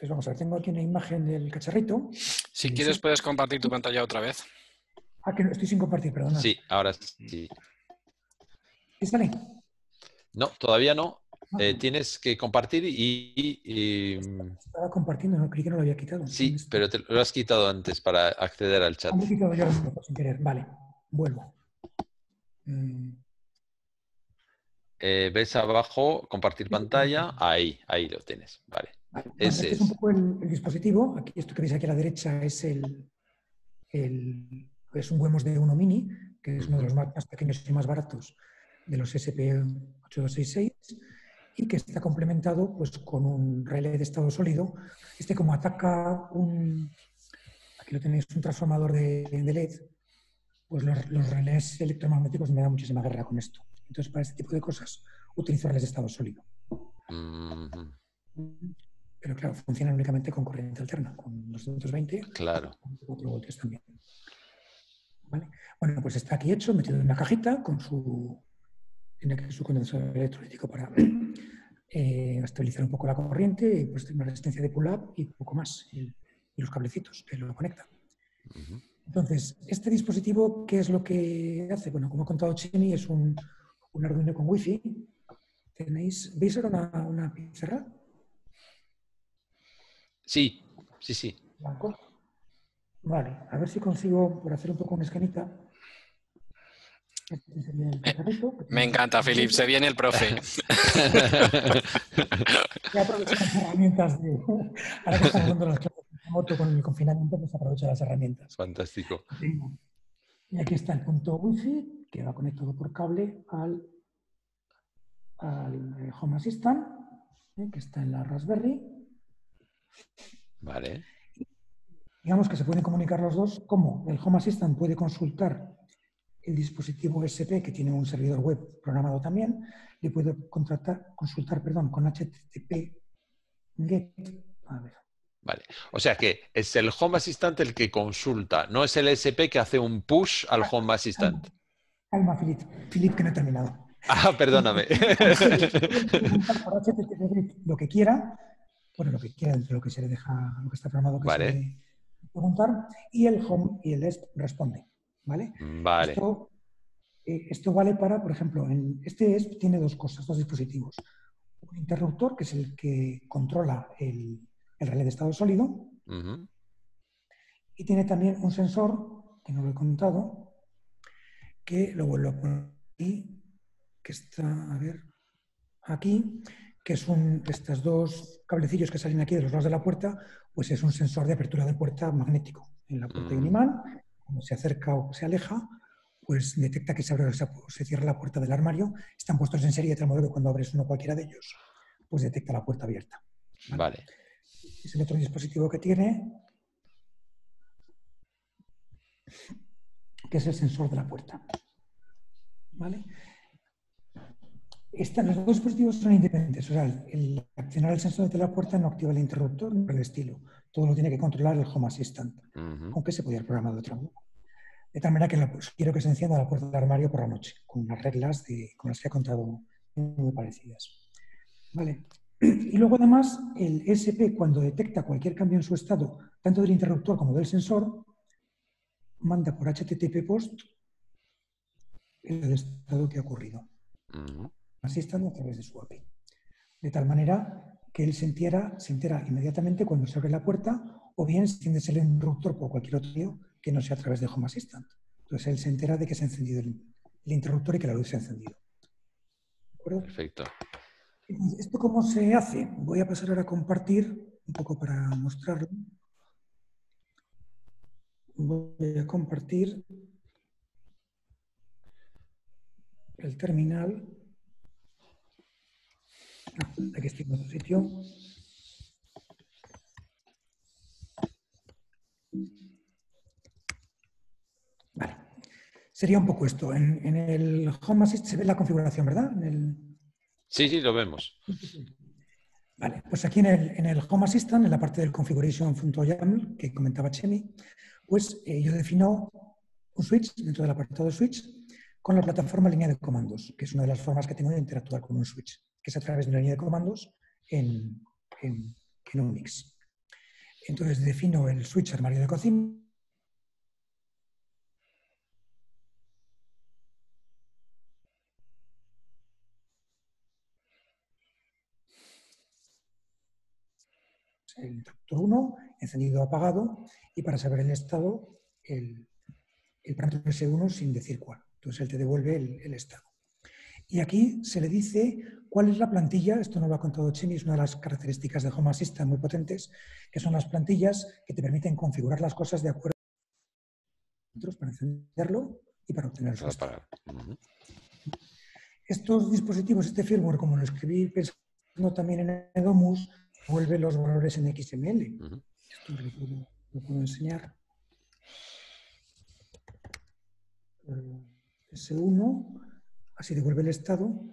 Entonces vamos a ver, tengo aquí una imagen del cacharrito. Si quieres puedes compartir tu pantalla otra vez. Ah, que estoy sin compartir, perdona. Sí, ahora sí. ¿Sí sale? No, todavía no. Ah. Eh, tienes que compartir y, Estaba compartiendo, no creí que no lo había quitado. Sí, pero te lo has quitado antes para acceder al chat. Lo he quitado yo sin querer. Vale, vuelvo. Mm. Eh, ¿Ves abajo compartir pantalla? Ahí, ahí lo tienes. Vale este es un poco el, dispositivo. Aquí, esto que veis aquí a la derecha es el, es un Wemos de 1 Mini, que es uno de los más, pequeños y más baratos de los SP8266 y que está complementado pues, con un relé de estado sólido. Este como ataca un, aquí lo tenéis, un transformador de, LED, pues los, relés electromagnéticos me dan muchísima guerra con esto. Entonces, para este tipo de cosas, utilizo relés de estado sólido. Pero claro, funcionan únicamente con corriente alterna, con 220. Claro. 4 voltios también. Bueno, pues está aquí hecho, metido en una cajita con su, tiene su condensador electrolítico para, eh, estabilizar un poco la corriente, pues una resistencia de pull-up y poco más, y, los cablecitos que lo conectan. Entonces, este dispositivo, ¿qué es lo que hace? Bueno, como ha contado Chemi, es un, un Arduino con Wi-Fi. ¿Tenéis, ¿Veis ahora una, una pizarra? Sí, sí, sí. Vale, a ver si consigo, por hacer un poco una escanita. Este Me encanta, Filip, se viene el profe. Ya aprovecho las herramientas de. Ahora que estamos dando las clases de moto con el confinamiento, pues aprovecho las herramientas. Fantástico. Y aquí está el punto Wi-Fi, que va conectado por cable al, al eh, Home Assistant, eh, que está en la Raspberry. Vale. Digamos que se pueden comunicar los dos, como el Home Assistant puede consultar el dispositivo SP, que tiene un servidor web programado también, le puede contratar, consultar perdón, con HTTP GET. A ver. Vale. O sea que es el Home Assistant el que consulta, no es el SP que hace un push al Home Assistant. Calma, Filip. Filip, que no he terminado. Ah, perdóname. lo que quiera, bueno, lo que quiera, entre lo que se le deja, lo que está programado que vale. se preguntar, y el home y el est responde. ¿Vale? Vale. Eh, esto, vale para, por ejemplo, en este ESP tiene dos cosas, dos dispositivos. Un interruptor, que es el que controla el, relé de estado sólido, y tiene también un sensor, que no lo he contado, que lo vuelvo a poner aquí, que está, a ver, aquí, que son estos dos cablecillos que salen aquí de los lados de la puerta, pues es un sensor de apertura de puerta magnético. En la puerta hay un mm. imán, cuando se acerca o se aleja, pues detecta que se abre o se cierra la puerta del armario. Están puestos en serie de tal modo que cuando abres uno cualquiera de ellos, pues detecta la puerta abierta. Vale. Es el otro dispositivo que tiene, que es el sensor de la puerta. ¿Vale? Los dos dispositivos son independientes. O sea, el, accionar el sensor de la puerta no activa el interruptor ni el estilo. Todo lo tiene que controlar el Home Assistant, aunque se podía programar de otra manera. De tal manera que quiero que se encienda la puerta del armario por la noche, con unas reglas de, con las que he contado muy parecidas. Vale. Y luego además el SP cuando detecta cualquier cambio en su estado, tanto del interruptor como del sensor, manda por HTTP post el estado que ha ocurrido. Assistant a través de su API. De tal manera que él se entera, se entera inmediatamente cuando se abre la puerta o bien si enciende el interruptor por cualquier otro medio que no sea a través de Home Assistant. Entonces él se entera de que se ha encendido el, interruptor y que la luz se ha encendido. ¿De acuerdo? Perfecto. ¿Esto cómo se hace? Voy a pasar ahora a compartir un poco para mostrarlo. Voy a compartir el terminal. Aquí estoy en otro sitio. Vale. Sería un poco esto. En, el Home Assist se ve la configuración, ¿verdad? Sí, sí, lo vemos. Vale, pues aquí en el, Home Assistant, en la parte del configuration.yaml que comentaba Chemi, pues eh, yo defino un switch dentro del apartado de switch con la plataforma línea de comandos, que es una de las formas que tengo de interactuar con un switch que es a través de una línea de comandos en, en, Unix. Entonces defino el switch armario de cocina. El interruptor 1, encendido o apagado, y para saber el estado, el, el parámetro S1 sin decir cuál. Entonces él te devuelve el estado. Y aquí se le dice cuál es la plantilla, esto no lo ha contado Chemi, es una de las características de Home Assistant muy potentes, que son las plantillas que te permiten configurar las cosas de acuerdo para encenderlo y para obtener el Estos dispositivos, este firmware, como lo escribí pensando también en Edomus, vuelve los valores en XML. Esto lo puedo, enseñar. Eh, S1 así devuelve el estado,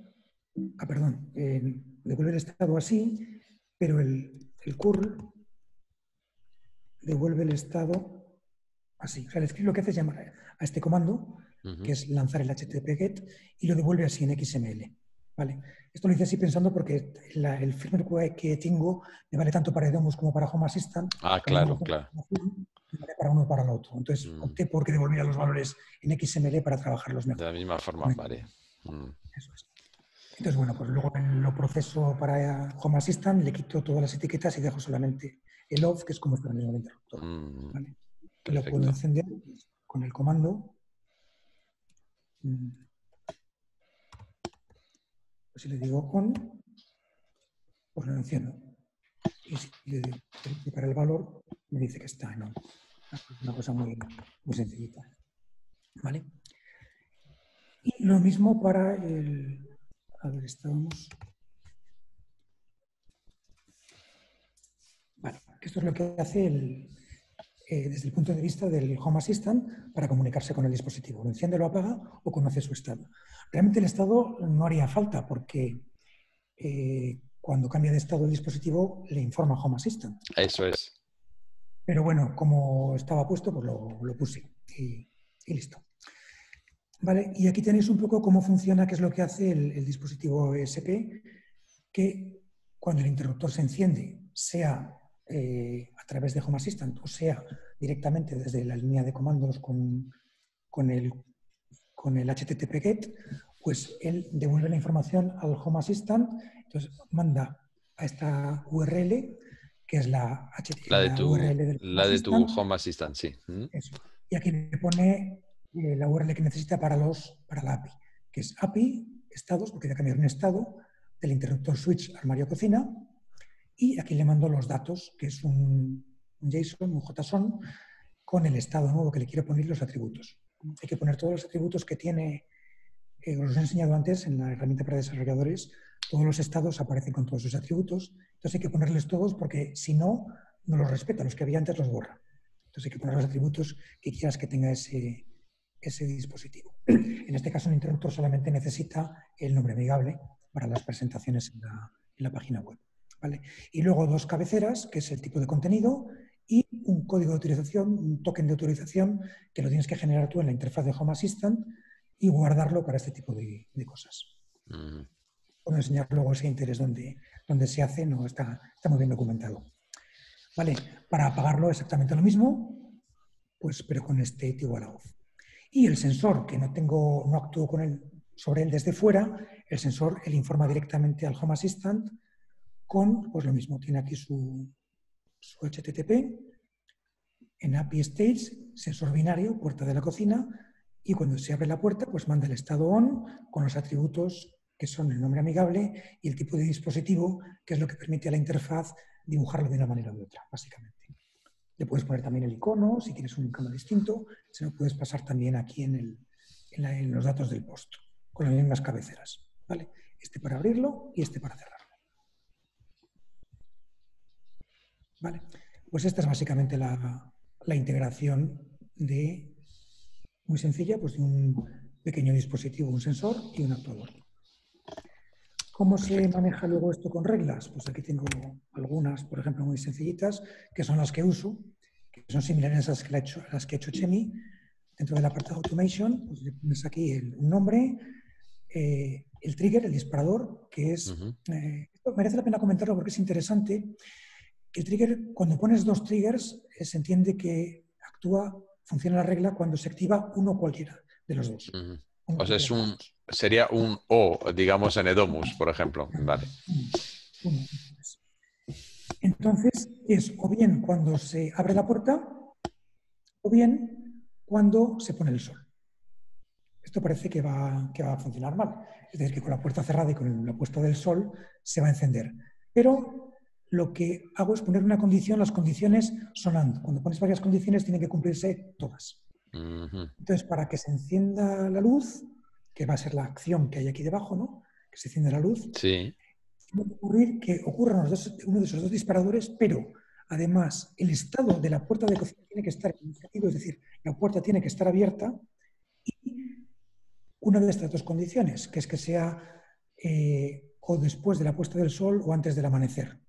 ah, perdón, devuelve el estado así, pero el, el curl devuelve el estado así. O sea, el script lo que hace es llamar a este comando, que es lanzar el HTTP GET, y lo devuelve así en XML. ¿Vale? Esto lo hice así pensando porque el firmware que tengo me vale tanto para Edomus como para Home Assistant. Ah, claro, claro. vale para uno o para el otro. Entonces mm. opté por que devolviera los valores en XML para trabajarlos mejor. De la misma forma, vale. Mm. Eso es. Entonces, bueno, pues luego lo proceso para Home Assistant, le quito todas las etiquetas y dejo solamente el off, que es como está en el interruptor. Mm. ¿vale? Lo puedo encender con el comando. Pues si le digo on, pues lo enciendo. Y si le doy para el valor, me dice que está en on. Una cosa muy, muy sencillita. ¿Vale? Y lo mismo para el... A ver, estábamos... Vale, esto es lo que hace el, eh, desde el punto de vista del Home Assistant para comunicarse con el dispositivo. Lo enciende, lo apaga o conoce su estado. Realmente el estado no haría falta porque eh, cuando cambia de estado el dispositivo le informa Home Assistant. Eso es. Pero bueno, como estaba puesto, pues lo, puse y, listo. Vale, y aquí tenéis un poco cómo funciona, qué es lo que hace el, el dispositivo ESP, que cuando el interruptor se enciende, sea eh, través de Home Assistant o sea directamente desde la línea de comandos con, con, el, con el HTTP GET, pues él devuelve la información al Home Assistant, entonces manda a esta URL, que es la, HTTP, la de tu, URL la de tu Home Assistant, sí. Y aquí le pone eh, la URL que necesita para, los, para la API, que es API, estados, porque ya cambiar un estado, del interruptor switch armario cocina, y aquí le mando los datos, que es un, JSON, un JSON, con el estado nuevo que le quiero poner los atributos. Hay que poner todos los atributos que tiene, eh, os he enseñado antes en la herramienta para desarrolladores, todos los estados aparecen con todos sus atributos. Entonces hay que ponerles todos porque si no, no los respeta, los que había antes los borra. Entonces hay que poner los atributos que quieras que tenga ese, ese dispositivo. En este caso, el interruptor solamente necesita el nombre amigable para las presentaciones en la página web. Y luego dos cabeceras, que es el tipo de contenido, y un código de autorización, un token de autorización que lo tienes que generar tú en la interfaz de Home Assistant y guardarlo para este tipo de, cosas. Puedo enseñar luego ese interés donde, donde se hace, no está, está muy bien documentado. Vale, para apagarlo exactamente lo mismo, pues pero con este igual a off. Y el sensor, que no tengo, no actúo con él, sobre él desde fuera, el sensor él informa directamente al Home Assistant con, pues lo mismo, tiene aquí su, HTTP, en API States, sensor binario, puerta de la cocina, y cuando se abre la puerta, pues manda el estado on con los atributos que son el nombre amigable y el tipo de dispositivo, que es lo que permite a la interfaz dibujarlo de una manera u otra, básicamente. Le puedes poner también el icono, si quieres un icono distinto, se lo puedes pasar también aquí en, en los datos del post, con las mismas cabeceras. ¿vale? Este para abrirlo y este para cerrar. ¿Vale? Pues esta es básicamente la, integración de, muy sencilla, pues de un pequeño dispositivo, un sensor y un actuador. ¿Cómo se maneja luego esto con reglas? Pues aquí tengo algunas, por ejemplo, muy sencillitas, que son las que uso, que son similares a las que, ha hecho, las que ha hecho Chemi. Dentro del apartado Automation, pues le pones aquí el, un nombre, eh, el trigger, el disparador, que es... Eh, merece la pena comentarlo porque es interesante el trigger, cuando pones dos triggers, eh, se entiende que actúa, funciona la regla cuando se activa uno cualquiera de los dos. O sea, es un, sería un O, digamos, en Edomus, por ejemplo. Vale. Entonces, es o bien cuando se abre la puerta o bien cuando se pone el sol. Esto parece que va, que va a funcionar mal. Es decir, que con la puerta cerrada y con la puesta del sol se va a encender. Pero lo que hago es poner una condición, las condiciones sonando. Cuando pones varias condiciones tienen que cumplirse todas. Entonces, para que se encienda la luz, que va a ser la acción que hay aquí debajo, ¿no? Que se enciende la luz. Sí. Puede ocurrir que ocurra uno de esos dos disparadores, pero además el estado de la puerta de cocina tiene que estar es decir, la puerta tiene que estar abierta y una de estas dos condiciones, que es que sea eh, o después de la puesta del sol o antes del amanecer.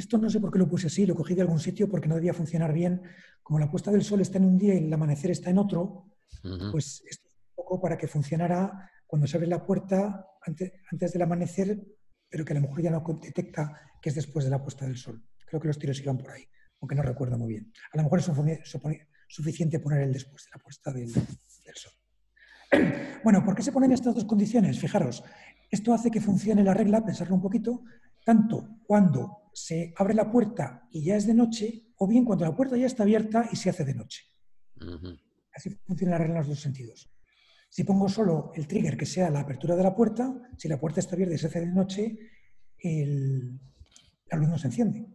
Esto no sé por qué lo puse así, lo cogí de algún sitio porque no debía funcionar bien. Como la puesta del sol está en un día y el amanecer está en otro, pues esto es un truco para que funcionara cuando se abre la puerta antes, antes del amanecer, pero que a lo mejor ya no detecta que es después de la puesta del sol. Creo que los tiros iban por ahí, aunque no recuerdo muy bien. A lo mejor es suficiente poner el después de la puesta del, del sol. Bueno, ¿por qué se ponen estas dos condiciones? Fijaros, esto hace que funcione la regla, pensarlo un poquito, tanto cuando se abre la puerta y ya es de noche, o bien cuando la puerta ya está abierta y se hace de noche. Así funciona la regla en los dos sentidos. Si pongo solo el trigger que sea la apertura de la puerta, si la puerta está abierta y se hace de noche, la luz no se enciende.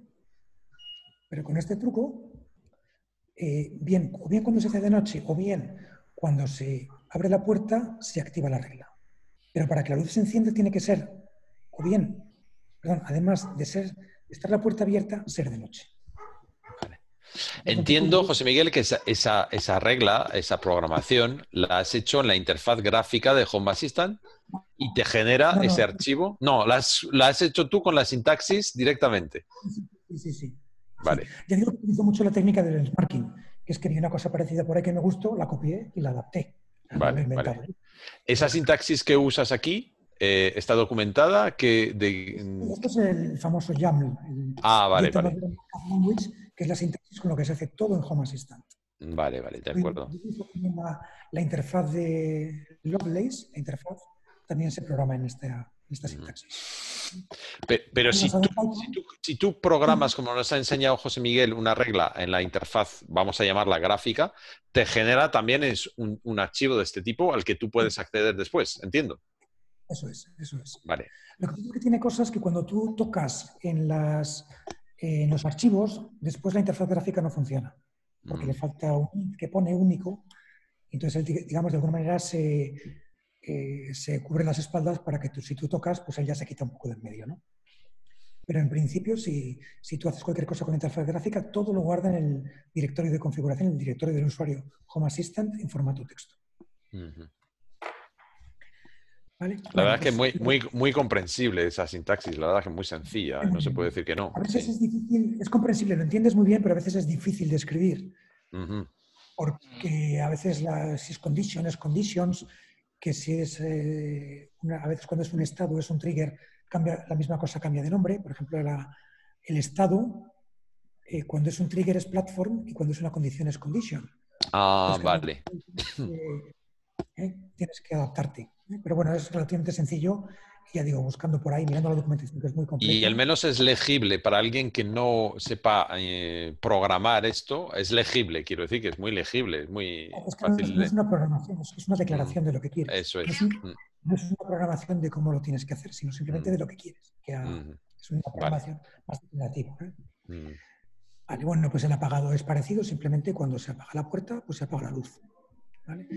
Pero con este truco, eh, bien, o bien cuando se hace de noche, o bien cuando se abre la puerta, se activa la regla. Pero para que la luz se encienda tiene que ser, o bien, perdón, además de ser, estar la puerta abierta, ser de noche. Entiendo, José Miguel, que esa, regla, esa programación, la has hecho en la interfaz gráfica de Home Assistant y te genera ese archivo. No, la has, hecho tú con la sintaxis directamente. Sí, sí, sí. Vale. Ya digo que utilizo mucho la técnica del benchmarking, que es que vi una cosa parecida por ahí que me gustó, la copié y la adapté. Vale, vale. Esa sintaxis que usas aquí eh, está documentada que Esto es el famoso YAML. ah, vale, vale que es la sintaxis con lo que se hace todo en Home Assistant. Vale, vale, de acuerdo. La, interfaz de Lovelace, la interfaz, también se programa en esta, sintaxis. Pero, si, tú, programas, como nos ha enseñado José Miguel, una regla en la interfaz, vamos a llamarla gráfica, te genera también es un, un archivo de este tipo al que tú puedes acceder después, entiendo. Eso es, eso es. Vale. Lo que es que tiene cosas que cuando tú tocas en las en los archivos, después la interfaz gráfica no funciona, porque le falta un que pone único. Entonces, digamos, de alguna manera se, eh, se cubren las espaldas para que tú, si tú tocas, pues él ya se quita un poco del medio, ¿no? Pero en principio, si, si, tú haces cualquier cosa con la interfaz gráfica, todo lo guarda en el directorio de configuración, en el directorio del usuario Home Assistant en formato texto. La verdad es que es muy, muy, muy comprensible esa sintaxis, la verdad es que es muy sencilla, no se puede decir que no. A veces es difícil, es comprensible, lo entiendes muy bien, pero a veces es difícil de escribir. Porque a veces las si es condition, conditions, que si es, eh, a veces cuando es un estado, es un trigger, cambia, la misma cosa cambia de nombre. Por ejemplo, el estado, eh, cuando es un trigger es platform y cuando es una condición es condition. Ah, vale. Eh, tienes que adaptarte. Pero bueno, es relativamente sencillo. Ya digo, buscando por ahí, mirando la documentación, que es muy compleja. Y al menos es legible para alguien que no sepa eh, programar esto, es legible, quiero decir que es muy legible, es muy fácil. No, es una programación, es una declaración de lo que quieres. Eso es. Mm. No es, una programación de cómo lo tienes que hacer, sino simplemente de mm. lo que quieres. Que Es una programación más declarativa. ¿eh? Mm. bueno, pues el apagado es parecido, simplemente cuando se apaga la puerta, pues se apaga la luz. ¿vale?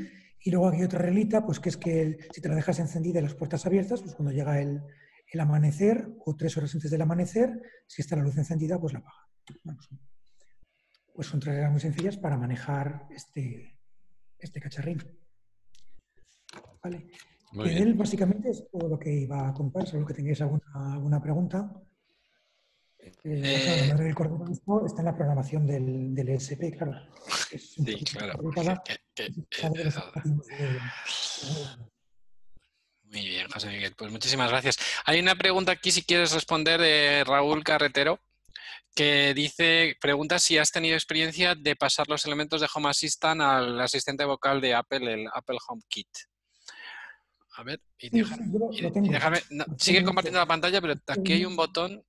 Y luego aquí otra reglita, pues que es que si te la dejas encendida y las puertas abiertas, pues cuando llega el, amanecer o tres horas antes del amanecer, si está la luz encendida, pues la apaga. pues son tres reglas muy sencillas para manejar este, este cacharrín. Vale. él básicamente es todo lo que iba a contar, solo que tengáis alguna, alguna pregunta. Eh, el cordón está en la programación del, del ESP, claro. sí, claro. Muy bien, José Miguel. Pues muchísimas gracias. Hay una pregunta aquí, si quieres responder, de Raúl Carretero, que dice, pregunta si has tenido experiencia de pasar los elementos de Home Assistant al asistente vocal de Apple, el Apple Home Kit. A ver, y déjame, sigue compartiendo la pantalla, pero aquí hay un botón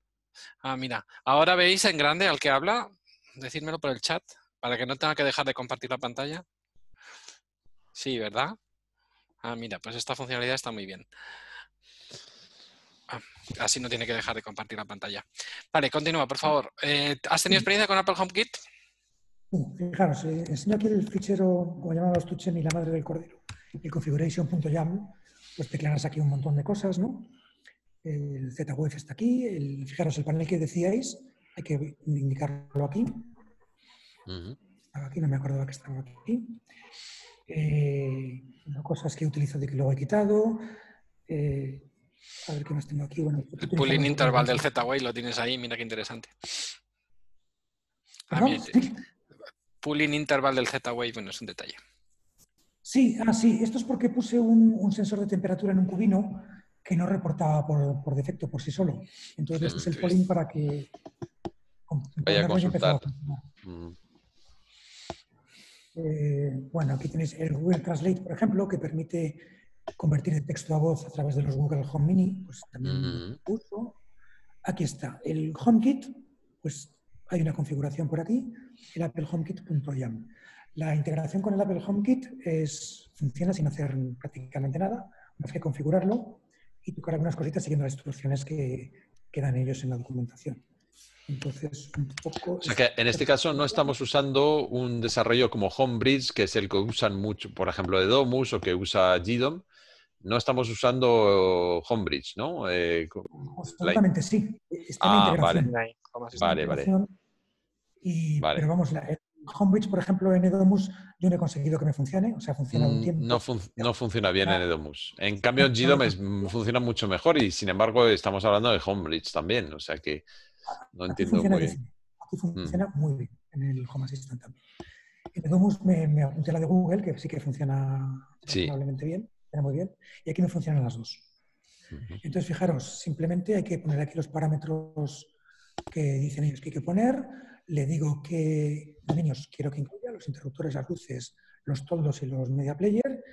Ah, mira, ahora veis en grande al que habla, decírmelo por el chat, para que no tenga que dejar de compartir la pantalla. Sí, ¿verdad? Ah, mira, pues esta funcionalidad está muy bien. Ah, así no tiene que dejar de compartir la pantalla. Vale, continúa, por favor. Eh, ¿Has tenido experiencia con Apple HomeKit? Fijaros, eh, enseño aquí el fichero, como llamamos Tuchen y la madre del cordero, el configuration.yaml, pues declaras aquí un montón de cosas, ¿no? El ZWF está aquí. El, fijaros, el panel que decíais, hay que indicarlo aquí. Estaba aquí, no me acordaba que estaba aquí. Eh, cosas que he utilizado y que luego he quitado. Eh, a ver qué más tengo aquí. Bueno, el pooling interval del Z-Way lo tienes ahí, mira qué interesante. pooling interval del Z-Wave, bueno, es un detalle. Sí, ah, sí, esto es porque puse un, sensor de temperatura en un cubino que no reportaba por, defecto por sí solo. Entonces le puse el polling para que... Vaya a consultar. Eh, bueno, aquí tenéis el Google Translate, por ejemplo, que permite convertir de texto a voz a través de los Google Home Mini, pues también mm. uso. Aquí está el HomeKit, pues hay una configuración por aquí, el Apple HomeKit.yam. La integración con el Apple HomeKit es, funciona sin hacer prácticamente nada, vez que configurarlo y tocar algunas cositas siguiendo las instrucciones que, que dan ellos en la documentación. Entonces, un poco... O sea que en este caso no estamos usando un desarrollo como Homebridge, que es el que usan mucho, por ejemplo, de Domus o que usa GDOM. No estamos usando Homebridge, ¿no? Eh, Absolutamente sí. Está ah, integración. Vale, vale, vale. Y, Pero vamos, la, Homebridge, por ejemplo, en Edomus, yo no he conseguido que me funcione, o sea, funciona un mm, tiempo. No, no funciona bien en Edomus. En cambio, en GDOM funciona mucho mejor y, sin embargo, estamos hablando de Homebridge también, o sea que no entiendo muy bien. Aquí funciona mm. muy bien, en el Home Assistant también. En Edomus me, me apunté la de Google, que sí que funciona probablemente bien, funciona muy bien, y aquí no funcionan las dos. Entonces, fijaros, simplemente hay que poner aquí los parámetros que dicen ellos que hay que poner, le digo que dominios quiero que incluya los interruptores, las luces, los toldos y los media player.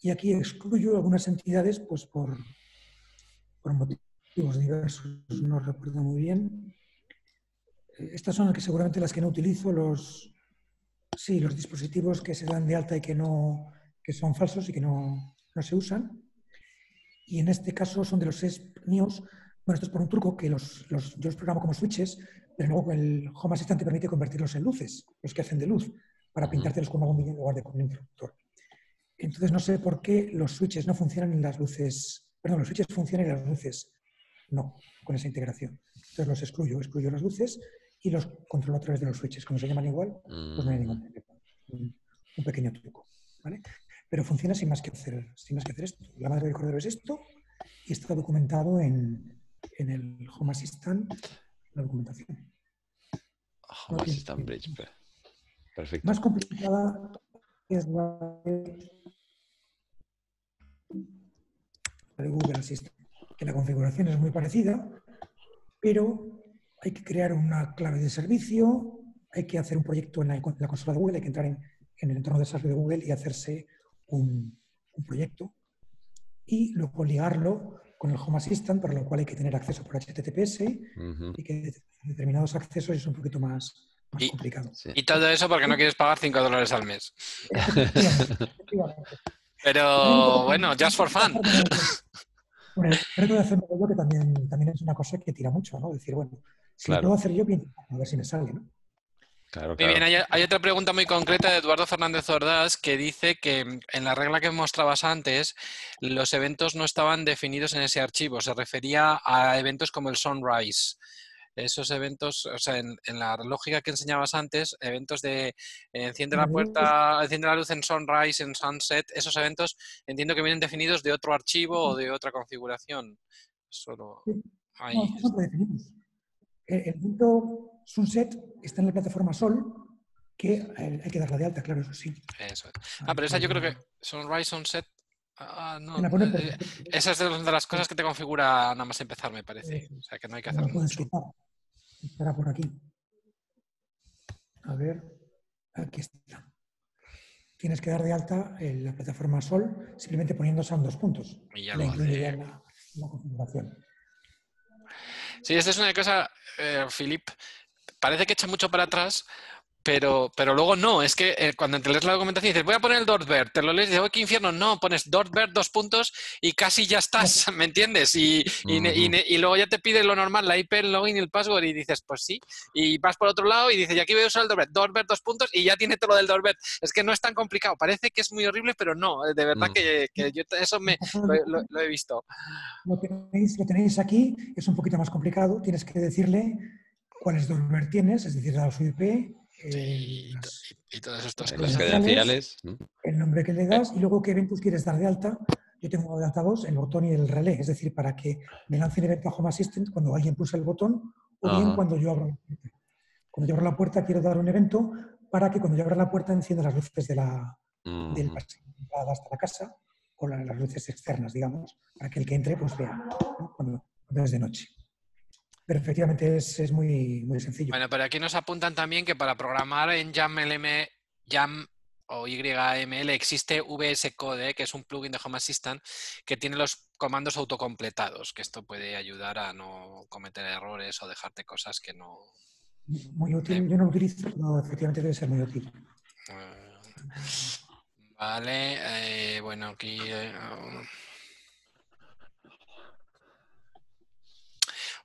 Y aquí excluyo algunas entidades pues por, por motivos diversos, no recuerdo muy bien. Estas son las que seguramente las que no utilizo, los, sí, los dispositivos que se dan de alta y que, no, que son falsos y que no, no se usan. Y en este caso son de los seis míos. Bueno, esto es por un truco que los, los, yo los programo como switches, pero luego el Home Assistant te permite convertirlos en luces, los que hacen de luz, para pintártelos con una bombilla en lugar de con un interruptor. Entonces no sé por qué los switches no funcionan en las luces, perdón, los switches funcionan en las luces no, con esa integración. Entonces los excluyo, excluyo las luces y los controlo a través de los switches. Como se llaman igual, pues no hay ningún problema. Un, pequeño truco. ¿vale? Pero funciona sin más, que hacer, sin más que hacer esto. La madre del cordero es esto y está documentado en, en el Home Assistant la documentación. Perfecto. Más complicada es la de Google Assistant, que la configuración es muy parecida, pero hay que crear una clave de servicio, hay que hacer un proyecto en la, consola de Google, hay que entrar en, el entorno de desarrollo de Google y hacerse un, un proyecto y luego ligarlo con el Home Assistant, para lo cual hay que tener acceso por HTTPS y que determinados accesos es un poquito más, complicado. Y todo eso porque no quieres pagar 5 dólares al mes. Pero bueno, just for fun. Bueno, creo que hacerlo yo que también, también es una cosa que tira mucho, ¿no? Decir, bueno, si lo puedo hacer yo, bien, a ver si me sale, ¿no? Muy bien, hay, otra pregunta muy concreta de Eduardo Fernández Ordaz que dice que en la regla que mostrabas antes, los eventos no estaban definidos en ese archivo. Se refería a eventos como el sunrise. Esos eventos, o sea, en, la lógica que enseñabas antes, eventos de enciende la puerta, enciende la luz en sunrise, en sunset, esos eventos entiendo que vienen definidos de otro archivo o de otra configuración. Solo ahí. El punto Sunset está en la plataforma Sol, que eh, hay que darla de alta, claro, eso sí. Eso Ah, pero esa yo creo que Sunrise, Sunset. Ah, no. Eh, esa es de las cosas que te configura nada más empezar, me parece. O sea, que no hay que hacer mucho. Estará por aquí. A ver, aquí está. Tienes que dar de alta en la plataforma Sol simplemente poniendo en dos puntos. Y ya lo hace. la configuración. Sí, esta es una cosa, eh, Philip, parece que echa mucho para atrás, pero, pero luego no, es que eh, cuando te lees la documentación dices, voy a poner el Dortbert, te lo lees y dices, oh, qué infierno, no, pones Dortbert dos puntos y casi ya estás, ¿me entiendes? Y, y, luego ya te pide lo normal, la IP, el login y el password y dices, pues sí, y vas por otro lado y dices, y aquí voy a usar el Dortbert, Dortbert dos puntos y ya tiene todo lo del Dortbert. Es que no es tan complicado, parece que es muy horrible, pero no, de verdad mm. que, yo eso me, lo, he visto. Lo tenéis, lo tenéis aquí, es un poquito más complicado, tienes que decirle cuáles Dortbert tienes, es decir, la su IP, y, todas estas cosas. credenciales. El nombre que le das y luego qué eventos quieres dar de alta. Yo tengo de alta dos el botón y el relé, es decir, para que me lance el evento a Home Assistant cuando alguien pulsa el botón o bien cuando yo abro la puerta. Cuando yo abro la puerta quiero dar un evento para que cuando yo abra la puerta encienda las luces de la, del entrada hasta la casa o la- las luces externas, digamos, para que el que entre pues vea ¿no? cuando, cuando es de noche. Pero efectivamente es, es muy, muy sencillo. Bueno, pero aquí nos apuntan también que para programar en YAML, YAM o YAML existe VS Code, que es un plugin de Home Assistant que tiene los comandos autocompletados, que esto puede ayudar a no cometer errores o dejarte cosas que no... Muy útil, yo no lo utilizo, pero efectivamente debe ser muy útil. eh, Vale, eh, bueno, aquí... eh,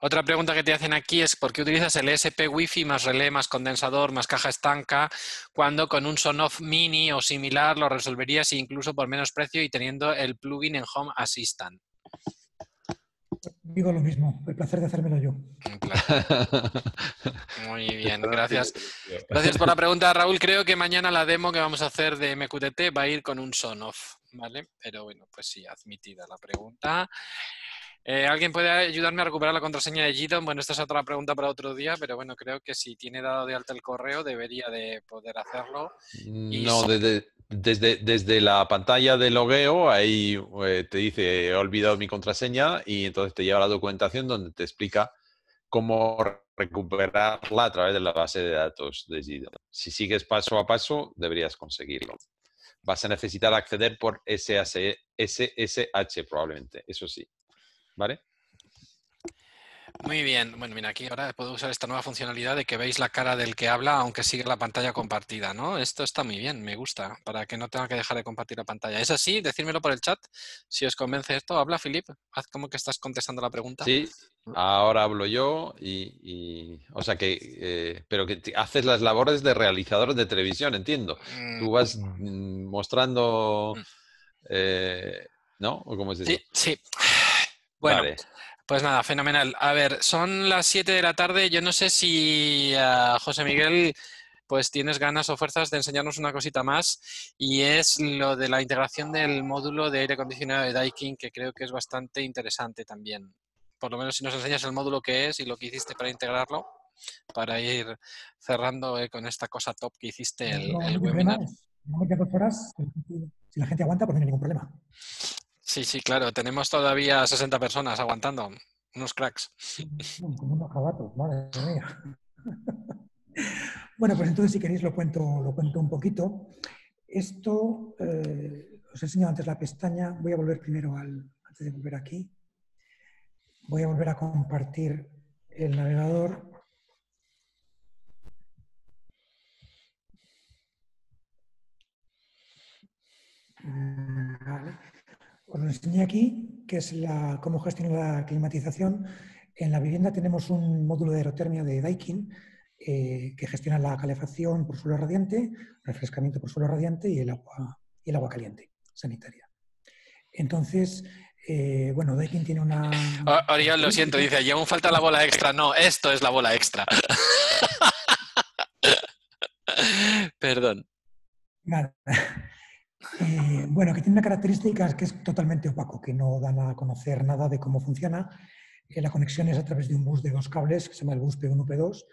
Otra pregunta que te hacen aquí es ¿por qué utilizas el ESP Wi-Fi más relé, más condensador, más caja estanca, cuando con un Sonoff Mini o similar lo resolverías incluso por menos precio y teniendo el plugin en Home Assistant? Digo lo mismo, el placer de hacérmelo yo. Plan, Muy bien, gracias. Gracias por la pregunta, Raúl. Creo que mañana la demo que vamos a hacer de MQTT va a ir con un Sonoff, ¿vale? Pero bueno, pues sí, admitida la pregunta. Eh, ¿Alguien puede ayudarme a recuperar la contraseña de GDOM? Bueno, esta es otra pregunta para otro día, pero bueno, creo que si tiene dado de alta el correo debería de poder hacerlo. Y No, si- desde, desde, desde la pantalla de logueo, ahí eh, te dice he olvidado mi contraseña y entonces te lleva la documentación donde te explica cómo recuperarla a través de la base de datos de GDOM. Si sigues paso a paso, deberías conseguirlo. Vas a necesitar acceder por SH, SSH probablemente, eso sí. ¿Vale? Muy bien. Bueno, mira, aquí ahora puedo usar esta nueva funcionalidad de que veis la cara del que habla aunque siga la pantalla compartida, ¿no? Esto está muy bien, me gusta, para que no tenga que dejar de compartir la pantalla. ¿Es así? Decírmelo por el chat si os convence esto. Habla, Filip. Haz como que estás contestando la pregunta. Sí, ahora hablo yo y, y- o sea que, eh, pero que te- haces las labores de realizador de televisión, entiendo. Mm, Tú vas mm, mostrando, Mm. eh, ¿no? ¿O cómo es eso? Sí, sí. Bueno, Vale. pues nada, fenomenal. A ver, son las 7 de la tarde. Yo no sé si ah, José Miguel, pues tienes ganas o fuerzas de enseñarnos una cosita más y es lo de la integración del módulo de aire acondicionado de Daikin, que creo que es bastante interesante también. Por lo menos si nos enseñas el módulo que es y lo que hiciste para integrarlo, para ir cerrando eh, con esta cosa top que hiciste el, no webinar. Dos horas, si la gente aguanta, pues no hay ningún problema. Sí, sí, claro, tenemos todavía 60 personas aguantando, unos cracks. Como unos jabatos, madre mía. Bueno, pues entonces si queréis lo cuento, lo cuento un poquito. Esto, eh, os he enseñado antes la pestaña, voy a volver primero al, antes de volver aquí, voy a volver a compartir el navegador. Mm, Vale. Os lo enseñé aquí, que es la, cómo gestionar la climatización. En la vivienda tenemos un módulo de aerotermia de Daikin eh, que gestiona la calefacción por suelo radiante, refrescamiento por suelo radiante y el agua, y el agua caliente sanitaria. Entonces, eh, bueno, Daikin tiene una... Oriol, lo siento, dice, y aún falta la bola extra. No, esto es la bola extra. Perdón. Nada. Eh, bueno, que tiene una característica que es totalmente opaco, que no dan a conocer nada de cómo funciona. La conexión es a través de un bus de dos cables, que se llama el bus P1, P2,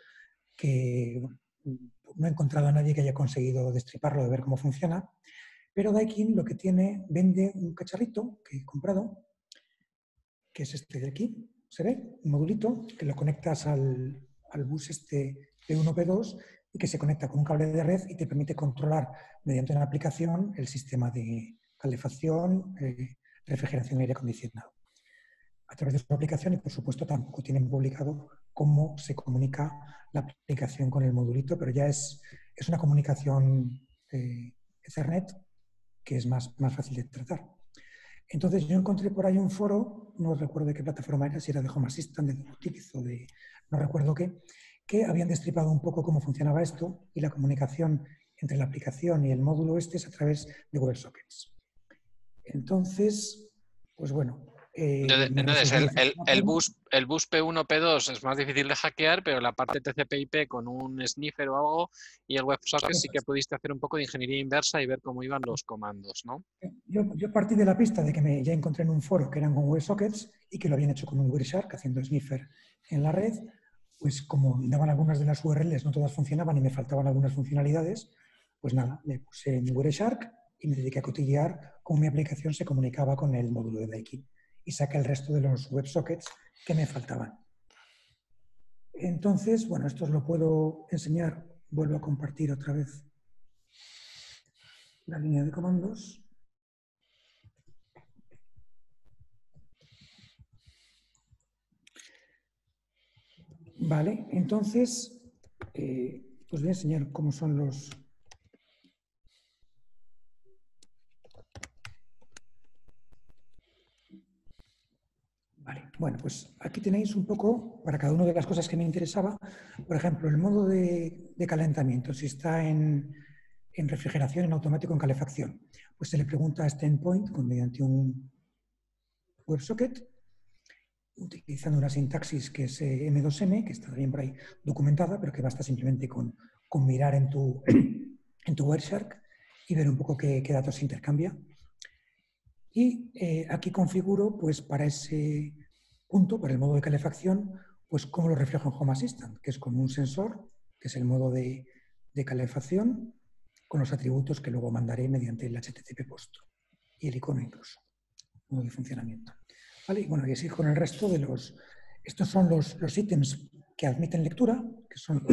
que no he encontrado a nadie que haya conseguido destriparlo, de ver cómo funciona. Pero Daikin lo que tiene, vende un cacharrito que he comprado, que es este de aquí, se ve, un modulito, que lo conectas al, al bus este P1, P2 que se conecta con un cable de red y te permite controlar mediante una aplicación el sistema de calefacción, eh, refrigeración y aire acondicionado. A través de su aplicación y por supuesto tampoco tienen publicado cómo se comunica la aplicación con el modulito, pero ya es, es una comunicación eh, Ethernet que es más, más fácil de tratar. Entonces yo encontré por ahí un foro, no recuerdo de qué plataforma era, si era de Home Assistant, de Utiliz o de no recuerdo qué, que habían destripado un poco cómo funcionaba esto y la comunicación entre la aplicación y el módulo este es a través de WebSockets. Entonces, pues bueno. eh, Entonces, me entonces, el, el- el bus, el bus P1, P2 es más difícil de hackear, pero la parte TCP/IP con un sniffer o algo y el WebSocket sí que pudiste hacer un poco de ingeniería inversa y ver cómo iban los comandos, ¿no? Yo, yo partí de la pista de que me, ya encontré en un foro que eran con WebSockets y que lo habían hecho con un Wireshark haciendo sniffer en la red. Pues como daban algunas de las URLs, no todas funcionaban y me faltaban algunas funcionalidades, pues nada, le puse mi Wireshark y me dediqué a cotillear cómo mi aplicación se comunicaba con el módulo de Daikin y saqué el resto de los WebSockets que me faltaban. Entonces, bueno, esto os lo puedo enseñar. Vuelvo a compartir otra vez la línea de comandos. Vale, entonces eh, os voy a enseñar cómo son los... Vale, bueno, pues aquí tenéis un poco, para cada una de las cosas que me interesaba, por ejemplo, el modo de, calentamiento, si está en, refrigeración, en automático, en calefacción. Pues se le pregunta a este endpoint mediante un WebSocket utilizando una sintaxis que es eh, M2M, que está también por ahí documentada, pero que basta simplemente con, con mirar en tu, en tu Wireshark y ver un poco qué, datos se intercambia. Y eh, aquí configuro, pues para ese punto, para el modo de calefacción, pues cómo lo reflejo en Home Assistant, que es con un sensor, que es el modo de, de calefacción, con los atributos que luego mandaré mediante el HTTP post y el icono incluso, modo de funcionamiento. Y bueno, y así con el resto de los... Estos son los, los ítems que admiten lectura, que son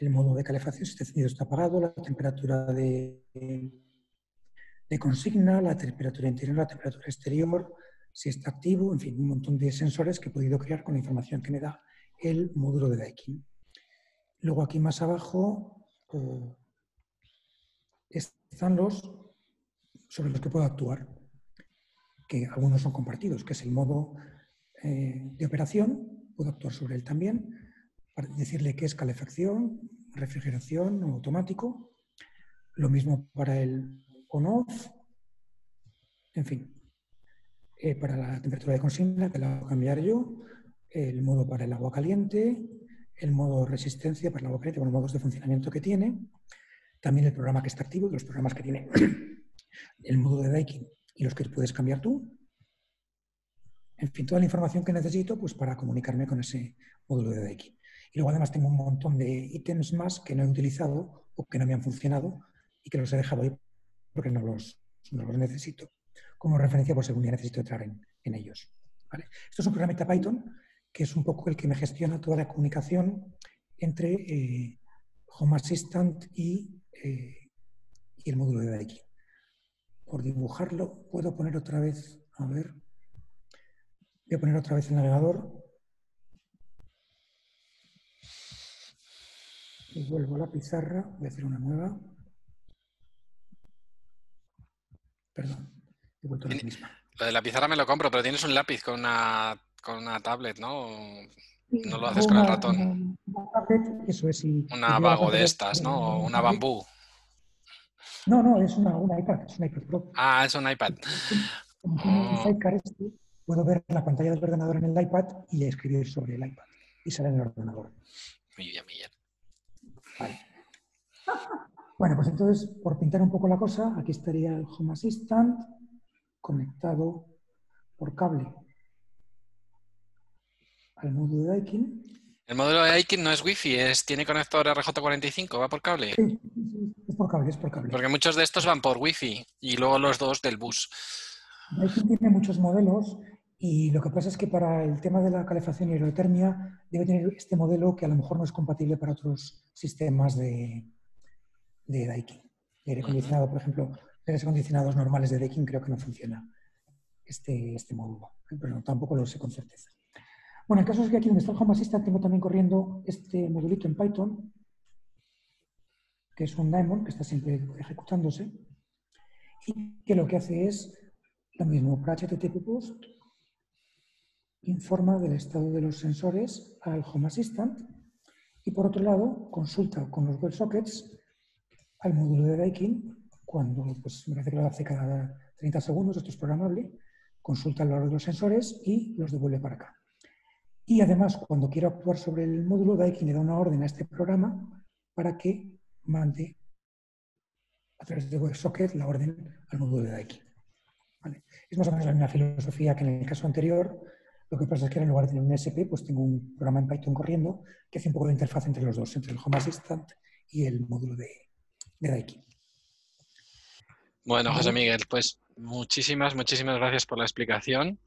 el modo de calefacción, si este encendido está apagado, la temperatura de, de consigna, la temperatura interior, la temperatura exterior, si está activo, en fin, un montón de sensores que he podido crear con la información que me da el módulo de Daikin. Luego aquí más abajo eh, están los sobre los que puedo actuar que algunos son compartidos, que es el modo eh, de operación, puedo actuar sobre él también, para decirle que es calefacción, refrigeración o automático, lo mismo para el on-off, en fin. Eh, para la temperatura de consigna, que la voy a cambiar yo, el modo para el agua caliente, el modo resistencia para el agua caliente, con los modos de funcionamiento que tiene, también el programa que está activo, los programas que tiene el modo de Daikin y los que puedes cambiar tú. En fin, toda la información que necesito pues, para comunicarme con ese módulo de Daikin. Y luego además tengo un montón de ítems más que no he utilizado o que no me han funcionado y que los he dejado ahí porque no los, los necesito. Como referencia por según ya necesito entrar en, ellos. Esto es un programa de Python que es un poco el que me gestiona toda la comunicación entre eh, Home Assistant y, eh, y el módulo de Daikin por dibujarlo, puedo poner otra vez, a ver, voy a poner otra vez el navegador. Y vuelvo a la pizarra, voy a hacer una nueva. Perdón, he vuelto a la misma. Lo de la pizarra me lo compro, pero tienes un lápiz con una, con una tablet, ¿no? No lo haces con el ratón. Una, tablet, eso es. una vago de estas, ¿no? una bambú. No, no, es una, iPad, es un iPad Pro. Ah, es un iPad. Oh. Este, puedo ver la pantalla del ordenador en el iPad y escribir sobre el iPad. Y sale en el ordenador. Muy bien, muy bien. Vale. Bueno, pues entonces, por pintar un poco la cosa, aquí estaría el Home Assistant conectado por cable al módulo de Daikin. El módulo de Daikin no es Wi-Fi, es, tiene conector RJ45, va por cable. Sí, es por cable, es por cable. Porque muchos de estos van por Wi-Fi y luego los dos del bus. Daikin tiene muchos modelos y lo que pasa es que para el tema de la calefacción y aerotermia debe tener este modelo que a lo mejor no es compatible para otros sistemas de, de Daikin. De aire acondicionado, por ejemplo, aires acondicionados normales de Daikin creo que no funciona este, este módulo, pero tampoco lo sé con certeza. Bueno, el caso es que aquí donde está el Home Assistant tengo también corriendo este modulito en Python, que es un daemon que está siempre ejecutándose, y que lo que hace es lo mismo, para HTTP post, informa del estado de los sensores al Home Assistant, y por otro lado, consulta con los WebSockets al módulo de Daikin, cuando pues, me parece que lo hace cada 30 segundos, esto es programable, consulta de los sensores y los devuelve para acá. Y además, cuando quiero actuar sobre el módulo, Daikin le da una orden a este programa para que mande a través de WebSocket la orden al módulo de Daikin. Es más o menos la misma filosofía que en el caso anterior. Lo que pasa es que en lugar de tener un SP, pues tengo un programa en Python corriendo que hace un poco de interfaz entre los dos, entre el Home Assistant y el módulo de, de Daikin. Bueno, José Miguel, pues muchísimas, muchísimas gracias por la explicación.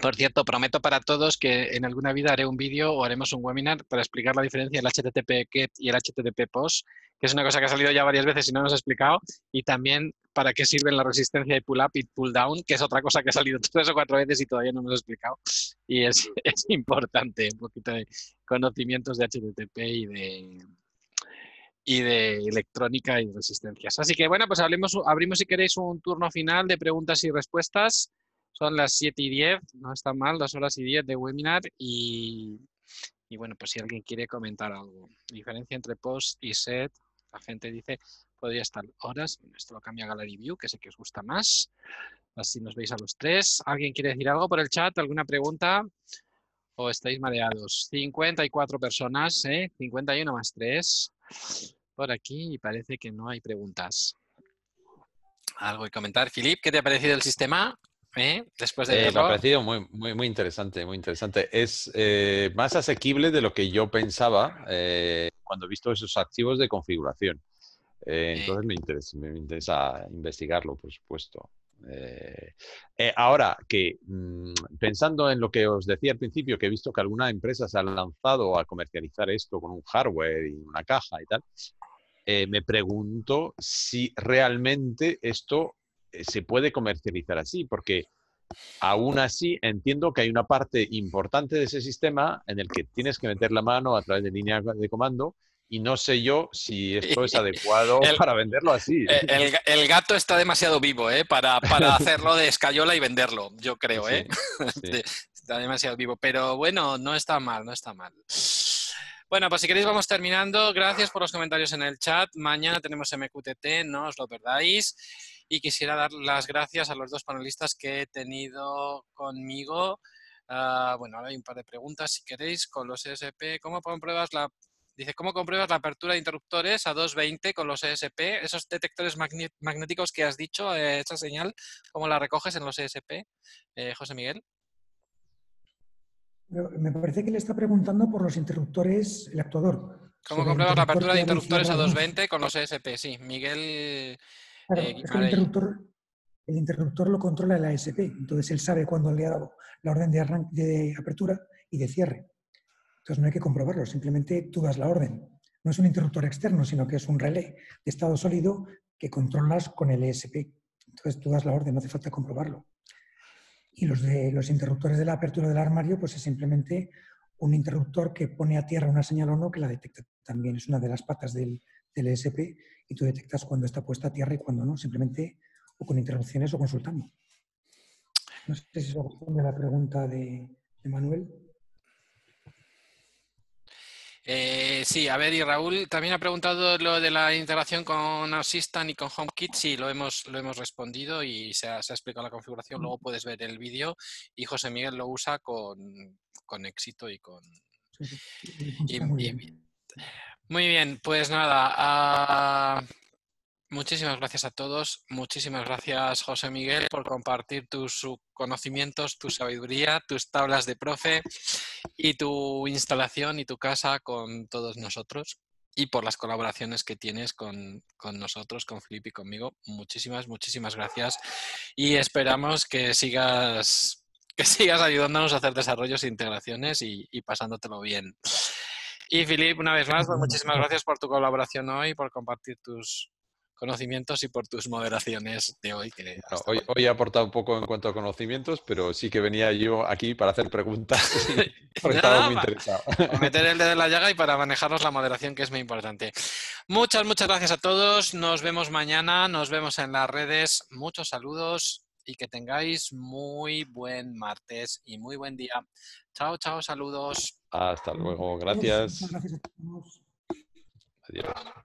Por cierto, prometo para todos que en alguna vida haré un vídeo o haremos un webinar para explicar la diferencia del HTTP GET y el HTTP POST, que es una cosa que ha salido ya varias veces y no nos ha explicado, y también para qué sirven la resistencia de pull up y pull down, que es otra cosa que ha salido tres o cuatro veces y todavía no nos ha explicado. Y es, es importante un poquito de conocimientos de HTTP y de, y de electrónica y resistencias. Así que bueno, pues hablemos, abrimos si queréis un turno final de preguntas y respuestas. Son las 7 y 10, no está mal, dos horas y 10 de webinar y, y bueno, pues si alguien quiere comentar algo. Diferencia entre post y set, la gente dice, podría estar horas. Esto lo cambia Gallery View, que sé que os gusta más. Así nos veis a los tres. ¿Alguien quiere decir algo por el chat? ¿Alguna pregunta? ¿O estáis mareados? 54 personas, ¿eh? 51 más 3 por aquí y parece que no hay preguntas. ¿Algo que comentar? Filip, ¿qué te ha parecido el sistema? ¿Eh? Después de eh, me ha parecido muy, muy, muy interesante, muy interesante. Es eh, más asequible de lo que yo pensaba eh, cuando he visto esos archivos de configuración. entonces me interesa, me interesa investigarlo, por supuesto. ahora que mm, pensando en lo que os decía al principio, que he visto que alguna empresa se ha lanzado a comercializar esto con un hardware y una caja y tal, me pregunto si realmente esto se puede comercializar así, porque aún así entiendo que hay una parte importante de ese sistema en el que tienes que meter la mano a través de línea de comando y no sé yo si esto es adecuado para venderlo así. Eh, el, gato está demasiado vivo ¿eh? para, para hacerlo de escayola y venderlo, yo creo. ¿eh? está demasiado vivo, pero bueno, no está mal, no está mal. Bueno, pues si queréis vamos terminando. Gracias por los comentarios en el chat. Mañana tenemos MQTT, no os lo perdáis y quisiera dar las gracias a los dos panelistas que he tenido conmigo. Ah, bueno, ahora hay un par de preguntas, si queréis, con los ESP. ¿Cómo compruebas la Dice, ¿cómo compruebas la apertura de interruptores a 220 con los ESP? Esos detectores magnéticos que has dicho, eh, esa señal, ¿cómo la recoges en los ESP? Eh, José Miguel. Me parece que le está preguntando por los interruptores, el actuador. ¿Cómo compruebas la apertura de interruptores a 220 con los ESP? Sí, Miguel eh, el, interruptor, el, interruptor, lo controla el ASP, entonces él sabe cuándo le ha dado la orden de, de apertura y de cierre. Entonces no hay que comprobarlo, simplemente tú das la orden. No es un interruptor externo, sino que es un relé de estado sólido que controlas con el ESP. Entonces tú das la orden, no hace falta comprobarlo. Y los, de, los interruptores de la apertura del armario, pues es simplemente un interruptor que pone a tierra una señal o no que la detecta también. Es una de las patas del, del ESP y tú detectas cuando está puesta a tierra y cuando no, simplemente o con interrupciones o consultando. No sé si eso responde a la pregunta de, Manuel. Eh, sí, a ver, y Raúl también ha preguntado lo de la integración con Assistant y con HomeKit. Sí, lo hemos, lo hemos respondido y se ha, explicado la configuración. Luego puedes ver el vídeo y José Miguel lo usa con, éxito y con... Muy bien, pues nada. Ah, muchísimas gracias a todos. Muchísimas gracias, José Miguel, por compartir tus conocimientos, tu sabiduría, tus tablas de profe y tu instalación y tu casa con todos nosotros y por las colaboraciones que tienes con, nosotros, con Felipe y conmigo. Muchísimas, muchísimas gracias y esperamos que sigas, que sigas ayudándonos a hacer desarrollos e integraciones y pasándotelo bien. Y Filip, una vez más, pues muchísimas gracias por tu colaboración hoy, por compartir tus conocimientos y por tus moderaciones de hoy. hoy, hoy, he aportado un poco en cuanto a conocimientos, pero sí que venía yo aquí para hacer preguntas porque estaba muy interesado. Para meter el dedo en la llaga y para manejarnos la moderación, que es muy importante. Muchas, muchas gracias a todos. Nos vemos mañana, nos vemos en las redes. Muchos saludos y que tengáis muy buen martes y muy buen día. Chao, chao, saludos. Hasta luego, gracias. Adiós.